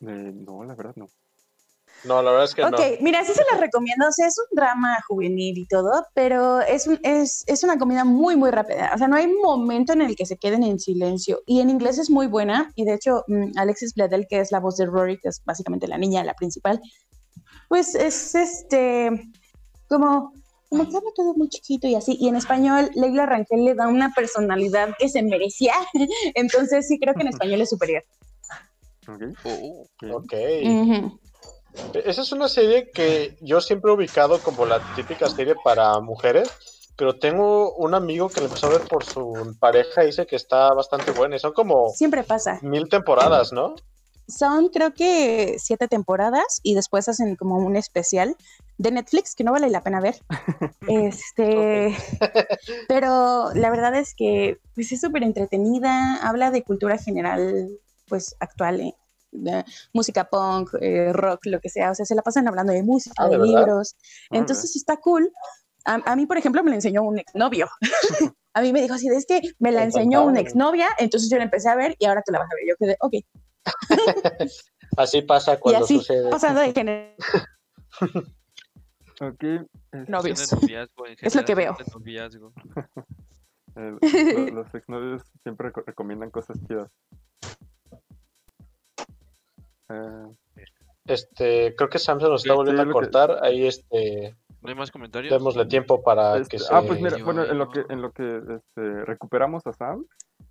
Eh, no, la verdad no. No, la verdad es que Ok, no. mira, sí se la recomiendo. O sea, es un drama juvenil y todo, pero es, un- es, es una comedia muy, muy rápida. O sea, no hay momento en el que se queden en silencio. Y en inglés es muy buena. Y de hecho, mm, Alexis Bledel, que es la voz de Rory, que es básicamente la niña, la principal, pues es este, como, como habla todo muy chiquito y así. Y en español, Leila Rangel le da una personalidad que se merecía. <laughs> Entonces, sí, creo que en español es superior. Ok, Oh. Ok. Ujú. Esa es una serie que yo siempre he ubicado como la típica serie para mujeres, pero tengo un amigo que la empezó a ver por su pareja y dice que está bastante buena. Y son como Siempre pasa. mil temporadas, ¿no? Son creo que siete temporadas y después hacen como un especial de Netflix que no vale la pena ver. <laughs> Este, <laughs> pero la verdad es que pues es súper entretenida, habla de cultura general, pues actual, eh, de música punk, eh, rock, lo que sea. O sea, se la pasan hablando de música, Ah, de, libros. Entonces está cool A, a mí, por ejemplo, me la enseñó un exnovio. <laughs> a mí me dijo así, de, es que me la enseñó una exnovia, entonces yo la empecé a ver y ahora tú la vas a ver. Yo quedé, ok. <laughs> Así pasa Y cuando así, sucede. pasando de género. <laughs> Ok. es- Novios. Es lo que veo. el- los exnovios siempre reco- recomiendan cosas chidas. Este, creo que Sam se nos está Sí, volviendo a que- cortar. Ahí este, ¿No hay más comentarios? démosle tiempo para Este, que se. Ah, pues mira, Yo- bueno, en lo que, en lo que este, recuperamos a Sam,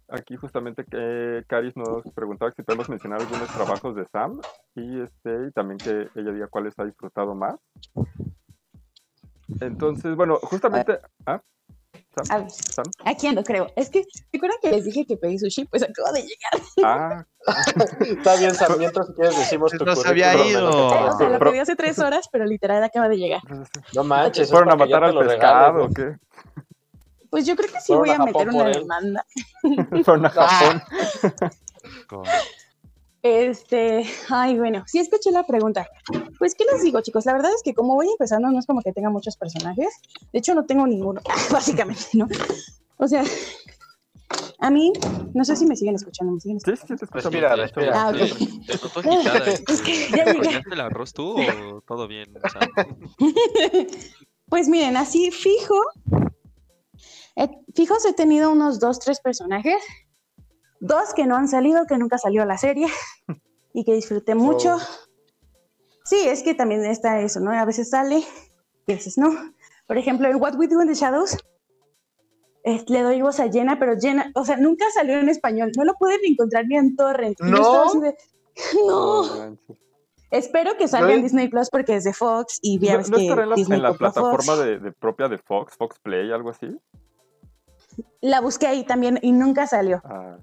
aquí justamente que Caris nos preguntaba si podemos mencionar algunos trabajos de Sam y este y también que ella diga cuáles ha disfrutado más. Entonces, bueno, justamente, ¿ah? A ver, Sam, aquí ando, creo. Es que, ¿recuerdan que les dije que pedí sushi? Pues acabo de llegar. ah, <laughs> Está bien, Sam. Mientras si quieres decimos tu No se había ido. trabajas. O sea, lo pedí hace tres horas, pero literal acaba de llegar. No manches. es ¿fueron a matar al pescado o qué? Pues yo creo que sí voy a a meter una demanda. <laughs> Fueron a Ah. Japón. <laughs> Este, ay, bueno, sí escuché la pregunta. Pues, ¿qué les digo, chicos? La verdad es que como voy empezando, no es como que tenga muchos personajes. De hecho, no tengo ninguno, <laughs> básicamente, ¿no? O sea, a mí, no sé si me siguen escuchando, ¿me siguen escuchando? sí, te escuchamos. Respira, de hecho, respira. Ah, ok. Sí, Te noto agitada. <laughs> Es que ya llegué. ¿Fallaste el arroz tú o todo bien? <laughs> Pues miren, así fijo, eh, fijos he tenido unos dos, tres personajes, dos que no han salido, que nunca salió la serie <laughs> y que disfruté mucho. Oh. Sí, es que también está eso, ¿no? A veces sale y a veces no. Por ejemplo, en What We Do in the Shadows eh, le doy voz a Jenna, pero Jenna, o sea, nunca salió en español, no lo pueden encontrar ni en Torrent. ¿No? de. <laughs> Espero que salga en Disney Plus porque es de Fox y ya ¿No, ves no que estará en la, Disney en la plataforma de, de propia de Fox, Fox Play, algo así? La busqué ahí también y nunca salió. Ah,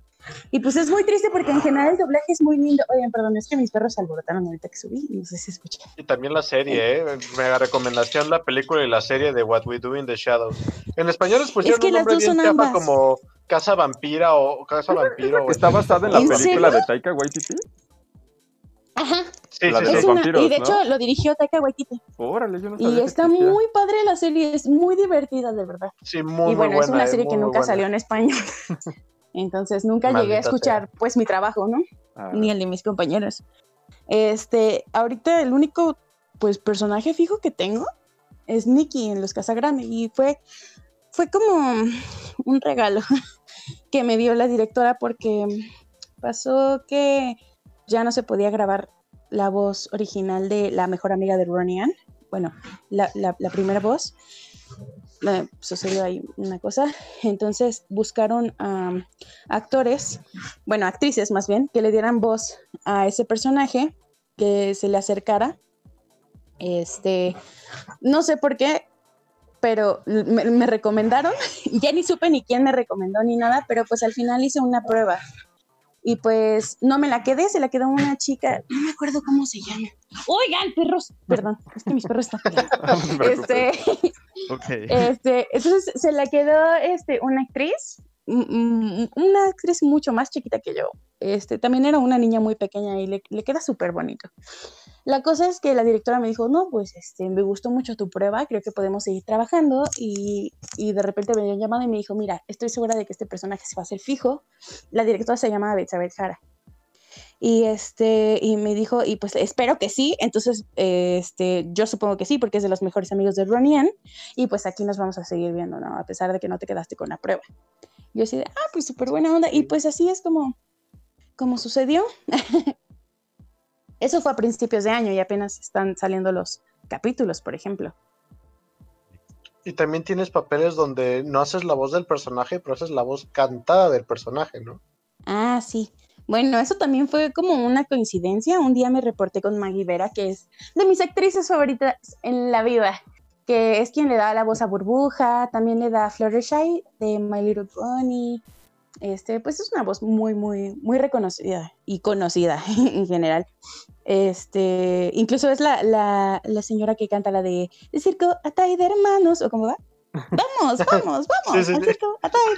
Y pues es muy triste porque en general el doblaje es muy lindo. Oigan, perdón, es que mis perros se alborotaron ahorita que subí. No sé si escuchan. Y también la serie, ¿eh? Mega recomendación la película y la serie de What We Do in the Shadows. En español les pusieron que un nombre bien ambas. como Casa Vampira o Casa Vampiro. o ¿Está basada en la ¿En película serio? de Taika Waititi? Ajá. Sí, La sí, de sí. Es una, vampiros, y de ¿no? hecho lo dirigió Taika Waititi. Órale, yo no sabía Y está muy padre la serie, es muy divertida, de verdad. Sí, muy, y bueno, muy es buena, una serie muy, que nunca buena. salió en español. <laughs> Entonces nunca llegué a escuchar pues mi trabajo, ¿no? Ah, Ni el de mis compañeros. Este, ahorita el único pues personaje fijo que tengo es Nikki en Los Casagrande y fue fue como un regalo <laughs> que me dio la directora porque pasó que ya no se podía grabar la voz original de la mejor amiga de Ronnie Ann. Bueno, la, la- la primera voz. Sucedió ahí una cosa. Entonces buscaron actores, bueno, actrices más bien, que le dieran voz a ese personaje, que se le acercara. Este, no sé por qué, pero me, me recomendaron, <laughs> ya ni supe ni quién me recomendó ni nada, pero pues al final hice una prueba. Y pues no me la quedé, se la quedó una chica, no me acuerdo cómo se llama. Oigan, perros, perdón, es que mis perros están <laughs> no. Este, este, entonces se la quedó este, una actriz, mm, mm, una actriz mucho más chiquita que yo. Este, también era una niña muy pequeña y le, le queda súper bonito. La cosa es que la directora me dijo, no, pues este, me gustó mucho tu prueba, creo que podemos seguir trabajando. Y, y de repente me dio llamada y me dijo, mira, estoy segura de que este personaje se va a hacer fijo. La directora se llama Betsabe Jara. Y este, y me dijo, y pues espero que sí. Entonces, este, yo supongo que sí, porque es de los mejores amigos de Ronnie Ann. Y pues aquí nos vamos a seguir viendo, ¿no? A pesar de que no te quedaste con la prueba. Yo así de, ah, pues súper buena onda. Y pues así es como, como sucedió. <laughs> Eso fue a principios de año y apenas están saliendo los capítulos, por ejemplo. Y también tienes papeles donde no haces la voz del personaje, pero haces la voz cantada del personaje, ¿no? Ah, sí. Bueno, eso también fue como una coincidencia. Un día me reporté con Maggie Vera, que es de mis actrices favoritas en la vida, que es quien le da la voz a Burbuja, también le da a Fluttershy de My Little Pony. Este, pues es una voz muy, muy, muy reconocida y conocida <laughs> en general. Este, incluso es la, la, la señora que canta la de, de circo Atay de hermanos, o cómo va. Vamos, <laughs> vamos, vamos. Sí, sí, sí.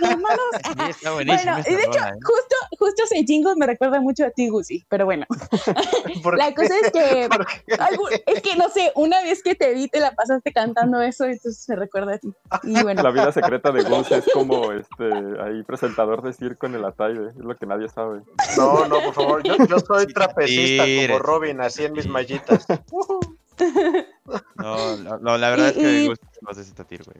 Manos. <laughs> Sí, está. Bueno, y de hecho, justo, justo ese jingle me recuerda mucho a ti, Gusi, pero bueno. <laughs> ¿Por La cosa es que, es que no sé, una vez que te vi te la pasaste cantando eso, entonces me recuerda a ti. Y bueno, La vida secreta de Gus es como este ahí presentador de circo en el Ataide, es lo que nadie sabe. No, no, por favor. Yo, yo soy trapecista como Robin, así en mis mallitas. No, no, no, la verdad Y- es que me y- gusta más de Citatir, güey.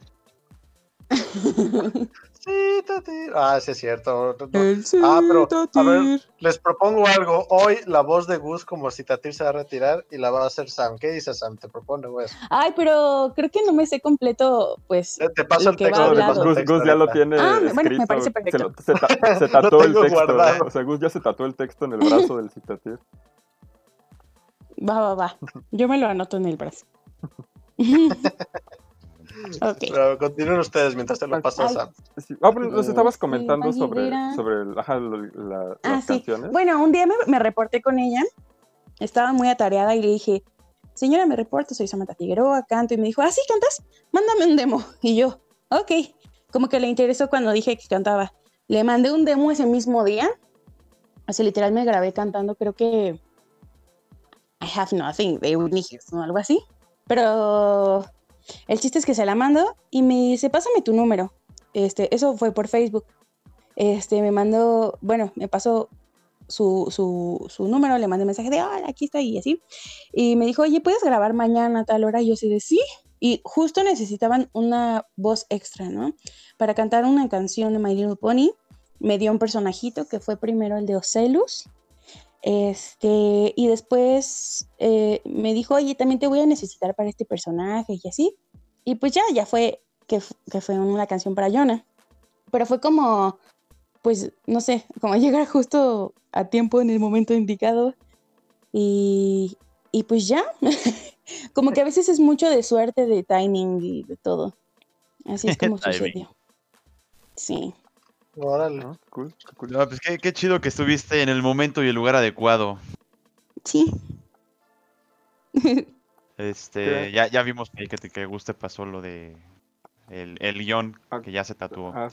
<laughs> Sí, tati. Ah, sí, es cierto. No, no. Ah, pero, a ver, les propongo algo. Hoy la voz de Gus como Citatir se va a retirar y la va a hacer Sam. ¿Qué dices, Sam? Te propongo eso. Ay, pero creo que no me sé completo, pues. Te, te paso El el texto. el Gus, texto Gus ya lo tiene Ah, bueno, me parece perfecto. se ta- <laughs> se tatuó el texto. guardado. O sea, Gus ya se tatuó el texto en el brazo del citatir. <laughs> Va, va, va. Yo me lo anoto en el brazo. Ok. Pero continúen ustedes mientras te lo paso a. Sí. Ah, bueno, nos estabas comentando sobre, Aguilera. sobre ajá, lo- la- Ah, las sí. canciones. Bueno, un día me, me reporté con ella. Estaba muy atareada y le dije, señora, me reporto, soy Samantha Figueroa, canto. Y me dijo, ¿ah, sí cantas? Mándame un demo. Y yo, ok. Como que le interesó cuando dije que cantaba. Le mandé un demo ese mismo día. Así literal me grabé cantando, creo que I Have Nothing de Houston o algo así. Pero el chiste es que se la mando y me dice, pásame tu número. Este, eso fue por Facebook. Este, me mandó, bueno, me pasó su, su, su número, le mandé mensaje de, hola, aquí está y así. Y me dijo, oye, ¿puedes grabar mañana a tal hora? Y yo así de, sí. Y justo necesitaban una voz extra, ¿no? Para cantar una canción de My Little Pony. Me dio un personajito que fue primero el de Ocelus. Este, y después eh, me dijo, oye, también te voy a necesitar para este personaje y así. Y pues ya, ya fue que, que fue una canción para Jonah. Pero fue como, pues, no sé, como <laughs> llegar justo a tiempo en el momento indicado. Y, y pues ya, <laughs> como que a veces es mucho de suerte, de timing y de todo. Así es <laughs> como sucedió. Sí. Órale. ¿no? Cool, qué cool. No, pues qué, qué chido que estuviste en el momento y el lugar adecuado. Sí. <laughs> Este, ya, ya vimos que, que, te- que Gus te pasó lo de el, el guion Ah, que ya se tatuó. Ah,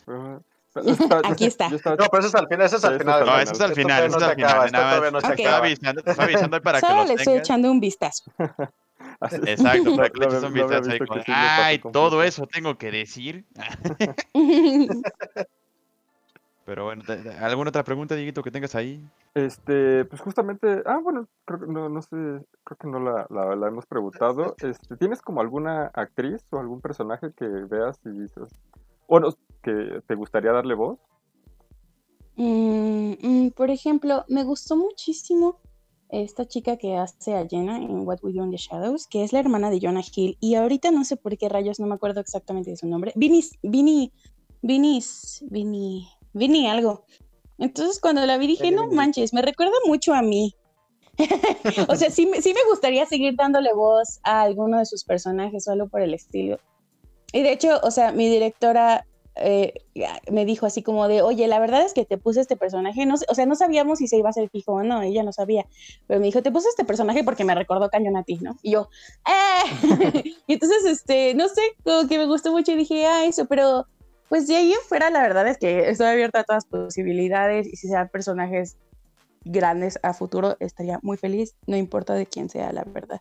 <laughs> Aquí está. No, pero eso es al final, eso es al final. No, eso es al final, eso es al final. acaba, esto nada más todavía no se Ok. te estaba acaba. avisando, te estaba avisando ahí para que Solo le estoy echando un vistazo. <laughs> Exacto, para que le eches un vistazo ahí Ay, completo". todo eso tengo que decir. Pero bueno, ¿alguna otra pregunta, Dieguito, que tengas ahí? Este, pues justamente, ah, bueno, creo que no, no sé, creo que no la, la, la hemos preguntado. Este, ¿tienes como alguna actriz o algún personaje que veas y dices, bueno, que te gustaría darle voz? Mm, mm, por ejemplo, me gustó muchísimo esta chica que hace a Jenna en What We Do in the Shadows, que es la hermana de Jonah Hill. Y ahorita no sé por qué rayos, no me acuerdo exactamente de su nombre. Vinny, Vinny, Vinny, Vinny, Vinny algo. Entonces cuando la vi dije, no manches, me recuerda mucho a mí. <laughs> o sea, sí, me- sí me gustaría seguir dándole voz a alguno de sus personajes o algo por el estilo. Y de hecho, o sea, mi directora eh, me dijo así como de, oye, la verdad es que te puse este personaje, no o sea, no sabíamos si se iba a hacer fijo o no, ella no sabía, pero me dijo, te puse este personaje porque me recordó Cañón a ti, ¿no? Y yo, ¡eh! <laughs> y entonces, este, no sé, como que me gustó mucho y dije, ah, eso, pero pues de ahí en fuera la verdad es que estoy abierta a todas las posibilidades y si sean personajes grandes a futuro, estaría muy feliz, no importa de quién sea, la verdad.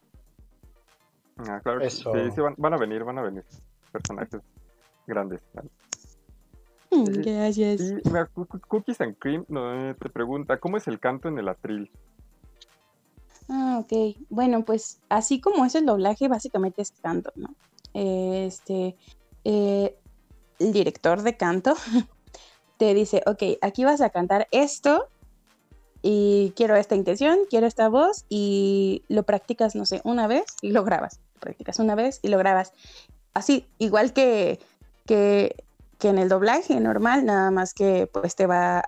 Ah, claro que sí, Eso. sí, sí, van, van a venir, van a venir personajes grandes. Mm, Sí. Gracias. Y Cookies and Cream no, te pregunta, ¿cómo es el canto en el atril? Ah, ok. Bueno, pues así como es el doblaje, básicamente es canto, ¿no? Este, eh, el director de canto <laughs> te dice, ok, aquí vas a cantar esto y quiero esta intención, quiero esta voz y lo practicas, no sé, una vez y lo grabas. Practicas una vez y lo grabas. Así, igual que, que, que en el doblaje normal, nada más que pues te va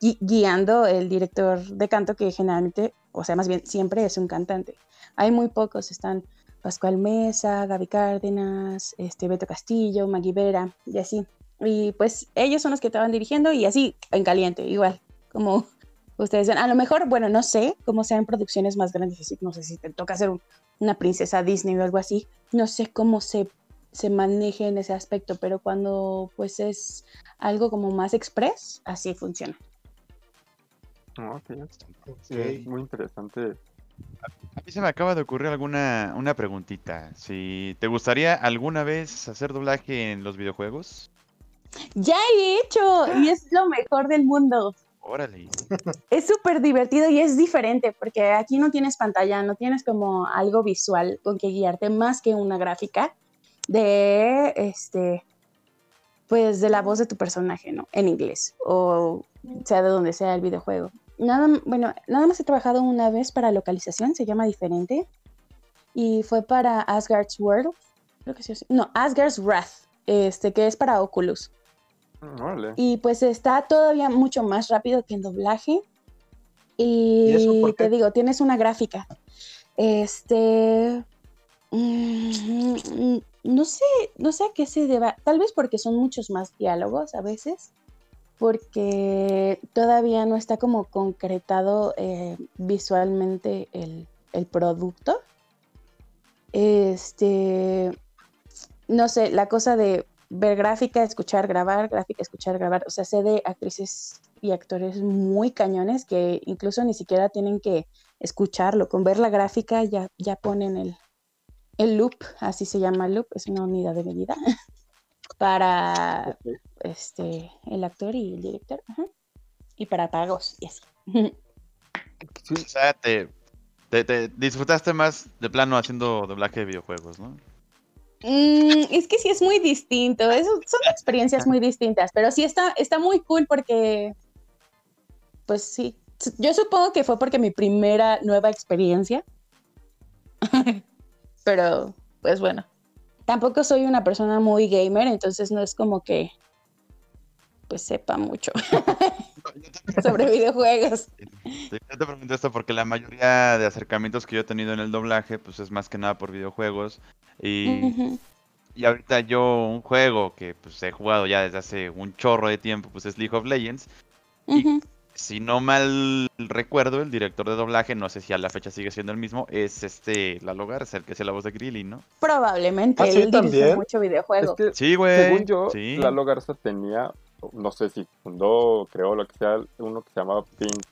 guiando el director de canto que generalmente, o sea, más bien siempre es un cantante. Hay muy pocos, están Pascual Mesa, Gaby Cárdenas, este, Beto Castillo, Maggie Vera y así. Y pues ellos son los que van dirigiendo y así en caliente, igual, como <laughs> ustedes ven. A lo mejor, bueno, no sé cómo sean producciones más grandes, así, no sé si te toca hacer un- una princesa Disney o algo así, no sé cómo se se maneje en ese aspecto, pero cuando pues es algo como más express, así funciona. Ah, ok. Ok. Sí, muy interesante. A mí se me acaba de ocurrir alguna una preguntita. Si te gustaría alguna vez hacer doblaje en los videojuegos, Ya he hecho y es lo mejor del mundo. órale. Es súper divertido y es diferente porque aquí no tienes pantalla, no tienes como algo visual con que guiarte más que una gráfica de este pues de la voz de tu personaje, ¿no? En inglés o sea de donde sea el videojuego. Nada, bueno, nada más he trabajado una vez para localización, se llama diferente y fue para Asgard's World, creo que sí, no, Asgard's Wrath, este que es para Oculus. Mm. Y pues está todavía mucho más rápido que en doblaje. Y, ¿Y eso por te digo, tienes una gráfica. Este. mm, No sé, no sé a qué se deba. Tal vez porque son muchos más diálogos a veces. Porque todavía no está como concretado eh, visualmente el, el producto. Este. No sé, la cosa de ver gráfica, escuchar, grabar, gráfica, escuchar, grabar. O sea, sé de actrices y actores muy cañones que incluso ni siquiera tienen que escucharlo. Con ver la gráfica ya, ya ponen el, el loop, así se llama loop, es una unidad de medida, <laughs> para este, el actor y el director. ajá, Y para pagos y así. Sí, O sea, te, te- te disfrutaste más de plano haciendo doblaje de videojuegos, ¿no? Mm, es que sí es muy distinto, es- son <laughs> experiencias muy distintas, pero sí está, está muy cool porque, pues sí, yo supongo que fue porque mi primera nueva experiencia, <laughs> pero pues bueno, tampoco soy una persona muy gamer, entonces no es como que pues sepa mucho <laughs> sobre videojuegos. Yo te pregunto esto porque la mayoría de acercamientos que yo he tenido en el doblaje, pues es más que nada por videojuegos. Y, y ahorita yo un juego que pues he jugado ya desde hace un chorro de tiempo, pues es League of Legends. Y-. Si no mal recuerdo, el director de doblaje, no sé si a la fecha sigue siendo el mismo, es este Lalo Garza, el que hace la voz de Grilly, ¿no? Probablemente, ¿Ah, sí, él dirige también? mucho es videojuego. que Sí, güey. según yo, sí. Lalo Garza tenía, no sé si fundó, creó lo que sea, uno que se llamaba Pink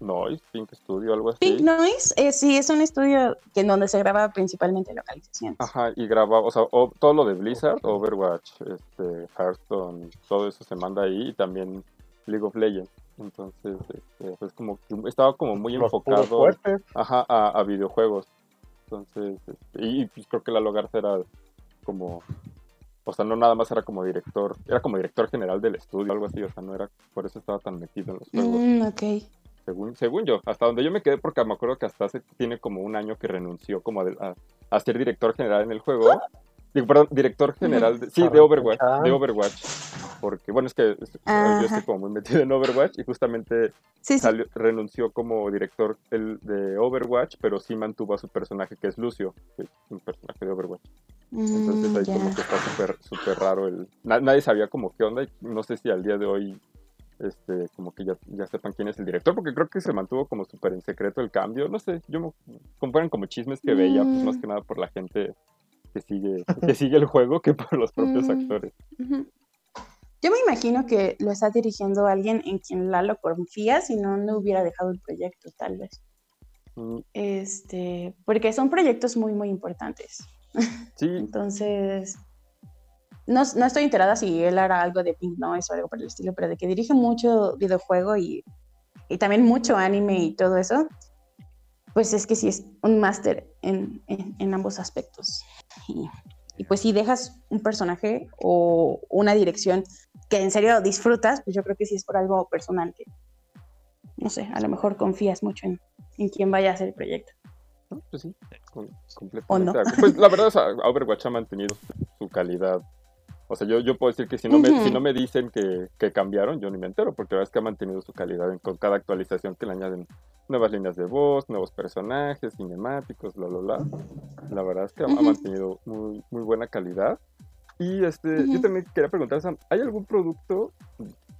Noise, Pink Studio, algo así. Pink Noise, eh, sí, es un estudio que en donde se graba principalmente localizaciones. Ajá, y grababa, o sea, o- todo lo de Blizzard, Overwatch, este, Hearthstone, todo eso se manda ahí y también League of Legends. Entonces, este, pues como que estaba como muy Los enfocado ajá, a, a videojuegos. Entonces, este, y, pues creo que Lalo Garza era como, o sea, no nada más era como director, era como director general del estudio, algo así, o sea, no era, por eso estaba tan metido en los juegos. Mm, ok. Según, según yo, hasta donde yo me quedé, porque me acuerdo que hasta hace, tiene como un año que renunció como a, a- a ser director general en el juego. Digo, perdón, director general, de, sí, de Overwatch, de Overwatch. Porque, bueno, es que yo estoy como muy metido en Overwatch y justamente Sí, sí. salió- renunció como director el, de Overwatch, pero sí mantuvo a su personaje, que es Lucio, que es un personaje de Overwatch. Entonces Mm, ahí como que está súper súper raro el... na- nadie sabía como qué onda y no sé si al día de hoy este como que ya, ya sepan quién es el director, porque creo que se mantuvo como súper en secreto el cambio, no sé, yo me... como fueran como chismes que veía, pues más Mm. que nada por la gente que sigue, que sigue el juego que por los propios Mm. actores. Yo me imagino que lo está dirigiendo alguien en quien Lalo confía, si no, no hubiera dejado el proyecto, tal vez. Mm, Este, porque son proyectos muy, muy importantes. Sí, <laughs> Entonces, no, no estoy enterada si él hará algo de Pink Noise o algo por el estilo, pero de que dirige mucho videojuego y, y también mucho anime y todo eso, pues es que sí es un máster en, en- en ambos aspectos. Y, y pues si dejas un personaje o una dirección que en serio disfrutas, pues yo creo que sí es por algo personal que, no sé, a lo mejor confías mucho en, en quién vaya a hacer el proyecto. Pues sí, com- ¿O completamente. no? Pues la verdad, o sea, Overwatch ha mantenido su calidad. O sea, yo, yo puedo decir que si no me, Ujú. si no me dicen que, que cambiaron, yo ni me entero, porque la verdad es que ha mantenido su calidad en- con cada actualización que le añaden nuevas líneas de voz, nuevos personajes, cinemáticos, bla, bla, bla. La verdad es que ha, ha Ujú. mantenido muy, muy buena calidad. Y este, yo también quería preguntar, Sam, ¿hay algún producto,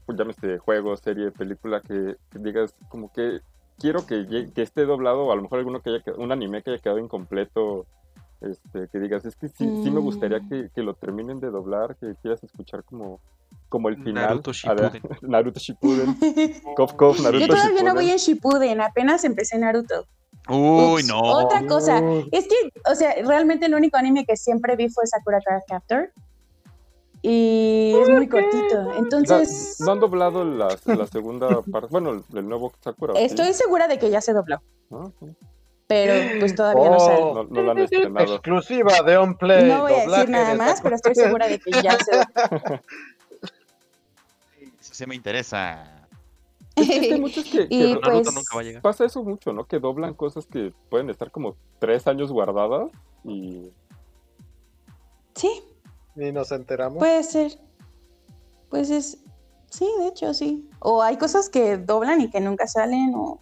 pues llámese juego, serie, película, que, que digas como que quiero que, que esté doblado, o a lo mejor alguno que haya quedado, un anime que haya quedado incompleto Este, que digas, es que sí, sí me gustaría Mm. que, que lo terminen de doblar, que quieras escuchar como, como el final. Naruto A ver, Shippuden. <laughs> Naruto Shippuden. <laughs> Kof Kof, Naruto Yo todavía no Shippuden. voy en Shippuden, apenas empecé Naruto. Uy, Ups, no. Otra cosa, es que, o sea, realmente el único anime que siempre vi fue Sakura Card Captor. Y es muy cortito. Entonces, no han doblado la, la segunda <laughs> parte, bueno, el, el nuevo Sakura. estoy segura de que ya se dobló. ¿No? Sí. Pero pues todavía no Oh. sale. No, no lo han estrenado. exclusiva de OnPlay. No voy a decir nada de más, pero estoy segura de que ya se dobló. <laughs> Eso sí me interesa. <laughs> Es que hay muchos que, que Y pues, nunca va a llegar. pasa eso mucho, ¿no? Que doblan cosas que pueden estar como tres años guardadas y sí, Ni nos enteramos. puede ser. Pues es, sí, de hecho, sí. O hay cosas que doblan y que nunca salen, o,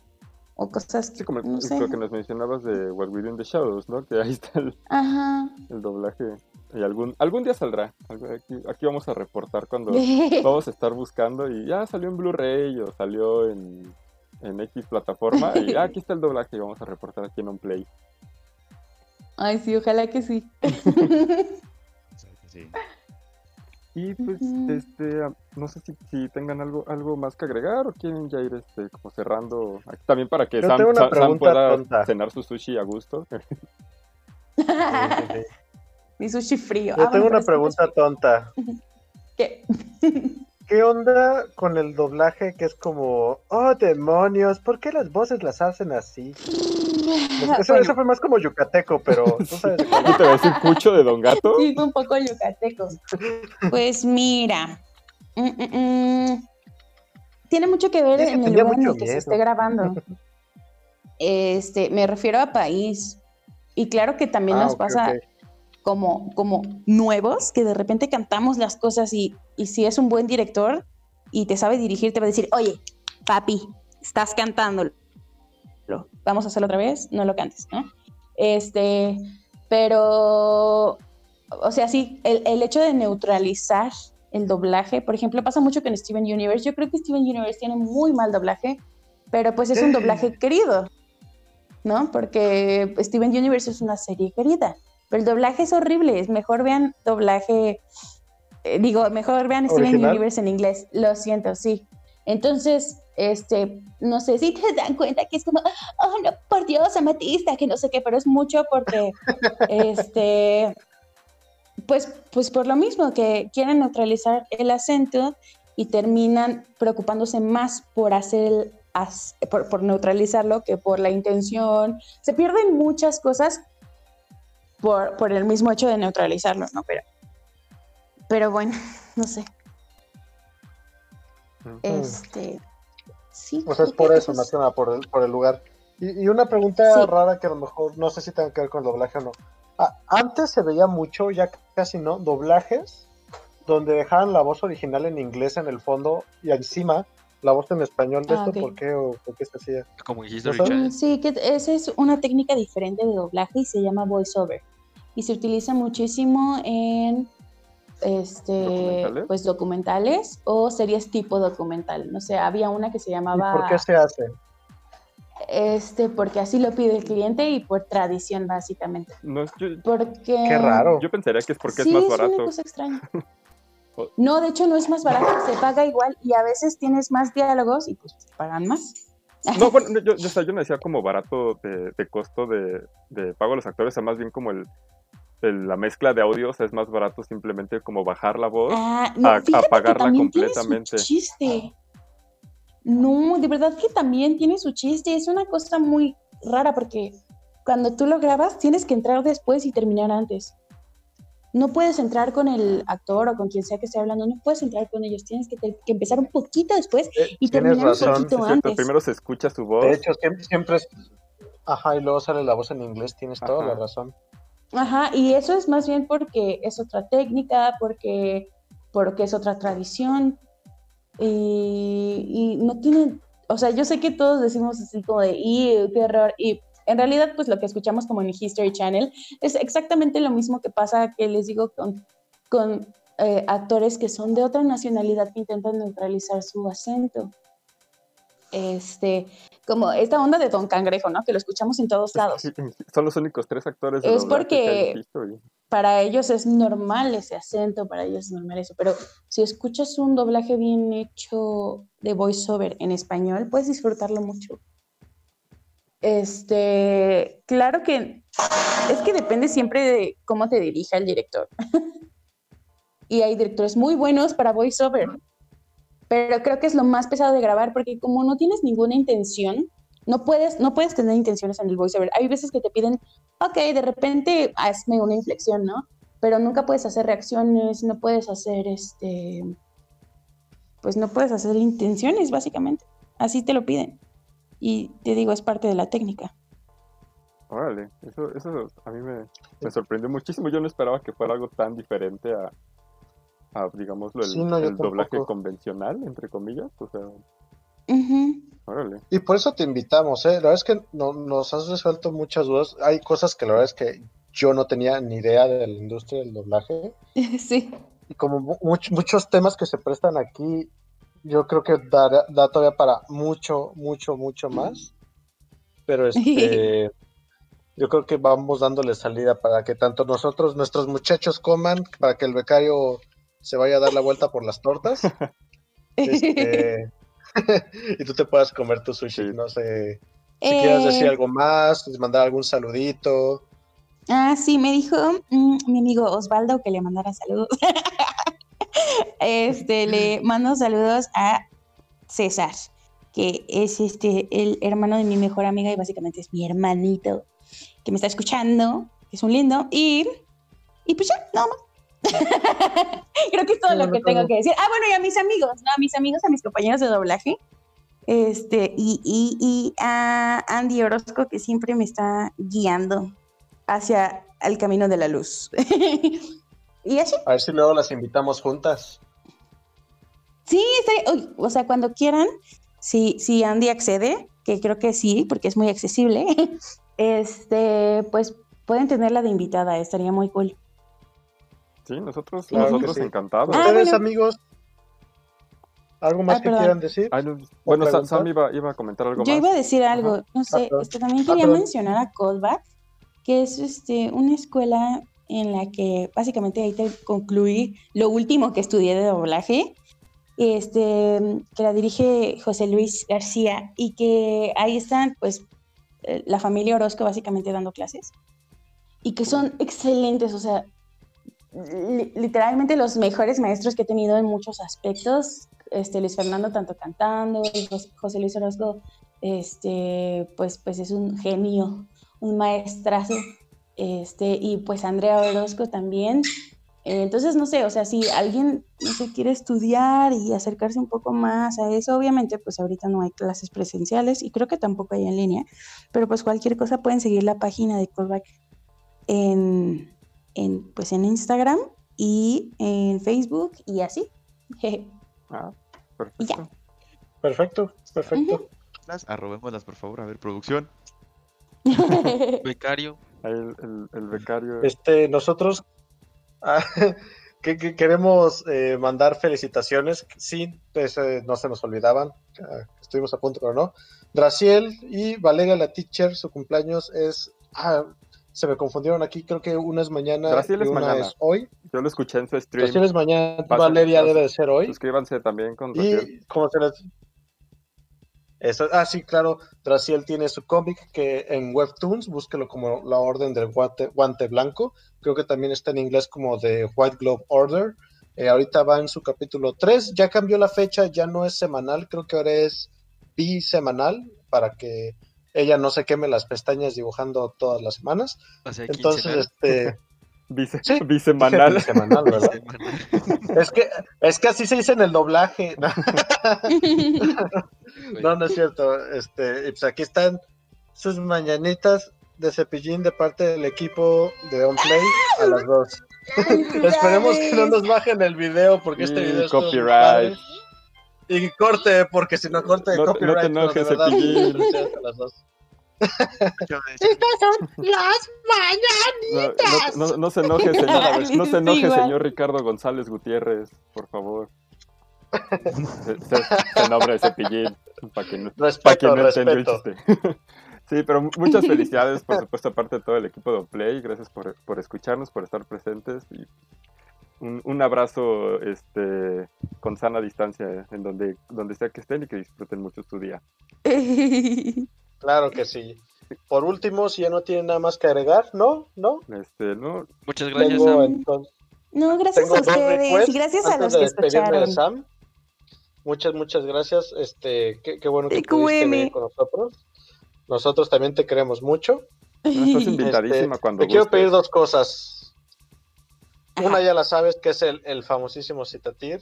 o cosas sí, que, como no sé. lo que nos mencionabas de What We Do in the Shadows, ¿no? Que ahí está el, Ajá. el doblaje y algún algún día saldrá. Aquí, aquí vamos a reportar cuando <laughs> vamos a estar buscando y ya salió en Blu-ray o salió en, en X plataforma y ah, aquí está el doblaje y vamos a reportar aquí en OnPlay. Ay, sí, ojalá que sí. <laughs> <laughs> Sí, sí. Y pues, este, no sé si, si tengan algo algo más que agregar o quieren ya ir este, como cerrando aquí también para que Sam, Sam- pueda tonta. cenar su sushi a gusto. Sí, sí, sí. Mi sushi frío. Yo Ah, tengo una pregunta tonta. <laughs> ¿Qué? <laughs> ¿Qué onda con el doblaje que es como, oh demonios, ¿por qué las voces las hacen así? Eso, Bueno, eso fue más como yucateco, pero <laughs> tú sabes de cuál. ¿Qué te va a decir Cucho de Don Gato? Sí, fue un poco yucateco. Pues mira. mm, mm, mm, Tiene mucho que ver Es que en el lugar en el que se esté grabando. <laughs> Este, me refiero a país. Y claro que también Ah, nos pasa como, como nuevos, que de repente cantamos las cosas y, y si es un buen director y te sabe dirigir, te va a decir, oye, papi, estás Vamos a hacerlo otra vez, no lo cantes, ¿no? Este, pero, o sea, sí, el, el hecho de neutralizar el doblaje, por ejemplo, pasa mucho con Steven Universe. Yo creo que Steven Universe tiene muy mal doblaje, pero pues es un doblaje querido, ¿no? Porque Steven Universe es una serie querida. Pero el doblaje es horrible, es mejor vean doblaje, eh, digo, mejor vean Steven ¿Original? Universe en inglés, lo siento, sí. Entonces, este, no sé si te dan cuenta que es como, oh no, por Dios, amatista, que no sé qué, pero es mucho porque, <laughs> este, pues, pues por lo mismo, que quieren neutralizar el acento y terminan preocupándose más por hacer el, as- por, por neutralizarlo que por la intención. Se pierden muchas cosas por, por el mismo hecho de neutralizarlo, ¿no? Pero, pero bueno, <laughs> no sé. Este, sí. O sea, es ¿y por eso, cosas? más que nada, por el, por el lugar. Y, y una pregunta Sí. rara que a lo mejor no sé si tenga que ver con el doblaje o no. Ah, antes se veía mucho, ya casi no, doblajes donde dejaban la voz original en inglés en el fondo y encima la voz en español de Ah, esto, ok. ¿por qué o por qué se hacía? Como History. Mm, Sí, que esa es una técnica diferente de doblaje y se llama voiceover. Y se utiliza muchísimo en este ¿Documentales? pues documentales o series tipo documental. No sé, había una que se ¿Y llamaba por qué se hace? este porque así lo pide el cliente y por tradición básicamente. No, es- yo, Porque Qué raro. yo pensaría que es porque sí, es más una barato. cosa extraña. <laughs> No, de hecho no es más barato, se paga igual y a veces tienes más diálogos y pues te pagan más. <laughs> No, bueno, no, yo, yo, o sea, yo no decía como barato de, de costo de, de pago a los actores, o sea, más bien como el, el- la mezcla de audio, o sea, es más barato simplemente como bajar la voz. Ah, no, a- apagarla también tiene su completamente. chiste. No, de verdad que también tiene su chiste. Es una cosa muy rara porque cuando tú lo grabas tienes que entrar después y terminar antes. No puedes entrar con el actor o con quien sea que esté hablando, no puedes entrar con ellos, tienes que, te- que empezar un poquito después Eh, y terminar un razón. poquito Sí, es cierto, antes. primero se escucha su voz. De hecho, siempre, siempre es... Ajá, y luego sale la voz en inglés, tienes toda la razón. Ajá, y eso es más bien porque es otra técnica, porque, porque es otra tradición. Y, no tienen, o sea, yo sé que todos decimos así como de, ¡y qué error! Y en realidad, pues lo que escuchamos como en History Channel es exactamente lo mismo que pasa, que les digo, con, con eh, actores que son de otra nacionalidad que intentan neutralizar su acento. Este, como esta onda de Don Cangrejo, ¿no? Que lo escuchamos en todos lados. Son los únicos tres actores de Es porque- he visto y- Para ellos es normal ese acento, para ellos es normal eso, pero si escuchas un doblaje bien hecho de voiceover en español, puedes disfrutarlo mucho. Este, claro que es que depende siempre de cómo te dirija el director. <laughs> y hay directores muy buenos para voiceover, pero creo que es lo más pesado de grabar porque como no tienes ninguna intención, no puedes, no puedes tener intenciones en el voiceover. Hay veces que te piden, ok, de repente hazme una inflexión, ¿no? Pero nunca puedes hacer reacciones, no puedes hacer este, pues no puedes hacer intenciones, básicamente. Así te lo piden. Y te digo, es parte de la técnica. Órale, eso, eso a mí me, me sorprendió muchísimo. Yo no esperaba que fuera algo tan diferente a, a digámoslo, el, Sí, no, yo el doblaje convencional, entre comillas. O sea, órale. Y por eso te invitamos, ¿eh? La verdad es que no- nos has resuelto muchas dudas. Hay cosas que la verdad es que yo no tenía ni idea de la industria del doblaje. <laughs> sí. Y como mu- much- muchos temas que se prestan aquí, yo creo que da, da todavía para mucho, mucho, mucho más. Pero <laughs> este, yo creo que vamos dándole salida para que tanto nosotros, nuestros muchachos coman, para que el becario se vaya a dar la vuelta por las tortas. <laughs> Este, <laughs> y tú te puedas comer tu sushi. No sé si quieres decir Eh, algo más, mandar algún saludito. Ah, sí, me dijo mm, mi amigo Osvaldo que le mandara saludos. <laughs> este, le mando saludos a César, que es este el hermano de mi mejor amiga y básicamente es mi hermanito que me está escuchando, que es un lindo. Y, y pues ya, nada más. <laughs> Creo que es todo Sí, lo que tengo que decir. Ah, bueno, y a mis amigos, ¿no? A mis amigos, a mis compañeros de doblaje. Este, y, y, y a Andy Orozco, que siempre me está guiando hacia el camino de la luz. <laughs> y así, A ver si luego las invitamos juntas. sí, estaría- uy, o sea, cuando quieran, si, si Andy accede, que creo que sí, porque es muy accesible, <laughs> este, pues pueden tenerla de invitada, estaría muy cool. Sí, nosotros, Claro nosotros sí. encantados. Ah, Ustedes, bueno. amigos, ¿algo más Ah, que quieran decir? Ay, no, bueno, Sa- pregunta? Sam iba, iba a comentar algo Yo más. iba a decir algo, Ajá. no sé, este, también Ah, quería mencionar a Callback, que es este, una escuela en la que básicamente ahí te concluí lo último que estudié de doblaje, este, que la dirige José Luis García y que ahí están pues eh, la familia Orozco básicamente dando clases y que son excelentes, o sea, li- literalmente los mejores maestros que he tenido en muchos aspectos, este, Luis Fernando tanto cantando, José Luis Orozco, este, pues, pues es un genio, un maestrazo, este, y pues Andrea Orozco también. Eh, Entonces, no sé, o sea, si alguien, no quiere estudiar y acercarse un poco más a eso, obviamente, pues ahorita no hay clases presenciales y creo que tampoco hay en línea, pero pues cualquier cosa pueden seguir la página de Callback en, en, pues en Instagram y en Facebook y así. Ah, perfecto. Perfecto, perfecto. Las arrobémoslas, por favor. A ver, producción. <laughs> Becario. Ahí el, el- el becario. Este, nosotros <laughs> ah, que, que queremos eh, mandar felicitaciones. Sí, pues, eh, no se nos olvidaban. estuvimos a punto, pero no. Draciel y Valeria la teacher, su cumpleaños es. ah, se me confundieron aquí, creo que una es mañana Graciel y es una mañana. es hoy. Yo lo escuché en su stream. Draciel es mañana, Pasen- Valeria debe de ser hoy. Suscríbanse también con Raciel. Y como se les... Eso, ah, sí, claro, Draciel tiene su cómic que en Webtoons, búsquelo como La Orden del Guante, Guante Blanco. Creo que también está en inglés como The White Glove Order. Eh, ahorita va en su capítulo 3. Ya cambió la fecha, ya no es semanal, creo que ahora es bisemanal para que ella no se queme las pestañas dibujando todas las semanas. O sea, Entonces, quincenal. este. <laughs> Bice- Sí, bisemanal. bisemanal, ¿verdad? Semanal. Es que, es que así se dice en el doblaje. <laughs> No, no es cierto. Este, y pues aquí están sus mañanitas de cepillín de parte del equipo de OnPlay a las dos. Esperemos que no nos bajen el video porque este video es copyright. Y corte, porque si no corte de No te- no te copyright. de enojes, verdad, Cepillín. felicidades a las las <laughs> No, no- no- no se enoje, señor, <laughs> no se enoje, señor Ricardo González Gutiérrez, por favor. Se, se- se nombra de cepillín. Para que no, pa' quien no entendió el respeto. chiste. <laughs> Sí, pero mu- muchas felicidades, por supuesto, aparte de todo el equipo de Play. Gracias por, por escucharnos, por estar presentes. Y un, un abrazo este, con sana distancia eh, en donde, donde sea que estén y que disfruten mucho su día. <laughs> Claro que sí. Por último, si ya no tienen nada más que agregar, ¿no? ¿No? Este, ¿no? Muchas gracias, Tengo, Sam. entonces, No, gracias tengo a ustedes gracias a los de que escucharon. Sam. Muchas, muchas gracias. Este, qué, qué bueno que pudiste venir con nosotros. Nosotros también te queremos mucho. No, estás <laughs> invitadísima Este, cuando te quiero pedir dos cosas. Ajá. Una ya la sabes, que es el, el famosísimo Citatir.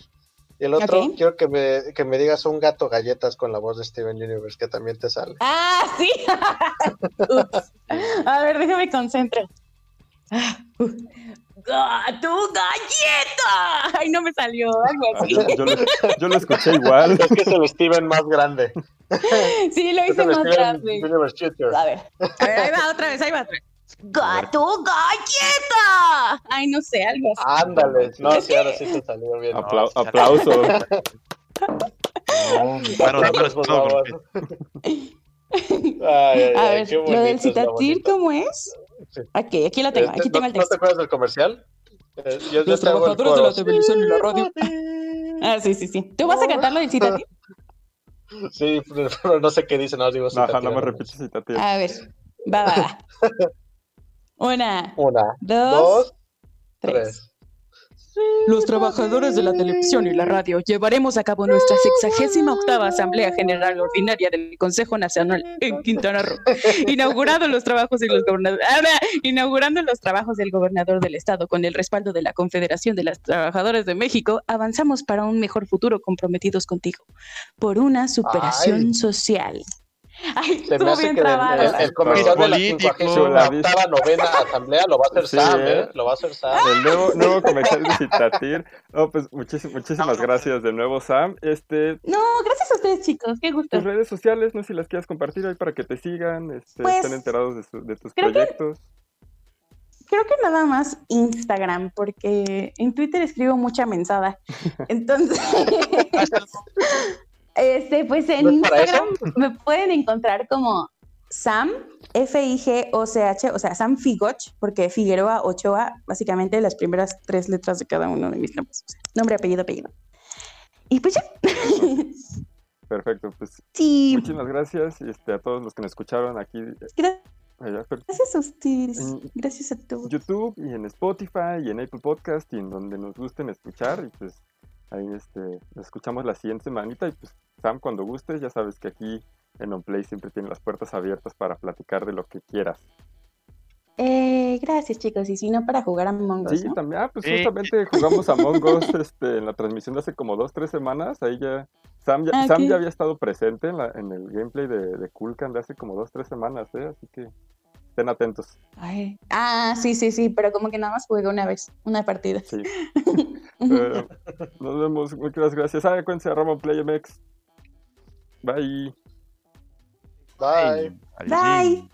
Y el otro, quiero que me, que me digas un gato galletas con la voz de Steven Universe, que también te sale. Ah, sí. <laughs> Ups. A ver, déjame concentrar. Ah, uh. ¡Gato galleta! Ay, no me salió algo Ah, así. yo, yo lo, yo lo escuché igual. Es que es el Steven más grande. Sí, lo hice más Steven grande. Universe. A ver, a ver, ahí va otra vez, ahí va otra vez. ¡Gato galleta! Ay, no sé, algo así. Ándale. No, <laughs> sí, ahora sí te salió bien. Apla- Aplausos, <laughs> por todo favor. completo. Ay, ay, A ver, lo del citatir. ¿cómo es? Sí. Aquí, aquí lo tengo, Este, aquí tengo ¿no, el ¿No te texto. acuerdas del comercial? Eh, yo- Los trabajadores de la televisión y la radio. Ah, sí, sí, sí. ¿Tú vas a cantar lo del citatir? Sí, <laughs> pero no sé qué dice, no digo No, ajá, citatir, no me repites citativo. A ver, va, va, va. Una, Una, dos, dos, tres. tres. Los trabajadores de la televisión y la radio llevaremos a cabo nuestra sexagésima octava Asamblea General Ordinaria del Consejo Nacional en Quintana Roo. <laughs> Inaugurado los trabajos de los gobernadores, ahora, inaugurando los trabajos del gobernador del estado con el respaldo de la Confederación de las Trabajadoras de México, avanzamos para un mejor futuro comprometidos contigo por una superación Ay. social. <laughs> Ay, Se me hace bien que el, el- el comercial de la Político. 58 novena asamblea lo va a hacer Sí, Sam, ¿eh? ¿eh? Lo va a hacer Sam. El nuevo, nuevo comercial de <laughs> Citatir. No, pues muchísimas, muchísimas gracias de nuevo, Sam. Este, No, gracias a ustedes, chicos. Qué gusto. tus redes sociales, no sé si las quieras compartir ahí para que te sigan, este, Pues, estén enterados de, su- de tus creo que- proyectos. Creo que nada más Instagram, porque en Twitter escribo mucha mensada. <laughs> Entonces, este, pues en ¿No es para Instagram me pueden encontrar como Sam, F-I-G-O-C-H, o sea, Sam Figoch, porque Figueroa Ochoa, básicamente las primeras tres letras de cada uno de mis nombres. nombre, apellido, apellido. Y pues ya. <laughs> Perfecto, pues sí, muchísimas gracias este, a todos los que nos escucharon aquí gra- allá, pero- gracias a ustedes. Gracias a todos. YouTube y en Spotify y en Apple Podcast y en donde nos gusten escuchar y pues ahí este nos escuchamos la siguiente semanita y pues Sam cuando gustes ya sabes que aquí en OnPlay siempre tiene las puertas abiertas para platicar de lo que quieras. Eh, gracias, chicos. Y si no, para jugar a Among Us, Sí, ¿no? también, ah, pues justamente <laughs> jugamos a Us este, en la transmisión de hace como dos, tres semanas, ahí ya Sam ya, Sam ya había estado presente en, la, en el gameplay de, de Kulkan de hace como dos, tres semanas, ¿eh? así que estén atentos. Ay. Ah, sí, sí, sí, pero como que nada más jugué una vez, una partida. Sí. <laughs> Eh, nos vemos, muchas gracias. Ah, acuérdense a Ramon PlayMX. Bye. Bye. Adiós. Bye.